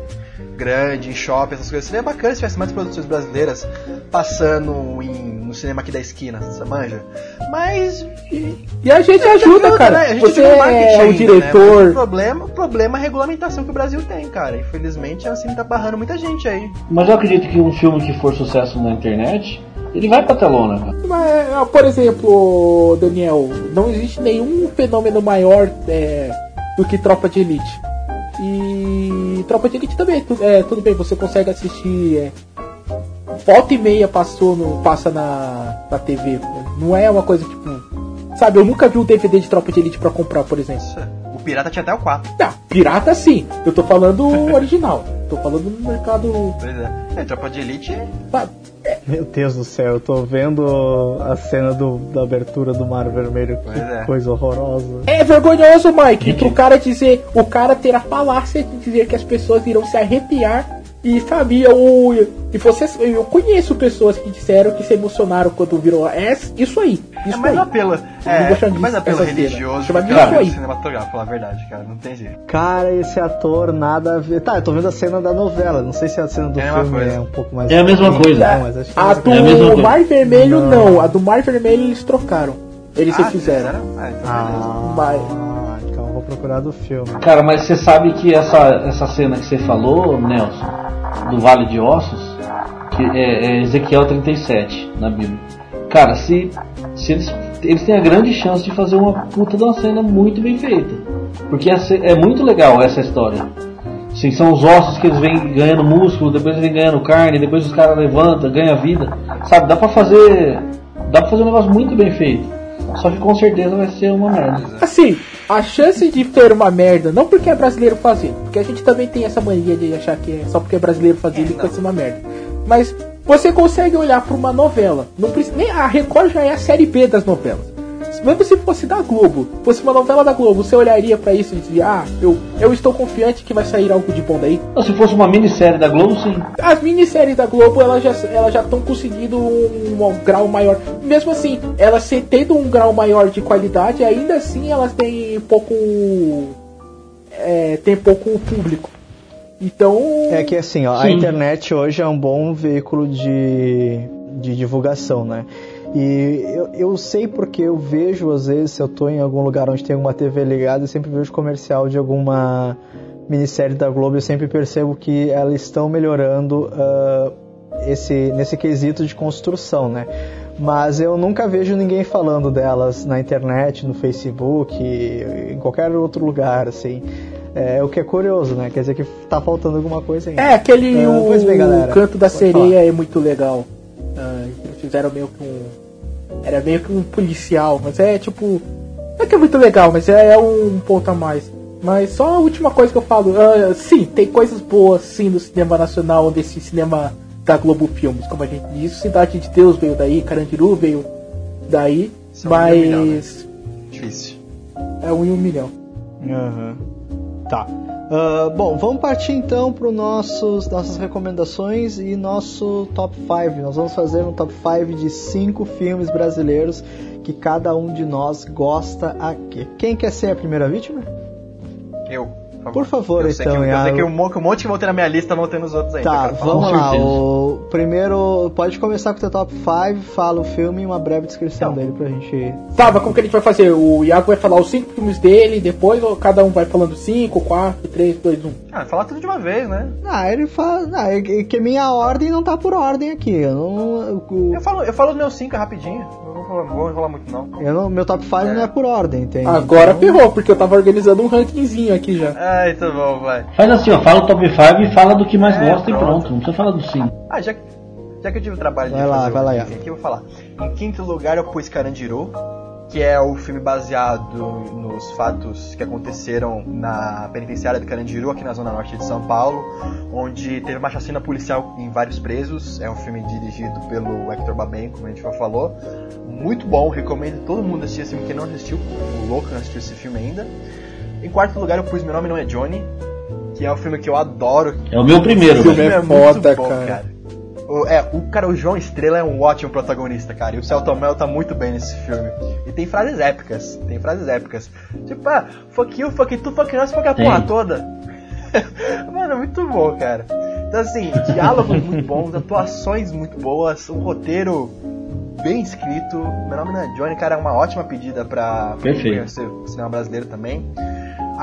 grande, em shopping, essas coisas. Seria bacana se tivesse mais produções brasileiras passando em, no cinema aqui da esquina, você manja? Mas. E, e a gente ajuda, ajuda, cara. né? A gente Você ajuda no marketing é o ainda, diretor. Né? O problema, o problema é a regulamentação que o Brasil tem, cara. Infelizmente, assim, tá barrando muita gente aí. Mas eu acredito que um filme que for sucesso na internet, ele vai pra telona, cara. Mas, ah, por exemplo, Daniel, não existe nenhum fenômeno maior é, do que Tropa de Elite. E Tropa de Elite também, tu- é, tudo bem, você consegue assistir. É, volta e meia passou no, passa na, na TV. Não é uma coisa tipo. Sabe, eu nunca vi um DVD de Tropa de Elite pra comprar, por exemplo. Pirata tinha até o 4. Não, pirata sim. Eu tô falando o [laughs] original. Tô falando no mercado. Pois é. É, Tropa de Elite. sabe? Meu Deus do céu, eu tô vendo a cena do, da abertura do Mar Vermelho. Que Pois é. coisa horrorosa. É vergonhoso, Mike, pro [laughs] cara dizer, o cara ter a falácia de dizer que as pessoas irão se arrepiar e sabe, eu, e vocês, eu conheço pessoas que disseram que se emocionaram quando viram é isso aí, É isso mais aí. apelo. Não É, gostando mais apelo cena. religioso ver que aí. cinematográfico, falar a verdade, cara. Não tem jeito. Cara, esse ator nada a ver. Tá, eu tô vendo a cena da novela. Não sei se a cena do É filme coisa. é um pouco mais. É a mesma coisa. Não, A é do É a. Mar Vermelho Não. não. a do Mar Vermelho eles trocaram. Eles Ah, fizeram. Ah, então beleza. Ah, Mas- então eu vou procurar do filme. Cara, mas você sabe que essa, essa cena que você falou, Nelson, do Vale de Ossos, que é, é Ezequiel 37 na Bíblia. Cara, se, se eles, eles têm a grande chance de fazer uma puta de uma cena muito bem feita. Porque é, é muito legal essa história. Assim, são os ossos que eles vêm ganhando músculo, depois eles vêm ganhando carne, depois os caras levantam, ganham vida. Sabe, dá pra fazer. Dá pra fazer um negócio muito bem feito. Só que com certeza vai ser uma merda. Assim, a chance de ter uma merda, não porque é brasileiro fazendo, porque a gente também tem essa mania de achar que é só porque é brasileiro fazendo que vai ser uma merda. Mas você consegue olhar para uma novela. Não precisa, nem a Record já é a série B das novelas. Mesmo se fosse da Globo, fosse uma novela da Globo, você olharia para isso e dizia: Ah, eu, eu estou confiante que vai sair algo de bom daí. Não, se fosse uma minissérie da Globo, sim. As minisséries da Globo, elas já elas já estão conseguindo um, um grau maior. Mesmo assim, elas tendo um grau maior de qualidade, ainda assim elas têm pouco. É, tem pouco público. Então. É que assim, ó, a internet hoje é um bom veículo de, de divulgação, né? E eu, eu sei porque eu vejo, às vezes, se eu tô em algum lugar onde tem alguma TV ligada, eu sempre vejo comercial de alguma minissérie da Globo, eu sempre percebo que elas estão melhorando ah, esse, nesse quesito de construção, né? Mas eu nunca vejo ninguém falando delas na internet, no Facebook, em qualquer outro lugar, assim. É, o que é curioso, né? Quer dizer que tá faltando alguma coisa ainda. É, aquele. Ah, o, bem, galera. canto da Pode sereia é muito legal. Fizeram meio que um. Era meio que um policial, mas é tipo. Não é que é muito legal, mas é, é um ponto a mais. Mas só a última coisa que eu falo. ah, sim, tem coisas boas sim no cinema nacional, desse cinema da Globo Filmes, como a gente disse. Cidade de Deus veio daí, Carandiru veio daí, São um milhão, mas. Difícil. É um em um milhão. Aham. Tá. Ah, bom, vamos partir então para nossos nossas recomendações e nosso top 5. Nós vamos fazer um top 5 de cinco filmes brasileiros que cada um de nós gosta aqui. Quem quer ser a primeira vítima? Eu. Por favor, eu sei então, que, eu sei Iago. que um monte que vão ter na minha lista vão ter nos outros ainda. Tá, eu vamos lá. O primeiro, pode começar com o teu top 5, fala o filme e uma breve descrição Então. dele pra gente. Tá, mas como que a gente vai fazer? O Iago vai falar os cinco filmes dele, depois ou cada um vai falando cinco, quatro, três, dois, um. Ah, falar tudo de uma vez, né? Ah, ele fala, não, é que minha ordem não tá por ordem aqui. Eu não, o- Eu falo, eu falo do meu 5 rapidinho. Não vou, não vou enrolar muito, não. eu não, meu top 5 não é por ordem, entende? Agora Então- ferrou, porque eu tava organizando um rankingzinho aqui já. Ai, tá bom, vai. Faz assim, ó, fala o top 5 e fala do que mais É, gosta e pronto. pronto. Não precisa falar do 5. Ah, já, que- já que eu tive o trabalho Vai de lá, fazer vai o lá, aqui, eu vou falar. Em quinto lugar eu pus Carandiru, que é o filme baseado nos fatos que aconteceram na penitenciária de Carandiru, aqui na zona norte de São Paulo, onde teve uma chacina policial em vários presos. É um filme dirigido pelo Hector Baben, como a gente já falou. Muito bom, recomendo todo mundo assistir esse filme. Quem não assistiu, o louco não assistiu esse filme ainda. Em quarto lugar eu pus Meu Nome Não É Johnny, que é um filme que eu adoro. É o meu primeiro, O filme é muito foda, bom, cara. O, é, o cara, o João Estrela é um ótimo protagonista, cara. E o Celton Mello tá muito bem nesse filme. E tem frases épicas. Tem frases épicas. Tipo, ah, fuck you, fuck tu, fuck nós, fuck a porra toda. [laughs] Mano, muito bom, cara. Então, assim, diálogos muito bons, atuações muito boas, um roteiro bem escrito. Meu nome não é Johnny, cara, é uma ótima pedida pra pra conhecer o cinema brasileiro também.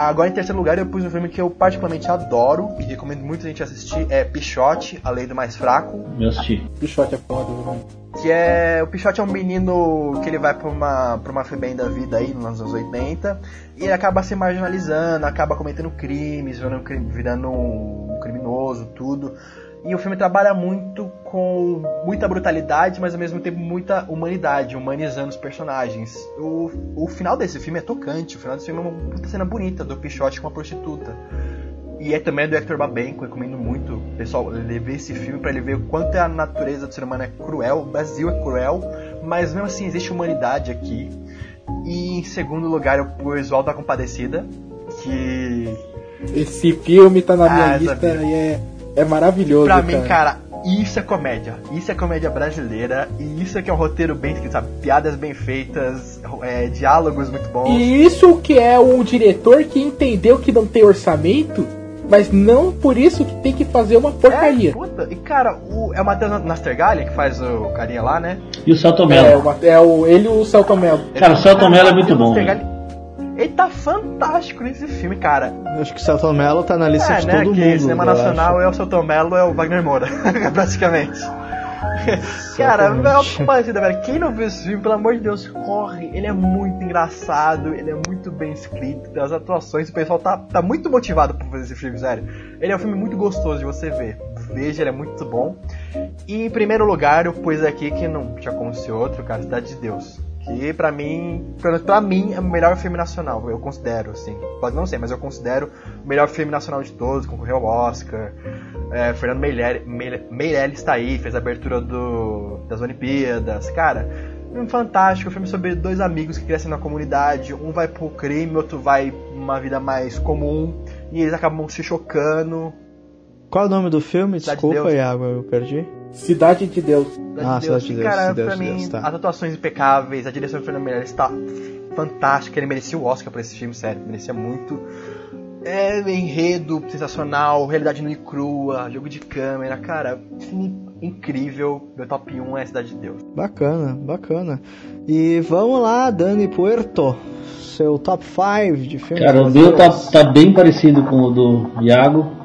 Agora, em terceiro lugar, eu pus um filme que eu particularmente adoro e recomendo muita gente assistir, é Pichote, A Lei do Mais Fraco. Eu assisti. Bichote é foda, velho. Que é. O Pichote é um menino que ele vai pra uma, pra uma FEBEM da vida aí, nos anos 80, e ele acaba se marginalizando, acaba cometendo crimes, virando, cri- virando um criminoso, tudo. E o filme trabalha muito com muita brutalidade, mas ao mesmo tempo muita humanidade, humanizando os personagens. O, o final desse filme é tocante, o final desse filme é uma puta cena bonita do Pichote com a prostituta. E é também do Hector Babenco, recomendo muito, pessoal, ele ver esse filme pra ele ver o quanto a natureza do ser humano é cruel, o Brasil é cruel, mas mesmo assim existe humanidade aqui. E em segundo lugar eu pus o Alto da Compadecida, que Esse filme tá na minha Ah, lista e é, é maravilhoso. pra mim, cara, isso é comédia. Isso é comédia brasileira, e isso é que é um roteiro bem escrito, sabe? Piadas bem feitas, é, diálogos muito bons. E isso que é um diretor que entendeu que não tem orçamento, mas não por isso que tem que fazer uma porcaria. É, puta. E cara, o, é o Matheus Nastergalli que faz o carinha lá, né? E o Celton É, Mello. uma- é o, ele e o Celton Mello. Cara, o Celton Mello é muito bom, Nastergalli- Ele tá fantástico nesse filme, cara. Eu acho que o Celton Mello tá na lista É, de né? todo que mundo. cinema eu nacional acho. é o Celton Mello, é o Wagner Moura, [laughs] praticamente. Cara, é uma parecida, velho. Quem não viu esse filme, pelo amor de Deus, corre. Ele é muito engraçado, ele é muito bem escrito, as atuações, o pessoal tá, tá muito motivado por fazer esse filme, sério. Ele é um filme muito gostoso de você ver. Veja, ele é muito bom. E em primeiro lugar, eu pus aqui que não tinha como ser outro, cara, Cidade de Deus. Que pra mim, pra mim, é o melhor filme nacional, eu considero, assim. Pode não ser, mas eu considero o melhor filme nacional de todos, concorreu ao Oscar. É, Fernando Meirelles, Meire- Meirelles tá aí, fez a abertura do, das Olimpíadas. Cara, filme fantástico, filme sobre dois amigos que crescem na comunidade. Um vai pro crime, outro vai pra uma vida mais comum. E eles acabam se chocando. Qual é o nome do filme? De Desculpa, Deus. Iago, eu perdi. Cidade de Deus. Cidade Ah, de Cidade de Deus, cara, Cidade pra de mim, Deus, tá. as atuações impecáveis, a direção do Fernando Meirelles está fantástica. Ele merecia o Oscar pra esse filme, sério, merecia muito. É, enredo sensacional, realidade nua e crua, jogo de câmera, cara, filme incrível. Meu top 1 é Cidade de Deus. Bacana, bacana. E vamos lá, Dani Puerto. Seu top 5 de filmes. Cara, o meu tá, tá bem parecido com o do Iago.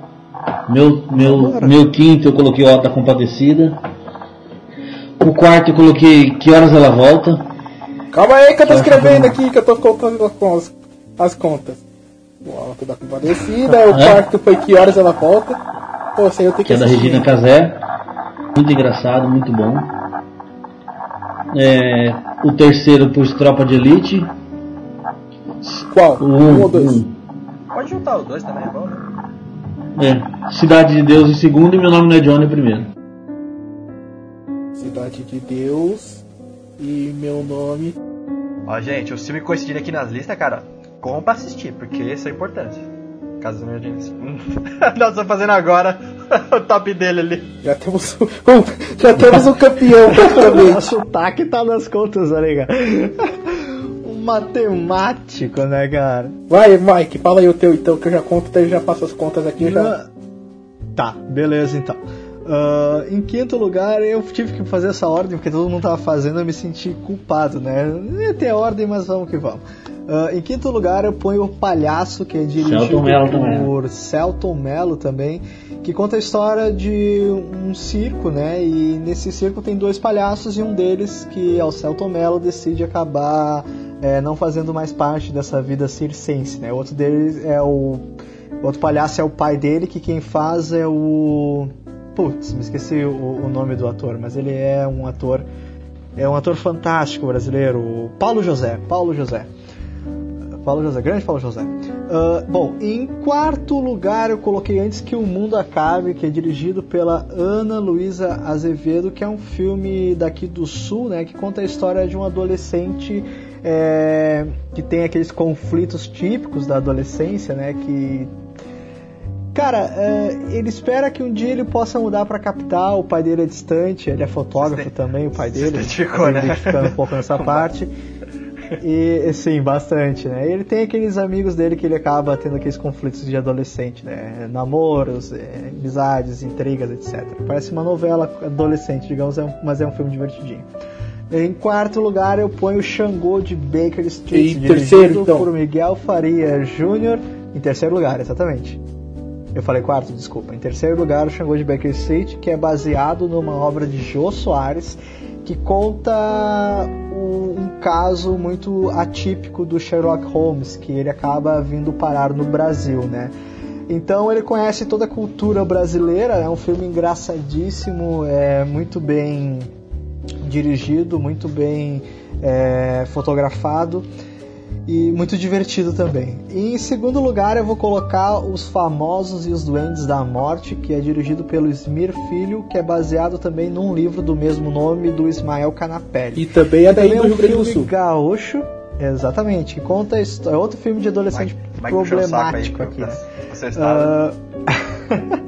Meu, meu, meu quinto eu coloquei o Alta Compadecida. O quarto eu coloquei Que Horas Ela Volta. Calma aí que eu tô escrevendo aqui, que eu tô contando as, as contas. O Alto da Compadecida, o É? quarto foi Que Horas Ela Volta. Pô, sei eu tenho que que é da. Regina Casé. Muito engraçado, muito bom. É, o terceiro pus Tropa de Elite. Qual? O Um, um, ou dois? um. Pode juntar os dois também, é bom, né? É, Cidade de Deus em segundo e meu nome não é Johnny em primeiro. Cidade de Deus e meu nome. Ó, gente, o filme coincidindo aqui nas listas, cara, como pra assistir, porque isso é importante. Caso não gente. [laughs] Nós estamos fazendo agora [laughs] o top dele ali. Já temos um, [laughs] já temos um campeão O praticamente. sotaque tá nas contas, tá ligado? Matemático, né, cara? Vai, Mike, fala aí o teu então, que eu já conto, daí eu já faço as contas aqui. Já... Na- Tá, beleza então. Ah, em quinto lugar, eu tive que fazer essa ordem porque todo mundo tava fazendo, eu me senti culpado, né? Não ia ter ordem, mas vamos que vamos. Ah, em quinto lugar, eu ponho o Palhaço, que é dirigido Celton Mello também. por Celton Mello também, que conta a história de um circo, né? E nesse circo tem dois palhaços e um deles, que é o Celton Mello, decide acabar é, não fazendo mais parte dessa vida circense, né? Outro deles é o outro palhaço é o pai dele, que quem faz é o. Putz, me esqueci o, o nome do ator, mas ele é um ator. É um ator fantástico brasileiro, Paulo José. Paulo José. Paulo José, grande Paulo José. Ah, bom, em quarto lugar eu coloquei Antes que o Mundo Acabe, que é dirigido pela Ana Luísa Azevedo, que é um filme daqui do Sul, né, que conta a história de um adolescente é, que tem aqueles conflitos típicos da adolescência, né, que Cara, é, ele espera que um dia ele possa mudar pra capital, o pai dele é distante, ele é fotógrafo também, o pai dele. identificou, tá né? identificando um pouco nessa [laughs] parte. E sim, bastante, né? Ele tem aqueles amigos dele que ele acaba tendo aqueles conflitos de adolescente, né? Namoros, é, amizades, intrigas, etc. Parece uma novela adolescente, digamos, é mas é um filme divertidinho. Em quarto lugar, eu ponho Xangô de Baker Street, Em dirigido terceiro, então. por Miguel Faria Jr. Em terceiro lugar, exatamente. Eu falei quarto, desculpa. Em terceiro lugar, o Xangô de Baker Street, que é baseado numa obra de Jô Soares, que conta um, um caso muito atípico do Sherlock Holmes, que ele acaba vindo parar no Brasil, né? Então ele conhece toda a cultura brasileira, é um filme engraçadíssimo, é muito bem dirigido, muito bem é, fotografado e muito divertido também. E em segundo lugar eu vou colocar Os Famosos e os Duendes da Morte, que é dirigido pelo Smir Filho, que é baseado também num livro do mesmo nome do Ismael Canapelli. E também é daí Também do um Rio Grande do filme Sul. gaúcho, exatamente, que conta a histó- é outro filme de adolescente Mike- aí, problemático aqui. né? Você. Ah, [laughs]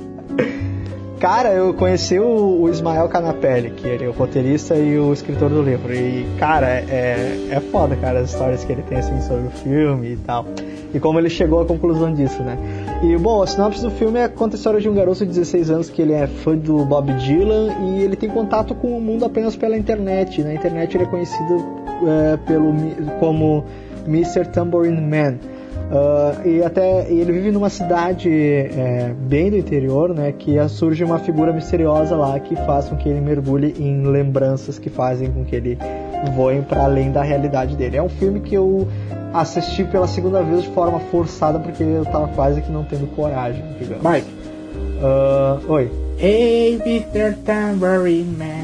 Cara, eu conheci o, o Ismael Canapelli, que ele é o roteirista e o escritor do livro. E, cara, é, é foda, cara, as histórias que ele tem assim, sobre o filme e tal. E como ele chegou à conclusão disso, né? E, bom, a sinopse do filme é, conta a história de um garoto de 16 anos que ele é fã do Bob Dylan e ele tem contato com o mundo apenas pela internet. Na internet ele é conhecido é, pelo, como Mr. Tambourine Man. Ah, e até e ele vive numa cidade é, bem do interior, né? Que surge uma figura misteriosa lá que faz com que ele mergulhe em lembranças que fazem com que ele voe para além da realidade dele. É um filme que eu assisti pela segunda vez de forma forçada porque eu tava quase que não tendo coragem, digamos. Mike. Ah, oi. Hey, Mr. Tambourine Man.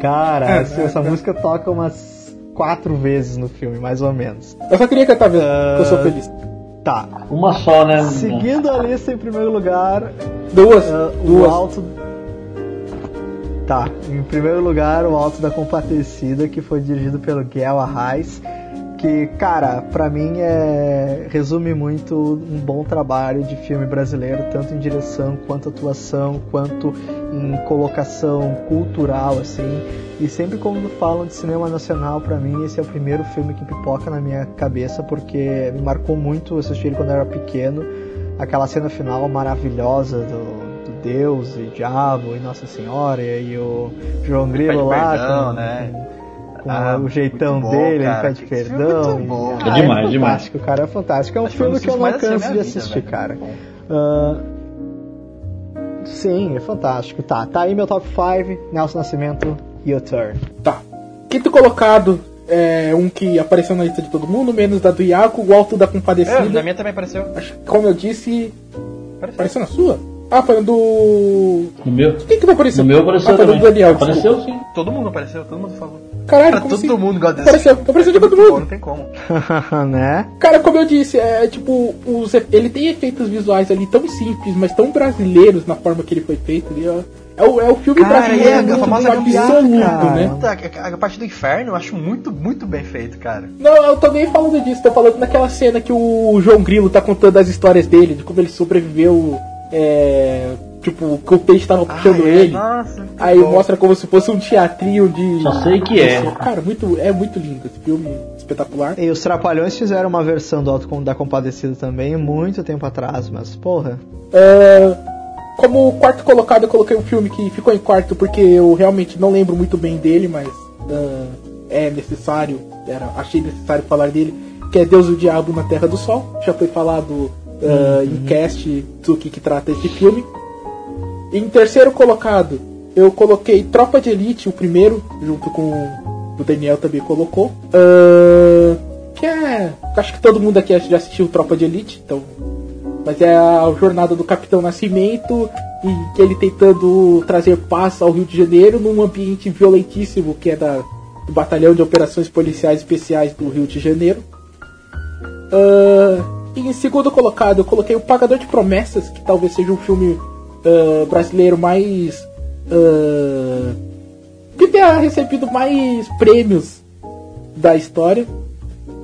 Cara, essa, essa música toca umas quatro vezes no filme, mais ou menos. Eu só queria cantar mesmo, porque eu sou feliz. Tá. Uma só, né? Seguindo a lista em primeiro lugar, Duas. O duas. alto. Tá, em primeiro lugar, o Alto da Compadecida, que foi dirigido pelo Guel Arraes, que, cara, pra mim é resume muito um bom trabalho de filme brasileiro, tanto em direção quanto atuação, quanto em colocação cultural, assim. E sempre quando falam de cinema nacional, pra mim esse é o primeiro filme que pipoca na minha cabeça, porque me marcou muito, eu assisti ele quando eu era pequeno, aquela cena final maravilhosa do, Deus e Diabo e Nossa Senhora e o João Grilo lá perdão, com, né? Com, Ah, o jeitão bom, dele, cara. ele pede perdão. e- É demais, é demais. fantástico, cara, é fantástico. É um Acho filme que eu não canso de minha vida, assistir, velho. cara. Ah, sim, é fantástico. Tá, tá aí meu top 5, Nelson Nascimento, Your Turn. Tá. Quinto colocado é um que apareceu na lista de todo mundo, menos da do Iaco, o Alto da É, Compadecida. na minha também apareceu. Acho que, Como eu disse, Apareceu. apareceu na sua? Ah, foi no do. No meu? Quem que não apareceu? No meu apareceu ah, foi também. do Daniel. Apareceu desculpa. sim. Todo mundo apareceu, todo mundo falou. Caralho, Cara, como todo assim? mundo gosta desse Apareceu, filme. apareceu de É todo mundo. bom, Não tem como. [laughs] [laughs] né? Cara, como eu disse, é tipo, os, ele tem efeitos visuais ali tão simples, mas tão brasileiros na forma que ele foi feito. Ele é, é o, é o filme Cara, brasileiro é, a famosa absoluto, cara. né? Puta, a, a parte do inferno eu acho muito, muito bem feito, cara. Não, eu tô nem falando disso, tô falando naquela cena que o João Grilo tá contando as histórias dele, de como ele sobreviveu, é, tipo, que o peixe tava puxando Ah, é, ele. Nossa, Aí bom. mostra como se fosse um teatrinho de. Só sei que é. Cara, muito, é muito lindo esse filme, espetacular. E os Trapalhões fizeram uma versão do Alto da Compadecida também, muito tempo atrás, mas porra. É, como quarto colocado, eu coloquei um filme que ficou em quarto porque eu realmente não lembro muito bem dele, mas ah, é necessário, era, achei necessário falar dele, que é Deus e o Diabo na Terra do Sol. Já foi falado ah, em cast do que, que trata esse filme. Em terceiro colocado, eu coloquei Tropa de Elite, o primeiro, junto com o Daniel também colocou. Ah, que é. Acho que todo mundo aqui já assistiu Tropa de Elite, então mas é a jornada do Capitão Nascimento e que ele tentando trazer paz ao Rio de Janeiro num ambiente violentíssimo que é da, do Batalhão de Operações Policiais Especiais do Rio de Janeiro. E em segundo colocado eu coloquei o Pagador de Promessas, que talvez seja o filme ah, brasileiro mais. ah, que tenha recebido mais prêmios da história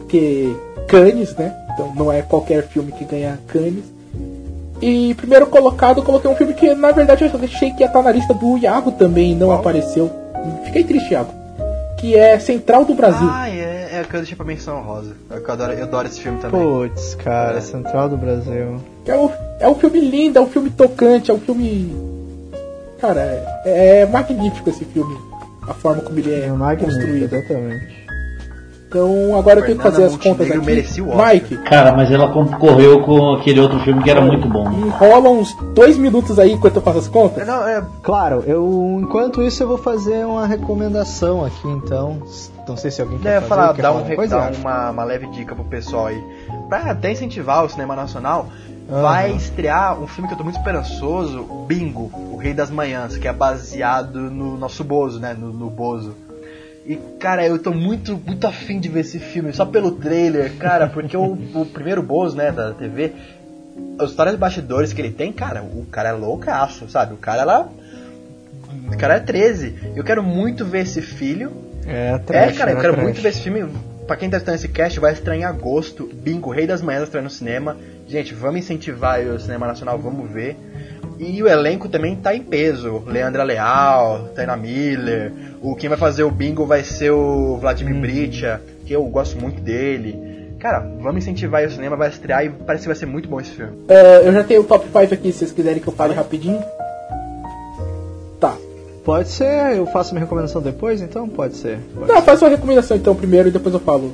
que Cannes, né? Então não é qualquer filme que ganha Cannes. E primeiro colocado, eu coloquei um filme que na verdade eu achei que ia estar na lista do Iago também, não apareceu. Fiquei triste, Iago. Que é Central do Brasil. Ah, é, é a que eu deixei pra menção rosa. É Eu adoro, eu adoro esse filme também. Putz, cara, É. Central do Brasil. É, um, é um filme lindo, é um filme tocante, é um filme. Cara, é, é magnífico esse filme. A forma como ele é, É magnífico, construído. exatamente. Então agora eu tenho que fazer as contas aqui. merecia o Oscar. Mike, Cara, mas ela concorreu com aquele outro filme que era muito bom. enrola uns dois minutos aí enquanto eu faço as contas. Não, é, Claro, eu enquanto isso eu vou fazer uma recomendação aqui, então. Não sei se alguém quer É, fazer, falar, quer dar, falar um, coisa, uma, uma leve dica pro pessoal aí. Pra até incentivar o cinema nacional, Aham. vai estrear um filme que eu tô muito esperançoso, Bingo, O Rei das Manhãs, que é baseado no nosso Bozo, né? No, no Bozo. E, cara, eu tô muito, muito afim de ver esse filme, só pelo trailer, cara, porque o, o primeiro Bozo, né, da TV, as histórias de bastidores que ele tem, cara, o cara é loucaço, sabe? O cara, ela... O cara é 13. Eu quero muito ver esse filho, É, é, trash, cara, eu é quero trash. muito ver esse filme. Pra quem tá assistindo esse cast, vai em agosto. Bingo, Rei das Manhãs estreia no cinema. Gente, vamos incentivar o cinema nacional, vamos ver. E o elenco também tá em peso. Leandra Leal, Taina Miller. O quem vai fazer o bingo vai ser o Vladimir Hum. Bricha, que eu gosto muito dele. Cara, vamos incentivar aí o cinema, vai estrear e parece que vai ser muito bom esse filme. É, eu já tenho o top 5 aqui, se vocês quiserem que eu fale rapidinho. Tá. Pode ser, eu faço minha recomendação depois, então? Pode ser. Pode Não, faz sua recomendação então primeiro e depois eu falo.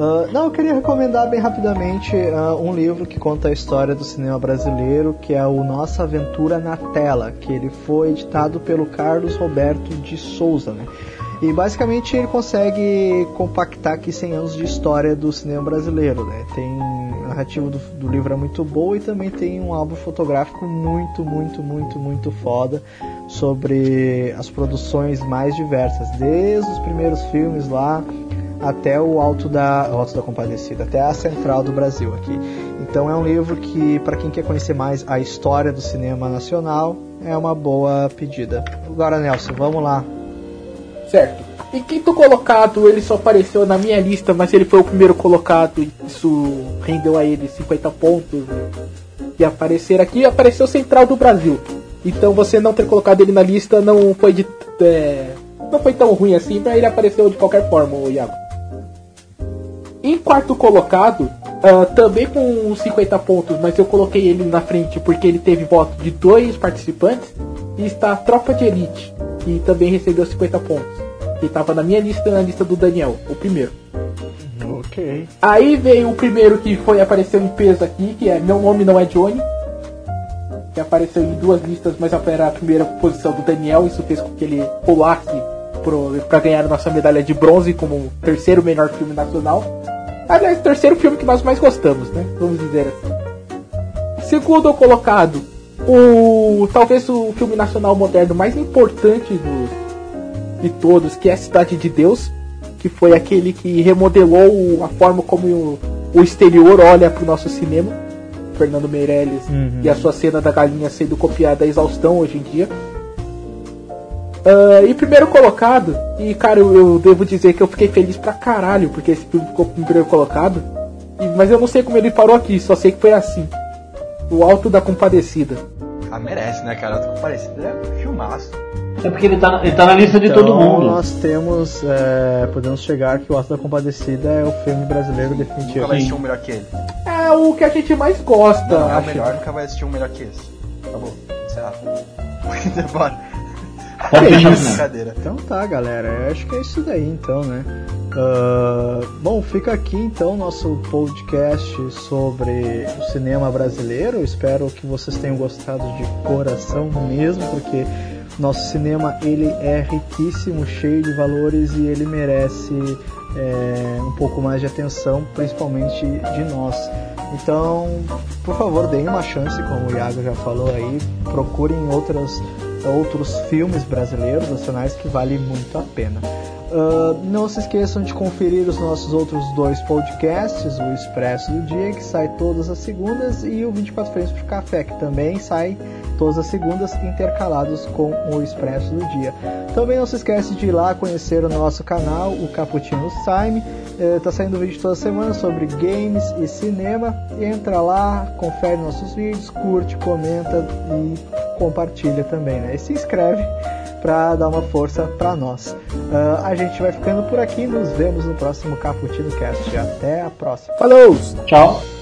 Ah, não, eu queria recomendar bem rapidamente ah, um livro que conta a história do cinema brasileiro, que é o Nossa Aventura na Tela, que ele foi editado pelo Carlos Roberto de Souza, né? E basicamente ele consegue compactar aqui 100 anos de história do cinema brasileiro, né? Tem a narrativa do, do livro é muito boa e também tem um álbum fotográfico muito, muito, muito, muito foda sobre as produções mais diversas, desde os primeiros filmes lá até o Alto da, Alto da Compadecida, até a Central do Brasil aqui. Então é um livro que, para quem quer conhecer mais a história do cinema nacional, é uma boa pedida. Agora, Nelson, vamos lá. Certo. E quinto colocado, ele só apareceu na minha lista, mas ele foi o primeiro colocado. Isso rendeu a ele 50 pontos. E aparecer aqui, apareceu Central do Brasil. Então você não ter colocado ele na lista não foi de. é, não foi tão ruim assim, pra ele apareceu de qualquer forma, o Iago. Em quarto colocado, ah, também com 50 pontos, mas eu coloquei ele na frente porque ele teve voto de dois participantes. E está a Tropa de Elite, que também recebeu 50 pontos. Que estava na minha lista e na lista do Daniel, o primeiro. Ok. Aí veio o primeiro que foi apareceu em peso aqui, que é Meu Nome Não É Johnny. Que apareceu em duas listas, mas era a primeira posição do Daniel. Isso fez com que ele pulasse para ganhar a nossa medalha de bronze como o terceiro melhor filme nacional. Aliás, terceiro filme que nós mais gostamos, né? Vamos dizer assim. Segundo colocado, o talvez o filme nacional moderno mais importante dos, de todos, que é Cidade de Deus, que foi aquele que remodelou a forma como o, o exterior olha para o nosso cinema. Fernando Meirelles Uhum. e a sua cena da galinha sendo copiada a exaustão hoje em dia. Ah, e primeiro colocado, e cara, eu, eu devo dizer que eu fiquei feliz pra caralho, porque esse filme ficou em primeiro colocado. E- mas eu não sei como ele parou aqui, só sei que foi assim. O Alto da Compadecida. Ah, merece, né, cara? Eu tô parecido. É um filmaço. É porque ele tá, ele tá na lista de Então, todo mundo. nós temos, é, podemos chegar que o Alto da Compadecida é o filme brasileiro Nunca vai definitivo. assistir um melhor que ele. É o que a gente mais gosta, Não, é o acho. melhor, nunca vai assistir um melhor que esse. Tá bom, encerrado. [laughs] Bora. O isso? Então tá, galera. Eu acho que é isso daí, então, né? Ah, bom, fica aqui então nosso podcast sobre o cinema brasileiro. Espero que vocês tenham gostado de coração mesmo, porque nosso cinema ele é riquíssimo, cheio de valores e ele merece é, um pouco mais de atenção, principalmente de nós. Então, por favor, deem uma chance, como o Iago já falou aí, procurem outras, outros filmes brasileiros, nacionais, que valem muito a pena. Ah, não se esqueçam de conferir os nossos outros dois podcasts, o Expresso do Dia, que sai todas as segundas, e o 24 Frames pro Café, que também sai todas as segundas, intercalados com o Expresso do Dia. Também não se esquece de ir lá conhecer o nosso canal, o Caputino Time. Está saindo vídeo toda semana sobre games e cinema. Entra lá, confere nossos vídeos, curte, comenta e compartilha também, né? E se inscreve para dar uma força para nós. Uh, a gente vai ficando por aqui, nos vemos no próximo Caputino Cast. Até a próxima. Falou! Tchau!